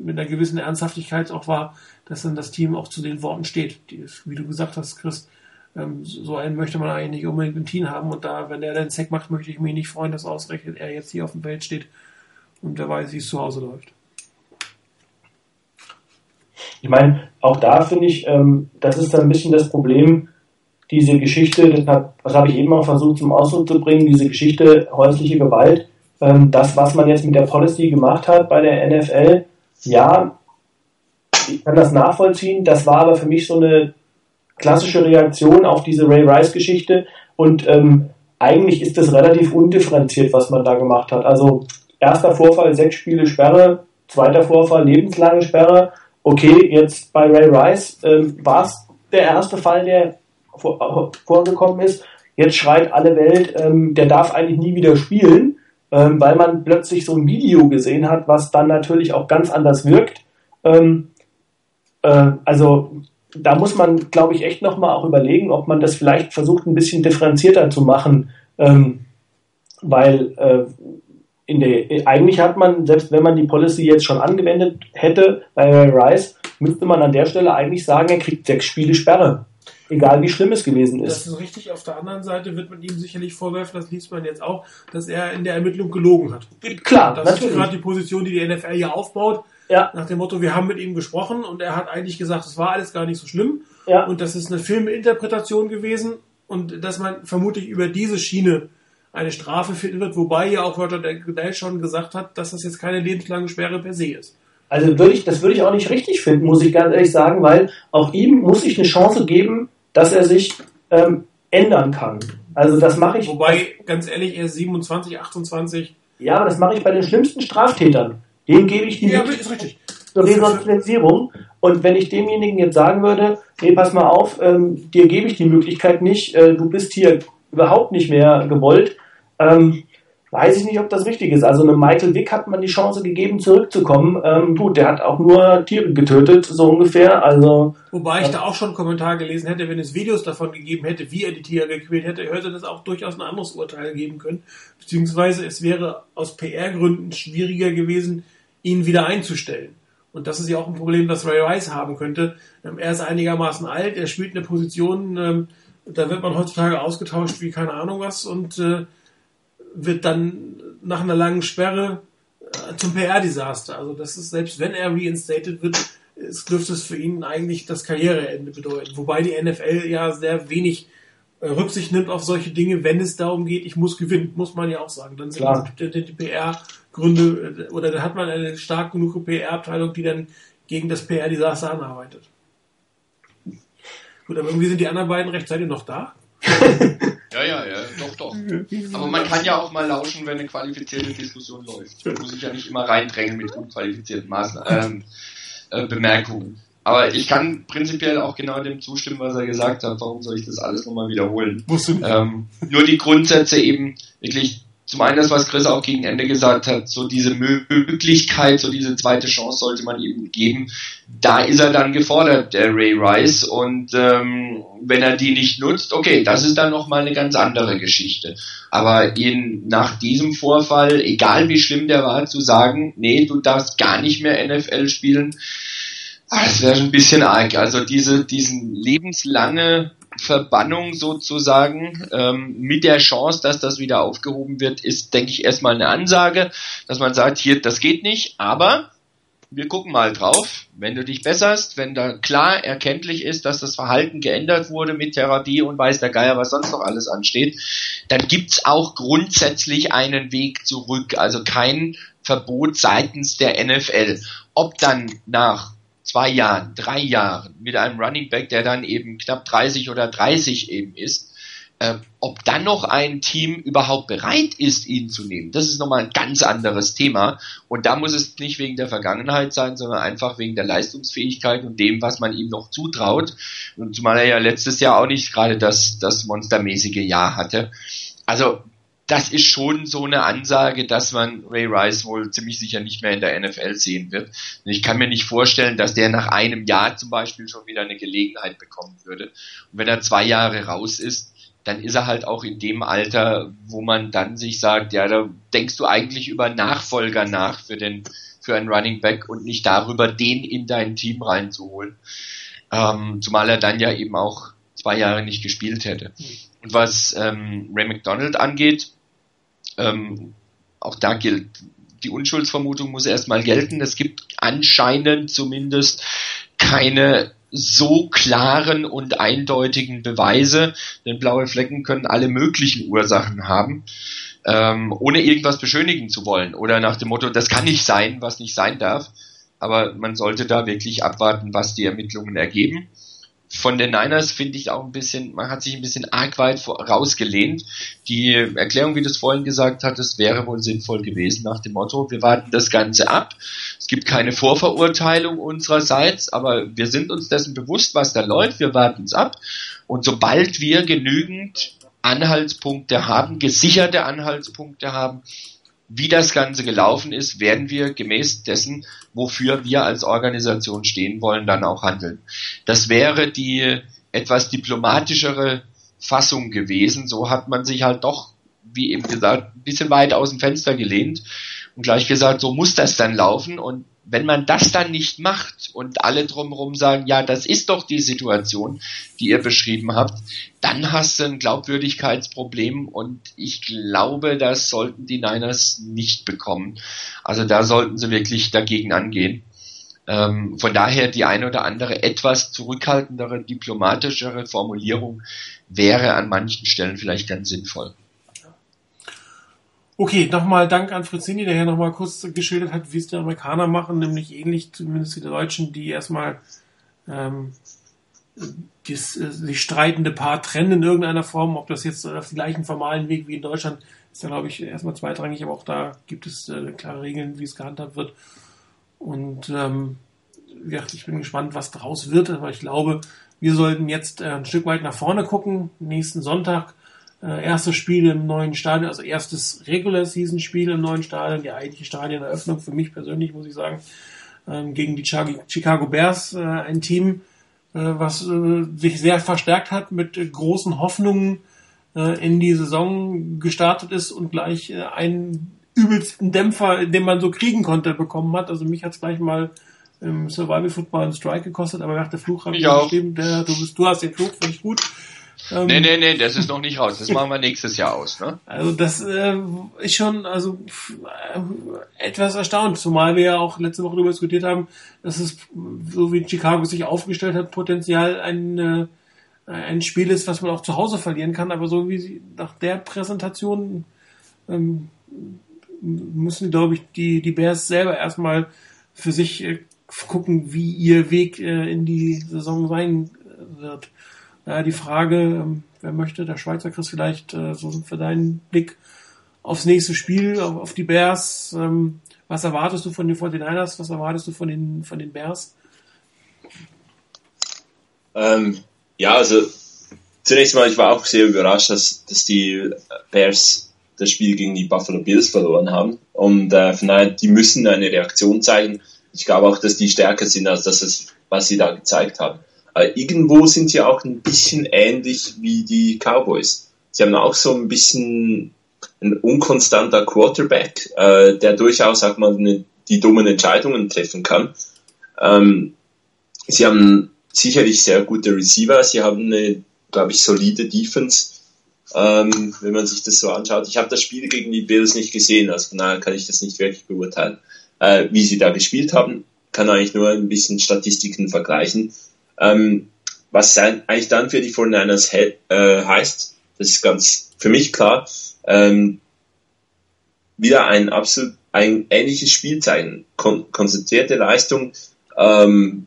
mit einer gewissen Ernsthaftigkeit auch war, dass dann das Team auch zu den Worten steht. Die, wie du gesagt hast, Chris, ähm, so einen möchte man eigentlich nicht unbedingt im Team haben und da, wenn er den Sack macht, möchte ich mich nicht freuen, dass ausgerechnet er jetzt hier auf dem Feld steht und wer weiß, wie es zu Hause läuft. Ich meine, auch da finde ich, ähm, das ist dann ein bisschen das Problem, diese Geschichte, das, hat, das habe ich eben auch versucht zum Ausdruck zu bringen, diese Geschichte häusliche Gewalt, ähm, das, was man jetzt mit der Policy gemacht hat bei der NFL, ja, ich kann das nachvollziehen, das war aber für mich so eine klassische Reaktion auf diese Ray Rice-Geschichte und ähm, eigentlich ist das relativ undifferenziert, was man da gemacht hat. Also erster Vorfall, sechs Spiele Sperre, zweiter Vorfall, lebenslange Sperre, okay, jetzt bei Ray Rice ähm, war es der erste Fall, der vor, vorgekommen ist. Jetzt schreit alle Welt, ähm, der darf eigentlich nie wieder spielen, ähm, weil man plötzlich so ein Video gesehen hat, was dann natürlich auch ganz anders wirkt. Ähm, äh, also da muss man, glaube ich, echt nochmal auch überlegen, ob man das vielleicht versucht, ein bisschen differenzierter zu machen. Ähm, weil äh, in der, eigentlich hat man, selbst wenn man die Policy jetzt schon angewendet hätte bei Ray Rice, müsste man an der Stelle eigentlich sagen, er kriegt sechs Spiele Sperre. Egal wie schlimm es gewesen ist. Das ist richtig. Auf der anderen Seite wird man ihm sicherlich vorwerfen, das liest man jetzt auch, dass er in der Ermittlung gelogen hat. Klar, das natürlich. ist gerade die Position, die die NFL hier aufbaut. Ja. Nach dem Motto, wir haben mit ihm gesprochen und er hat eigentlich gesagt, es war alles gar nicht so schlimm. Ja. Und das ist eine Filminterpretation gewesen und dass man vermutlich über diese Schiene eine Strafe finden wird, wobei ja auch Roger Goodell schon gesagt hat, dass das jetzt keine lebenslange Sperre per se ist. Also würde ich, das würde ich auch nicht richtig finden, muss ich ganz ehrlich sagen, weil auch ihm muss ich eine Chance geben, dass er sich ähm, ändern kann. Also das mache ich. Wobei, ganz ehrlich, er ist 27, 28. Ja, aber das mache ich bei den schlimmsten Straftätern. Dem gebe ich die Ja, zur Resozialisierung. Und wenn ich demjenigen jetzt sagen würde, nee, pass mal auf, ähm, dir gebe ich die Möglichkeit nicht, äh, du bist hier überhaupt nicht mehr gewollt, ähm, weiß ich nicht, ob das richtig ist. Also einem Michael Wick hat man die Chance gegeben, zurückzukommen. Ähm, gut, der hat auch nur Tiere getötet, so ungefähr. Also Wobei ich da auch schon einen Kommentar gelesen hätte, wenn es Videos davon gegeben hätte, wie er die Tiere gequält hätte, hätte das auch durchaus ein anderes Urteil geben können. Beziehungsweise es wäre aus PR-Gründen schwieriger gewesen, ihn wieder einzustellen. Und das ist ja auch ein Problem, das Ray Rice haben könnte. Ähm, er ist einigermaßen alt, er spielt eine Position, ähm, da wird man heutzutage ausgetauscht wie keine Ahnung was und äh, wird dann nach einer langen Sperre äh, zum PR-Desaster. Also das ist, selbst wenn er reinstated wird, es dürfte es für ihn eigentlich das Karriereende bedeuten. Wobei die NFL ja sehr wenig äh, Rücksicht nimmt auf solche Dinge, wenn es darum geht, ich muss gewinnen, muss man ja auch sagen. Dann sind die, die, die PR-Gründe, äh, oder da hat man eine stark genug PR-Abteilung, die dann gegen das PR-Desaster anarbeitet. Gut, aber irgendwie sind die anderen beiden rechtzeitig noch da. Ja, ja, ja, doch, doch. Aber man kann ja auch mal lauschen, wenn eine qualifizierte Diskussion läuft. Man muss sich ja nicht immer reindrängen mit unqualifizierten Maßnahmen, ähm, äh, Bemerkungen. Aber ich kann prinzipiell auch genau dem zustimmen, was er gesagt hat. Warum soll ich das alles nochmal wiederholen? Ähm, nur die Grundsätze eben wirklich, zum einen das, was Chris auch gegen Ende gesagt hat, so diese Mö- Möglichkeit, so diese zweite Chance sollte man ihm geben. Da ist er dann gefordert, der Ray Rice. Und ähm, wenn er die nicht nutzt, okay, das ist dann nochmal eine ganz andere Geschichte. Aber ihn nach diesem Vorfall, egal wie schlimm der war, zu sagen, nee, du darfst gar nicht mehr NFL spielen, ah, das wäre schon ein bisschen arg. Also diese, diesen lebenslange Verbannung sozusagen ähm, mit der Chance, dass das wieder aufgehoben wird, ist, denke ich, erstmal eine Ansage, dass man sagt, hier, das geht nicht, aber wir gucken mal drauf, wenn du dich besserst, wenn da klar erkenntlich ist, dass das Verhalten geändert wurde mit Therapie und weiß der Geier, was sonst noch alles ansteht, dann gibt's auch grundsätzlich einen Weg zurück, also kein Verbot seitens der NFL. Ob dann nach zwei Jahren, drei Jahren mit einem Running Back, der dann eben knapp 30 oder 30 eben ist, äh, ob dann noch ein Team überhaupt bereit ist, ihn zu nehmen, das ist nochmal ein ganz anderes Thema. Und da muss es nicht wegen der Vergangenheit sein, sondern einfach wegen der Leistungsfähigkeit und dem, was man ihm noch zutraut. Und zumal er ja letztes Jahr auch nicht gerade das, das monstermäßige Jahr hatte. Also das ist schon so eine Ansage, dass man Ray Rice wohl ziemlich sicher nicht mehr in der NFL sehen wird. Und ich kann mir nicht vorstellen, dass der nach einem Jahr zum Beispiel schon wieder eine Gelegenheit bekommen würde. Und wenn er zwei Jahre raus ist, dann ist er halt auch in dem Alter, wo man dann sich sagt, ja, da denkst du eigentlich über Nachfolger nach für den, für einen Running Back und nicht darüber, den in dein Team reinzuholen. Ähm, zumal er dann ja eben auch zwei Jahre nicht gespielt hätte. Und was ähm, Ray McDonald angeht, ähm, auch da gilt, die Unschuldsvermutung muss erstmal gelten. Es gibt anscheinend zumindest keine so klaren und eindeutigen Beweise, denn blaue Flecken können alle möglichen Ursachen haben, ähm, ohne irgendwas beschönigen zu wollen oder nach dem Motto, das kann nicht sein, was nicht sein darf. Aber man sollte da wirklich abwarten, was die Ermittlungen ergeben. Von den Niners finde ich auch ein bisschen, man hat sich ein bisschen arg weit rausgelehnt. Die Erklärung, wie du es vorhin gesagt hattest, wäre wohl sinnvoll gewesen nach dem Motto, wir warten das Ganze ab. Es gibt keine Vorverurteilung unsererseits, aber wir sind uns dessen bewusst, was da läuft. Wir warten es ab. Und sobald wir genügend Anhaltspunkte haben, gesicherte Anhaltspunkte haben, wie das Ganze gelaufen ist, werden wir gemäß dessen, wofür wir als Organisation stehen wollen, dann auch handeln. Das wäre die etwas diplomatischere Fassung gewesen. So hat man sich halt doch, wie eben gesagt, ein bisschen weit aus dem Fenster gelehnt und gleich gesagt, so muss das dann laufen. Und wenn man das dann nicht macht und alle drumherum sagen, ja, das ist doch die Situation, die ihr beschrieben habt, dann hast du ein Glaubwürdigkeitsproblem und ich glaube, das sollten die Niners nicht bekommen. Also da sollten sie wirklich dagegen angehen. Ähm, von daher die eine oder andere etwas zurückhaltendere, diplomatischere Formulierung wäre an manchen Stellen vielleicht ganz sinnvoll. Okay, nochmal Dank an Frizzini, der ja nochmal kurz geschildert hat, wie es die Amerikaner machen, nämlich ähnlich zumindest wie die Deutschen, die erstmal ähm, dies, äh, sich streitende Paar trennen in irgendeiner Form, ob das jetzt auf dem gleichen formalen Weg wie in Deutschland ist, glaube ich erstmal zweitrangig, aber auch da gibt es äh, klare Regeln, wie es gehandhabt wird. Und ähm, ja, ich bin gespannt, was daraus wird, aber ich glaube, wir sollten jetzt äh, ein Stück weit nach vorne gucken. Nächsten Sonntag äh, erstes Spiel im neuen Stadion, also erstes Regular Season Spiel im neuen Stadion, die eigentliche Stadioneröffnung für mich persönlich, muss ich sagen, ähm, gegen die Chicago Bears, äh, ein Team, äh, was äh, sich sehr verstärkt hat, mit großen Hoffnungen äh, in die Saison gestartet ist und gleich äh, einen übelsten Dämpfer, den man so kriegen konnte, bekommen hat. Also mich hat es gleich mal im Survival Football einen Strike gekostet, aber nach der Fluch habe ich, ich geschrieben, der, du, bist, du hast den Fluch, finde ich gut. Ähm, nee, nee, nee, das ist noch nicht raus. Das machen wir nächstes Jahr aus. Ne? Also das äh, ist schon also äh, etwas erstaunt, zumal wir ja auch letzte Woche darüber diskutiert haben, dass es, so wie Chicago sich aufgestellt hat, potenziell ein, äh, ein Spiel ist, was man auch zu Hause verlieren kann. Aber so wie sie nach der Präsentation ähm, müssen, glaube ich, die, die Bears selber erstmal für sich äh, gucken, wie ihr Weg äh, in die Saison sein wird. Daher die Frage, ähm, wer möchte, der Schweizer Chris vielleicht äh, so für deinen Blick aufs nächste Spiel, auf, die Bears. Ähm, was erwartest du von den 49ers? Was erwartest du von den, von den Bears? Ähm, ja, also zunächst mal, ich war auch sehr überrascht, dass, dass die Bears das Spiel gegen die Buffalo Bills verloren haben. Und äh, von daher, die müssen eine Reaktion zeigen. Ich glaube auch, dass die stärker sind als das, was sie da gezeigt haben. Äh, irgendwo sind sie auch ein bisschen ähnlich wie die Cowboys. Sie haben auch so ein bisschen ein unkonstanter Quarterback, äh, der durchaus auch mal eine, die dummen Entscheidungen treffen kann. Ähm, sie haben sicherlich sehr gute Receiver, sie haben eine, glaube ich, solide Defense, ähm, wenn man sich das so anschaut. Ich habe das Spiel gegen die Bills nicht gesehen, also von daher kann ich das nicht wirklich beurteilen, äh, wie sie da gespielt haben. Kann eigentlich nur ein bisschen Statistiken vergleichen. Ähm, was eigentlich dann für die 49ers he äh, heißt, das ist ganz für mich klar, ähm, wieder ein absolut ein ähnliches Spiel zeigen. Kon konzentrierte Leistung, ähm,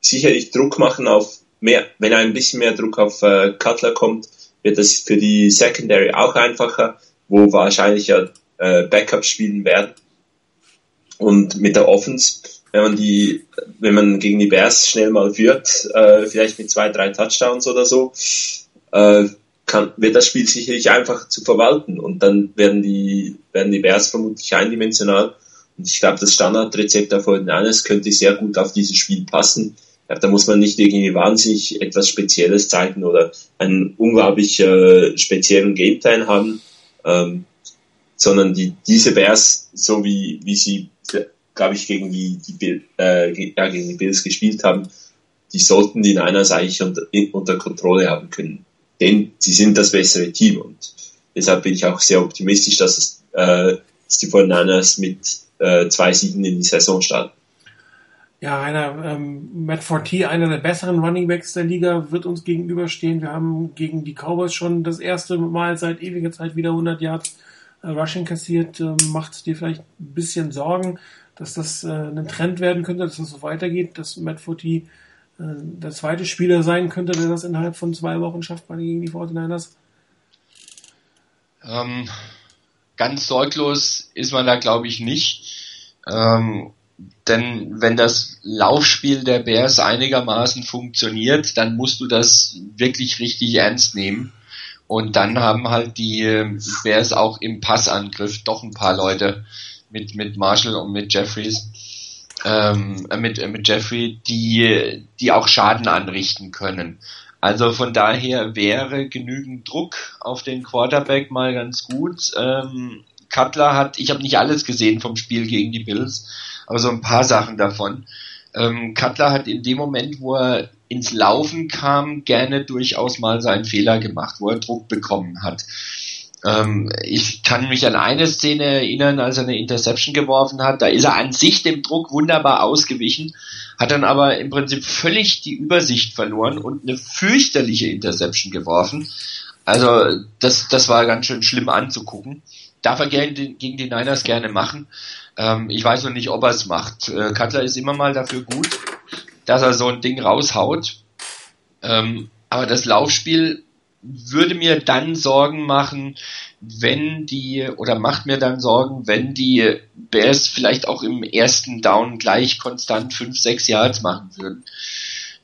sicherlich Druck machen auf mehr, wenn ein bisschen mehr Druck auf äh, Cutler kommt, wird das für die Secondary auch einfacher, wo wahrscheinlich ja äh, Backups spielen werden. Und mit der Offense wenn man die, wenn man gegen die Bears schnell mal führt, äh, vielleicht mit zwei, drei Touchdowns oder so, äh, kann, wird das Spiel sicherlich einfach zu verwalten und dann werden die, werden die Bears vermutlich eindimensional. Und ich glaube, das Standardrezept der Fortinanders könnte sehr gut auf dieses Spiel passen. Ja, da muss man nicht irgendwie wahnsinnig etwas Spezielles zeigen oder einen unglaublich äh, speziellen Gameplan haben, ähm, sondern die, diese Bears, so wie, wie sie glaube ich, gegen die, die, äh, gegen die Bills gespielt haben, die sollten die Niners eigentlich unter, unter Kontrolle haben können. Denn sie sind das bessere Team und deshalb bin ich auch sehr optimistisch, dass, es, äh, dass die 49ers mit äh, zwei Siegen in die Saison starten. Ja, einer, ähm, Matt Fortier, einer der besseren Running Backs der Liga, wird uns gegenüberstehen. Wir haben gegen die Cowboys schon das erste Mal seit ewiger Zeit wieder 100 Yards äh, Rushing kassiert. Ähm, macht dir vielleicht ein bisschen Sorgen dass das äh, ein Trend werden könnte, dass das so weitergeht, dass Matt Footy äh, der zweite Spieler sein könnte, der das innerhalb von zwei Wochen schafft bei gegen die 49ers? Ähm, ganz sorglos ist man da, glaube ich, nicht. Ähm, denn wenn das Laufspiel der Bears einigermaßen funktioniert, dann musst du das wirklich richtig ernst nehmen. Und dann haben halt die ähm, Bears auch im Passangriff doch ein paar Leute, mit, mit Marshall und mit Jeffries, ähm, äh, mit, äh, mit Jeffrey, die, die auch Schaden anrichten können. Also von daher wäre genügend Druck auf den Quarterback mal ganz gut. Ähm, Cutler hat, ich habe nicht alles gesehen vom Spiel gegen die Bills, aber so ein paar Sachen davon. Ähm, Cutler hat in dem Moment, wo er ins Laufen kam, gerne durchaus mal seinen Fehler gemacht, wo er Druck bekommen hat. Ähm, ich kann mich an eine Szene erinnern, als er eine Interception geworfen hat. Da ist er an sich dem Druck wunderbar ausgewichen, hat dann aber im Prinzip völlig die Übersicht verloren und eine fürchterliche Interception geworfen. Also das, das war ganz schön schlimm anzugucken. darf er gegen die, gegen die Niners gerne machen. Ähm, ich weiß noch nicht, ob er es macht. Äh, Cutler ist immer mal dafür gut, dass er so ein Ding raushaut. Ähm, aber das Laufspiel würde mir dann Sorgen machen, wenn die, oder macht mir dann Sorgen, wenn die Bears vielleicht auch im ersten Down gleich konstant 5, 6 Yards machen würden.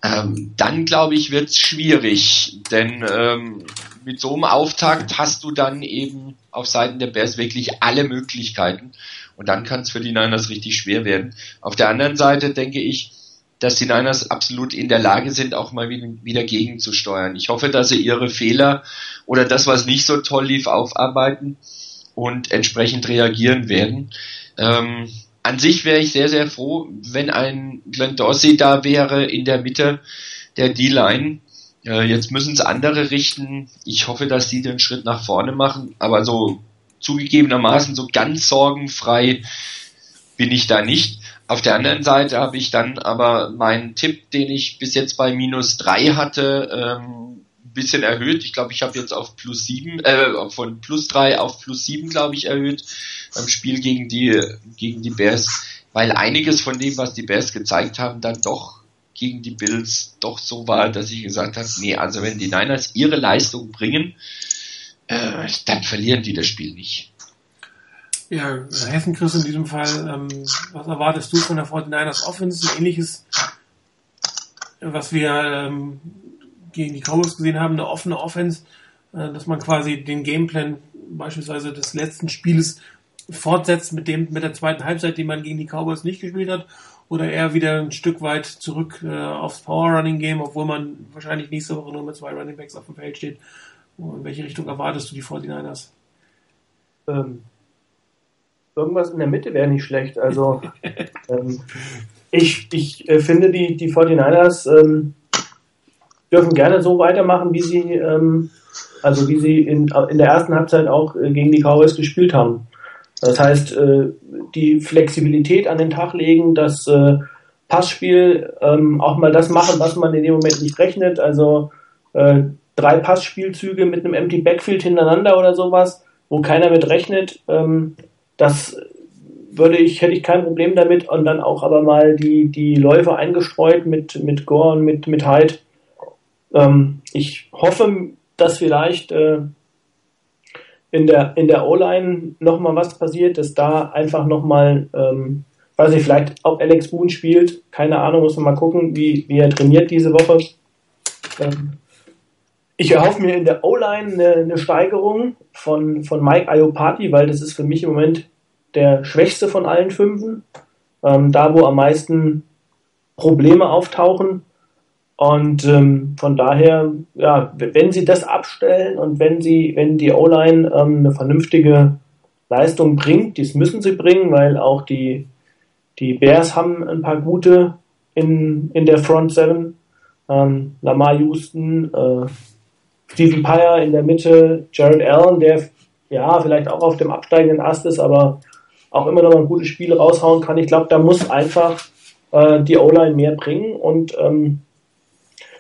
Ähm, dann glaube ich, wird es schwierig, denn ähm, mit so einem Auftakt hast du dann eben auf Seiten der Bears wirklich alle Möglichkeiten und dann kann es für die Niners richtig schwer werden. Auf der anderen Seite denke ich, dass die Niners absolut in der Lage sind, auch mal wieder, gegenzusteuern. Ich hoffe, dass sie ihre Fehler oder das, was nicht so toll lief, aufarbeiten und entsprechend reagieren werden. Ähm, an sich wäre ich sehr, sehr froh, wenn ein Glenn Dorsey da wäre in der Mitte der D-Line. Äh, jetzt müssen es andere richten. Ich hoffe, dass die den Schritt nach vorne machen, aber so zugegebenermaßen so ganz sorgenfrei bin ich da nicht. Auf der anderen Seite habe ich dann aber meinen Tipp, den ich bis jetzt bei minus drei hatte, ähm, bisschen erhöht. Ich glaube, ich habe jetzt auf plus sieben, äh, von plus drei auf plus sieben, glaube ich, erhöht beim Spiel gegen die, gegen die Bears, weil einiges von dem, was die Bears gezeigt haben, dann doch gegen die Bills doch so war, dass ich gesagt habe, nee, also wenn die Niners ihre Leistung bringen, äh, dann verlieren die das Spiel nicht. Ja, Hessen Chris in diesem Fall, ähm, was erwartest du von der 49ers Offense? Ein ähnliches, was wir ähm, gegen die Cowboys gesehen haben, eine offene Offense, äh, dass man quasi den Gameplan beispielsweise des letzten Spieles fortsetzt mit dem mit der zweiten Halbzeit, die man gegen die Cowboys nicht gespielt hat, oder eher wieder ein Stück weit zurück äh, aufs Power Running Game, obwohl man wahrscheinlich nächste Woche nur mit zwei Running Backs auf dem Feld steht. In welche Richtung erwartest du die 49ers? Ähm, irgendwas in der Mitte wäre nicht schlecht. Also ähm, ich, ich äh, finde, die, die 49ers ähm, dürfen gerne so weitermachen, wie sie, ähm, also wie sie in, in der ersten Halbzeit auch äh, gegen die Cowboys gespielt haben. Das heißt, äh, die Flexibilität an den Tag legen, das äh, Passspiel ähm, auch mal das machen, was man in dem Moment nicht rechnet. Also äh, drei Passspielzüge mit einem Empty Backfield hintereinander oder sowas, wo keiner mit rechnet. Ähm, das würde ich, hätte ich kein Problem damit und dann auch aber mal die, die Läufe eingestreut mit, mit Gore und mit, mit Hyde. Ähm, ich hoffe, dass vielleicht äh, in der, in der O-Line nochmal was passiert, dass da einfach nochmal, ähm, weiß ich, vielleicht auch Alex Boone spielt. Keine Ahnung, muss man mal gucken, wie, wie er trainiert diese Woche. Ähm, ich erhoffe mir in der O-Line eine, eine, Steigerung von, von Mike Iopati, weil das ist für mich im Moment der schwächste von allen Fünfen. Ähm, da, wo am meisten Probleme auftauchen. Und ähm, von daher, ja, wenn sie das abstellen und wenn sie, wenn die O-Line ähm, eine vernünftige Leistung bringt, das müssen sie bringen, weil auch die, die Bears haben ein paar gute in, in der Front Seven. Ähm, Lamar Houston, äh, Stephen Pyer in der Mitte, Jared Allen, der ja vielleicht auch auf dem absteigenden Ast ist, aber auch immer noch mal ein gutes Spiel raushauen kann. Ich glaube, da muss einfach äh, die O-Line mehr bringen und ähm,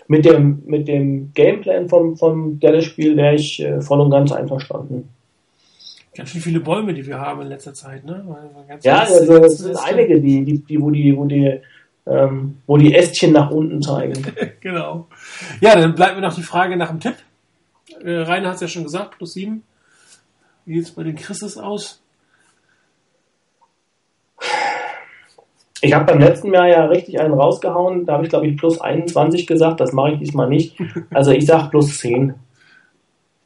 mit dem, mit dem Gameplan vom, vom Dallas-Spiel wäre ich äh, voll und ganz einverstanden. Ganz schön viele Bäume, die wir haben in letzter Zeit, ne? Ganz ja, also es sind einige, die, die, die, wo die, wo die, ähm, wo die Ästchen nach unten zeigen. genau. Ja, dann bleibt mir noch die Frage nach dem Tipp. Äh, Rainer hat es ja schon gesagt, plus sieben. Wie sieht es bei den Christus aus? Ich habe beim letzten Jahr ja richtig einen rausgehauen. Da habe ich, glaube ich, plus 21 gesagt. Das mache ich diesmal nicht. Also ich sage plus 10.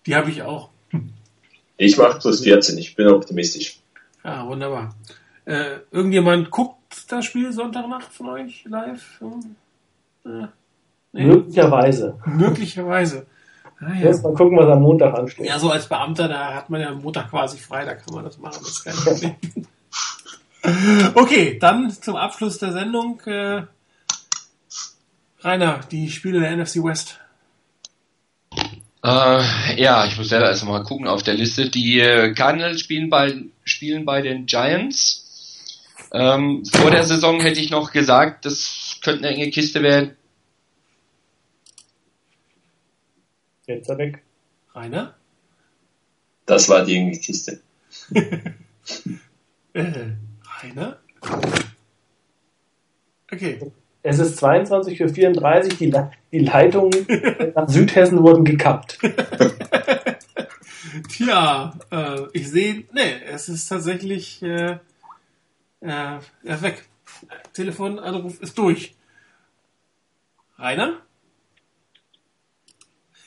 Die habe ich auch. Ich mache plus 14. Ich bin optimistisch. Ja, wunderbar. Äh, irgendjemand guckt das Spiel Sonntagnacht von euch live? Äh, nee. Möglicherweise. Möglicherweise. Ah, ja. Mal gucken, was am Montag ansteht. Ja, so als Beamter, da hat man ja am Montag quasi frei, da kann man das machen, das ist kein Problem. okay, dann zum Abschluss der Sendung. Äh, Rainer, die Spiele der NFC West. Äh, ja, ich muss selber erstmal gucken auf der Liste. Die äh, Cardinals spielen bei, spielen bei den Giants. Ähm, vor der Saison hätte ich noch gesagt, das könnte eine enge Kiste werden. Jetzt er weg. Rainer? Das war die enge Kiste. äh, Rainer? Okay. Es ist 22 für 34, die, die Leitungen nach Südhessen wurden gekappt. Tja, äh, ich sehe, nee, es ist tatsächlich, äh, äh, er ist weg. Telefonanruf ist durch. Rainer?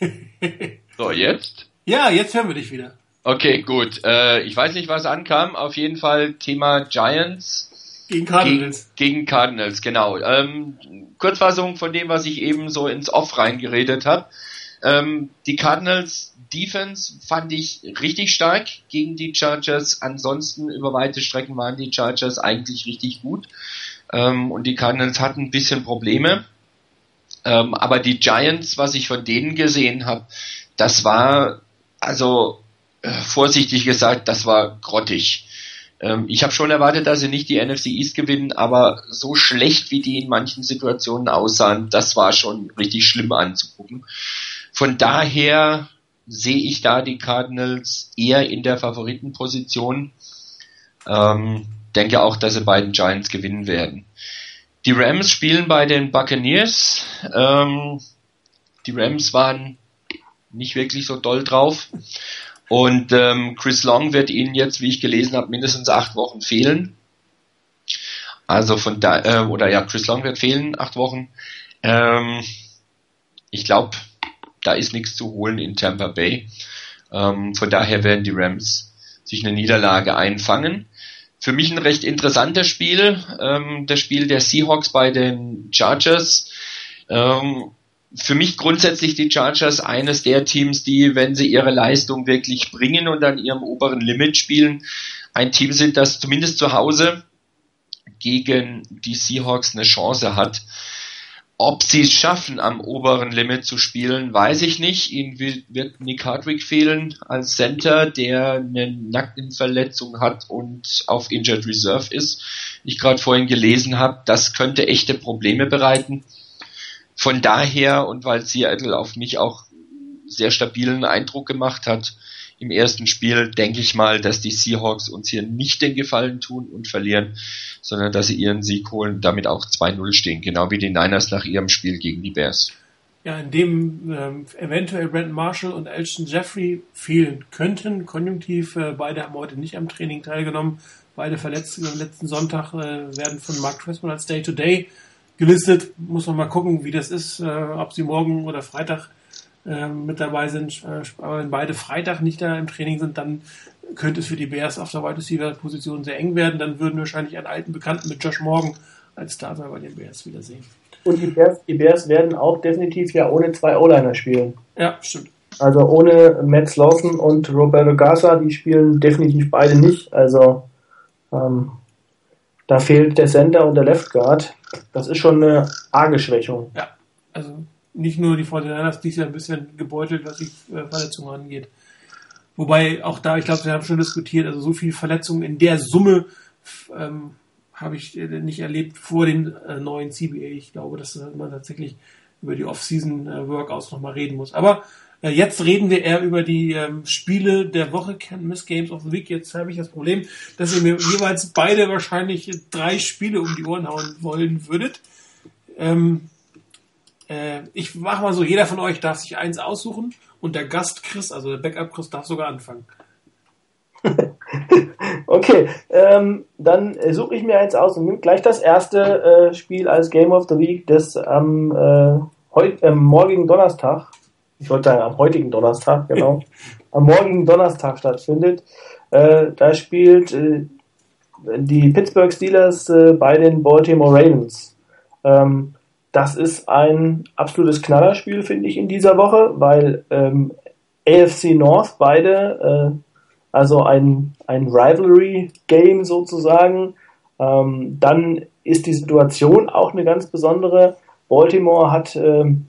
so, jetzt? Ja, jetzt hören wir dich wieder. Okay, gut. Äh, ich weiß nicht, was ankam. Auf jeden Fall Thema Giants. Gegen Cardinals. Gegen, gegen Cardinals, genau. Ähm, Kurzfassung von dem, was ich eben so ins Off reingeredet habe. Ähm, die Cardinals Defense fand ich richtig stark gegen die Chargers. Ansonsten über weite Strecken waren die Chargers eigentlich richtig gut. Ähm, und die Cardinals hatten ein bisschen Probleme. Ähm, aber die Giants, was ich von denen gesehen habe, das war, also äh, vorsichtig gesagt, das war grottig. Ähm, ich habe schon erwartet, dass sie nicht die NFC East gewinnen, aber so schlecht, wie die in manchen Situationen aussahen, das war schon richtig schlimm anzugucken. Von daher sehe ich da die Cardinals eher in der Favoritenposition. Ähm, denke auch, dass sie beiden Giants gewinnen werden. Die Rams spielen bei den Buccaneers. Ähm, die Rams waren nicht wirklich so doll drauf. Und ähm, Chris Long wird ihnen jetzt, wie ich gelesen habe, mindestens acht Wochen fehlen. Also von da, äh, oder ja, Chris Long wird fehlen, acht Wochen. Ähm, ich glaube, da ist nichts zu holen in Tampa Bay. Ähm, von daher werden die Rams sich eine Niederlage einfangen. Für mich ein recht interessantes Spiel, ähm, das Spiel der Seahawks bei den Chargers. Ähm, für mich grundsätzlich die Chargers eines der Teams, die, wenn sie ihre Leistung wirklich bringen und an ihrem oberen Limit spielen, ein Team sind, das zumindest zu Hause gegen die Seahawks eine Chance hat. Ob sie es schaffen, am oberen Limit zu spielen, weiß ich nicht. Ihnen wird Nick Hardwick fehlen als Center, der eine Nackenverletzung hat und auf Injured Reserve ist. Ich gerade vorhin gelesen habe, das könnte echte Probleme bereiten. Von daher und weil Seattle auf mich auch sehr stabilen Eindruck gemacht hat im ersten Spiel, denke ich mal, dass die Seahawks uns hier nicht den Gefallen tun und verlieren, sondern dass sie ihren Sieg holen damit auch 2-0 stehen, genau wie die Niners nach ihrem Spiel gegen die Bears. Ja, in dem ähm, eventuell Brandon Marshall und Elton Jeffrey fehlen könnten. Konjunktiv, äh, beide haben heute nicht am Training teilgenommen. Beide verletzt am letzten Sonntag äh, werden von Mark Tressman als Day-to-Day -Day gelistet. Muss man mal gucken, wie das ist, äh, ob sie morgen oder Freitag äh, mit dabei sind. Äh, aber wenn beide Freitag nicht da im Training sind, dann könnte es für die Bears auf der Wide Receiver Position sehr eng werden. Dann würden wir wahrscheinlich einen alten Bekannten mit Josh Morgan als Starter bei den Bears wiedersehen. Und die Bears, die Bears werden auch definitiv ja ohne zwei O-Liner spielen. Ja, stimmt. Also ohne Matt Slauson und Roberto Garza, die spielen definitiv beide nicht. Also ähm, da fehlt der Center und der Left Guard. Das ist schon eine arge Schwächung. Ja, also nicht nur die 49ers, die ist ja ein bisschen gebeutelt, was die äh, Verletzungen angeht. Wobei auch da, ich glaube, wir haben schon diskutiert, also so viele Verletzungen in der Summe ähm, habe ich äh, nicht erlebt vor den äh, neuen CBA. Ich glaube, dass man tatsächlich über die Off-Season-Workouts nochmal reden muss. Aber äh, jetzt reden wir eher über die ähm, Spiele der Woche, Can't Miss Games of the Week. Jetzt habe ich das Problem, dass ihr mir jeweils beide wahrscheinlich drei Spiele um die Ohren hauen wollen würdet. Ähm, äh, ich mache mal so, jeder von euch darf sich eins aussuchen und der Gast Chris, also der Backup Chris, darf sogar anfangen. okay, ähm, dann suche ich mir eins aus und nehme gleich das erste äh, Spiel als Game of the Week, das am äh, heut, äh, morgigen Donnerstag, ich wollte sagen am heutigen Donnerstag, genau, am morgigen Donnerstag stattfindet. Äh, da spielt äh, die Pittsburgh Steelers äh, bei den Baltimore Ravens. Ähm, das ist ein absolutes Knallerspiel, finde ich, in dieser Woche, weil ähm, AFC North beide, äh, also ein, ein Rivalry-Game sozusagen. Ähm, dann ist die Situation auch eine ganz besondere. Baltimore hat ähm,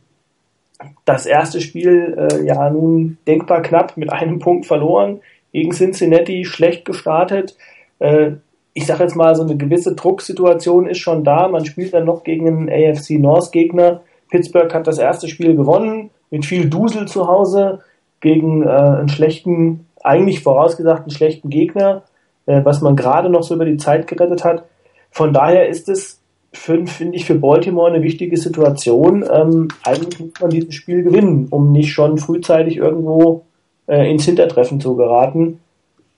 das erste Spiel äh, ja nun denkbar knapp mit einem Punkt verloren, gegen Cincinnati schlecht gestartet. Äh, ich sage jetzt mal, so eine gewisse Drucksituation ist schon da. Man spielt dann noch gegen einen AFC North Gegner. Pittsburgh hat das erste Spiel gewonnen, mit viel Dusel zu Hause, gegen äh, einen schlechten eigentlich vorausgesagt einen schlechten Gegner, äh, was man gerade noch so über die Zeit gerettet hat. Von daher ist es, finde ich, für Baltimore eine wichtige Situation. Ähm, eigentlich muss man dieses Spiel gewinnen, um nicht schon frühzeitig irgendwo äh, ins Hintertreffen zu geraten.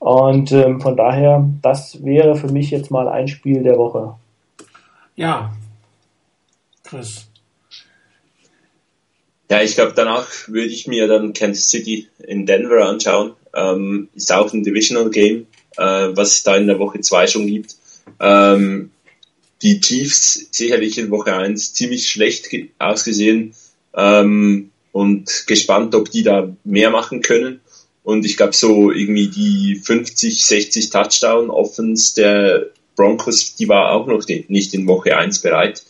Und ähm, von daher, das wäre für mich jetzt mal ein Spiel der Woche. Ja, Chris. Ja, ich glaube, danach würde ich mir dann Kansas City in Denver anschauen. Ähm, ist auch ein Divisional Game, äh, was es da in der Woche 2 schon gibt. Ähm, die Chiefs sicherlich in Woche 1 ziemlich schlecht ausgesehen ähm, und gespannt, ob die da mehr machen können. Und ich glaube, so irgendwie die 50, 60 Touchdown Offens der Broncos, die war auch noch nicht in Woche 1 bereit.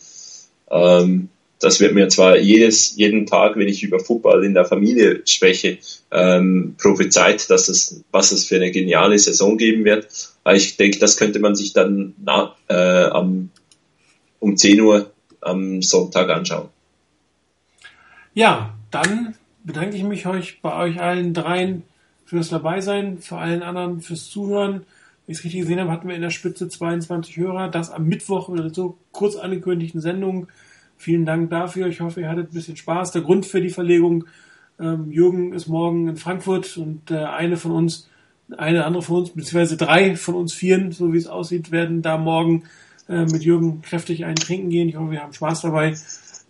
Ähm, das wird mir zwar jedes, jeden Tag, wenn ich über Football in der Familie spreche, ähm, prophezeit, dass es, was es für eine geniale Saison geben wird. Aber ich denke, das könnte man sich dann na, äh, am, um 10 Uhr am Sonntag anschauen. Ja, dann bedanke ich mich euch bei euch allen dreien fürs Dabeisein, für allen anderen fürs Zuhören. Wie ich es richtig gesehen habe, hatten wir in der Spitze 22 Hörer. Das am Mittwoch mit einer so kurz angekündigten Sendung. Vielen Dank dafür. Ich hoffe, ihr hattet ein bisschen Spaß. Der Grund für die Verlegung, ähm, Jürgen ist morgen in Frankfurt und äh, eine von uns, eine andere von uns, beziehungsweise drei von uns vieren, so wie es aussieht, werden da morgen äh, mit Jürgen kräftig einen trinken gehen. Ich hoffe, wir haben Spaß dabei.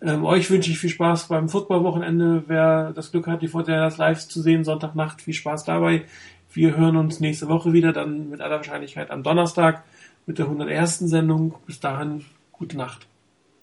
Ähm, euch wünsche ich viel Spaß beim Footballwochenende. Wer das Glück hat, die Fortinanders live zu sehen, Sonntagnacht, viel Spaß dabei. Wir hören uns nächste Woche wieder, dann mit aller Wahrscheinlichkeit am Donnerstag mit der 101. Sendung. Bis dahin, gute Nacht.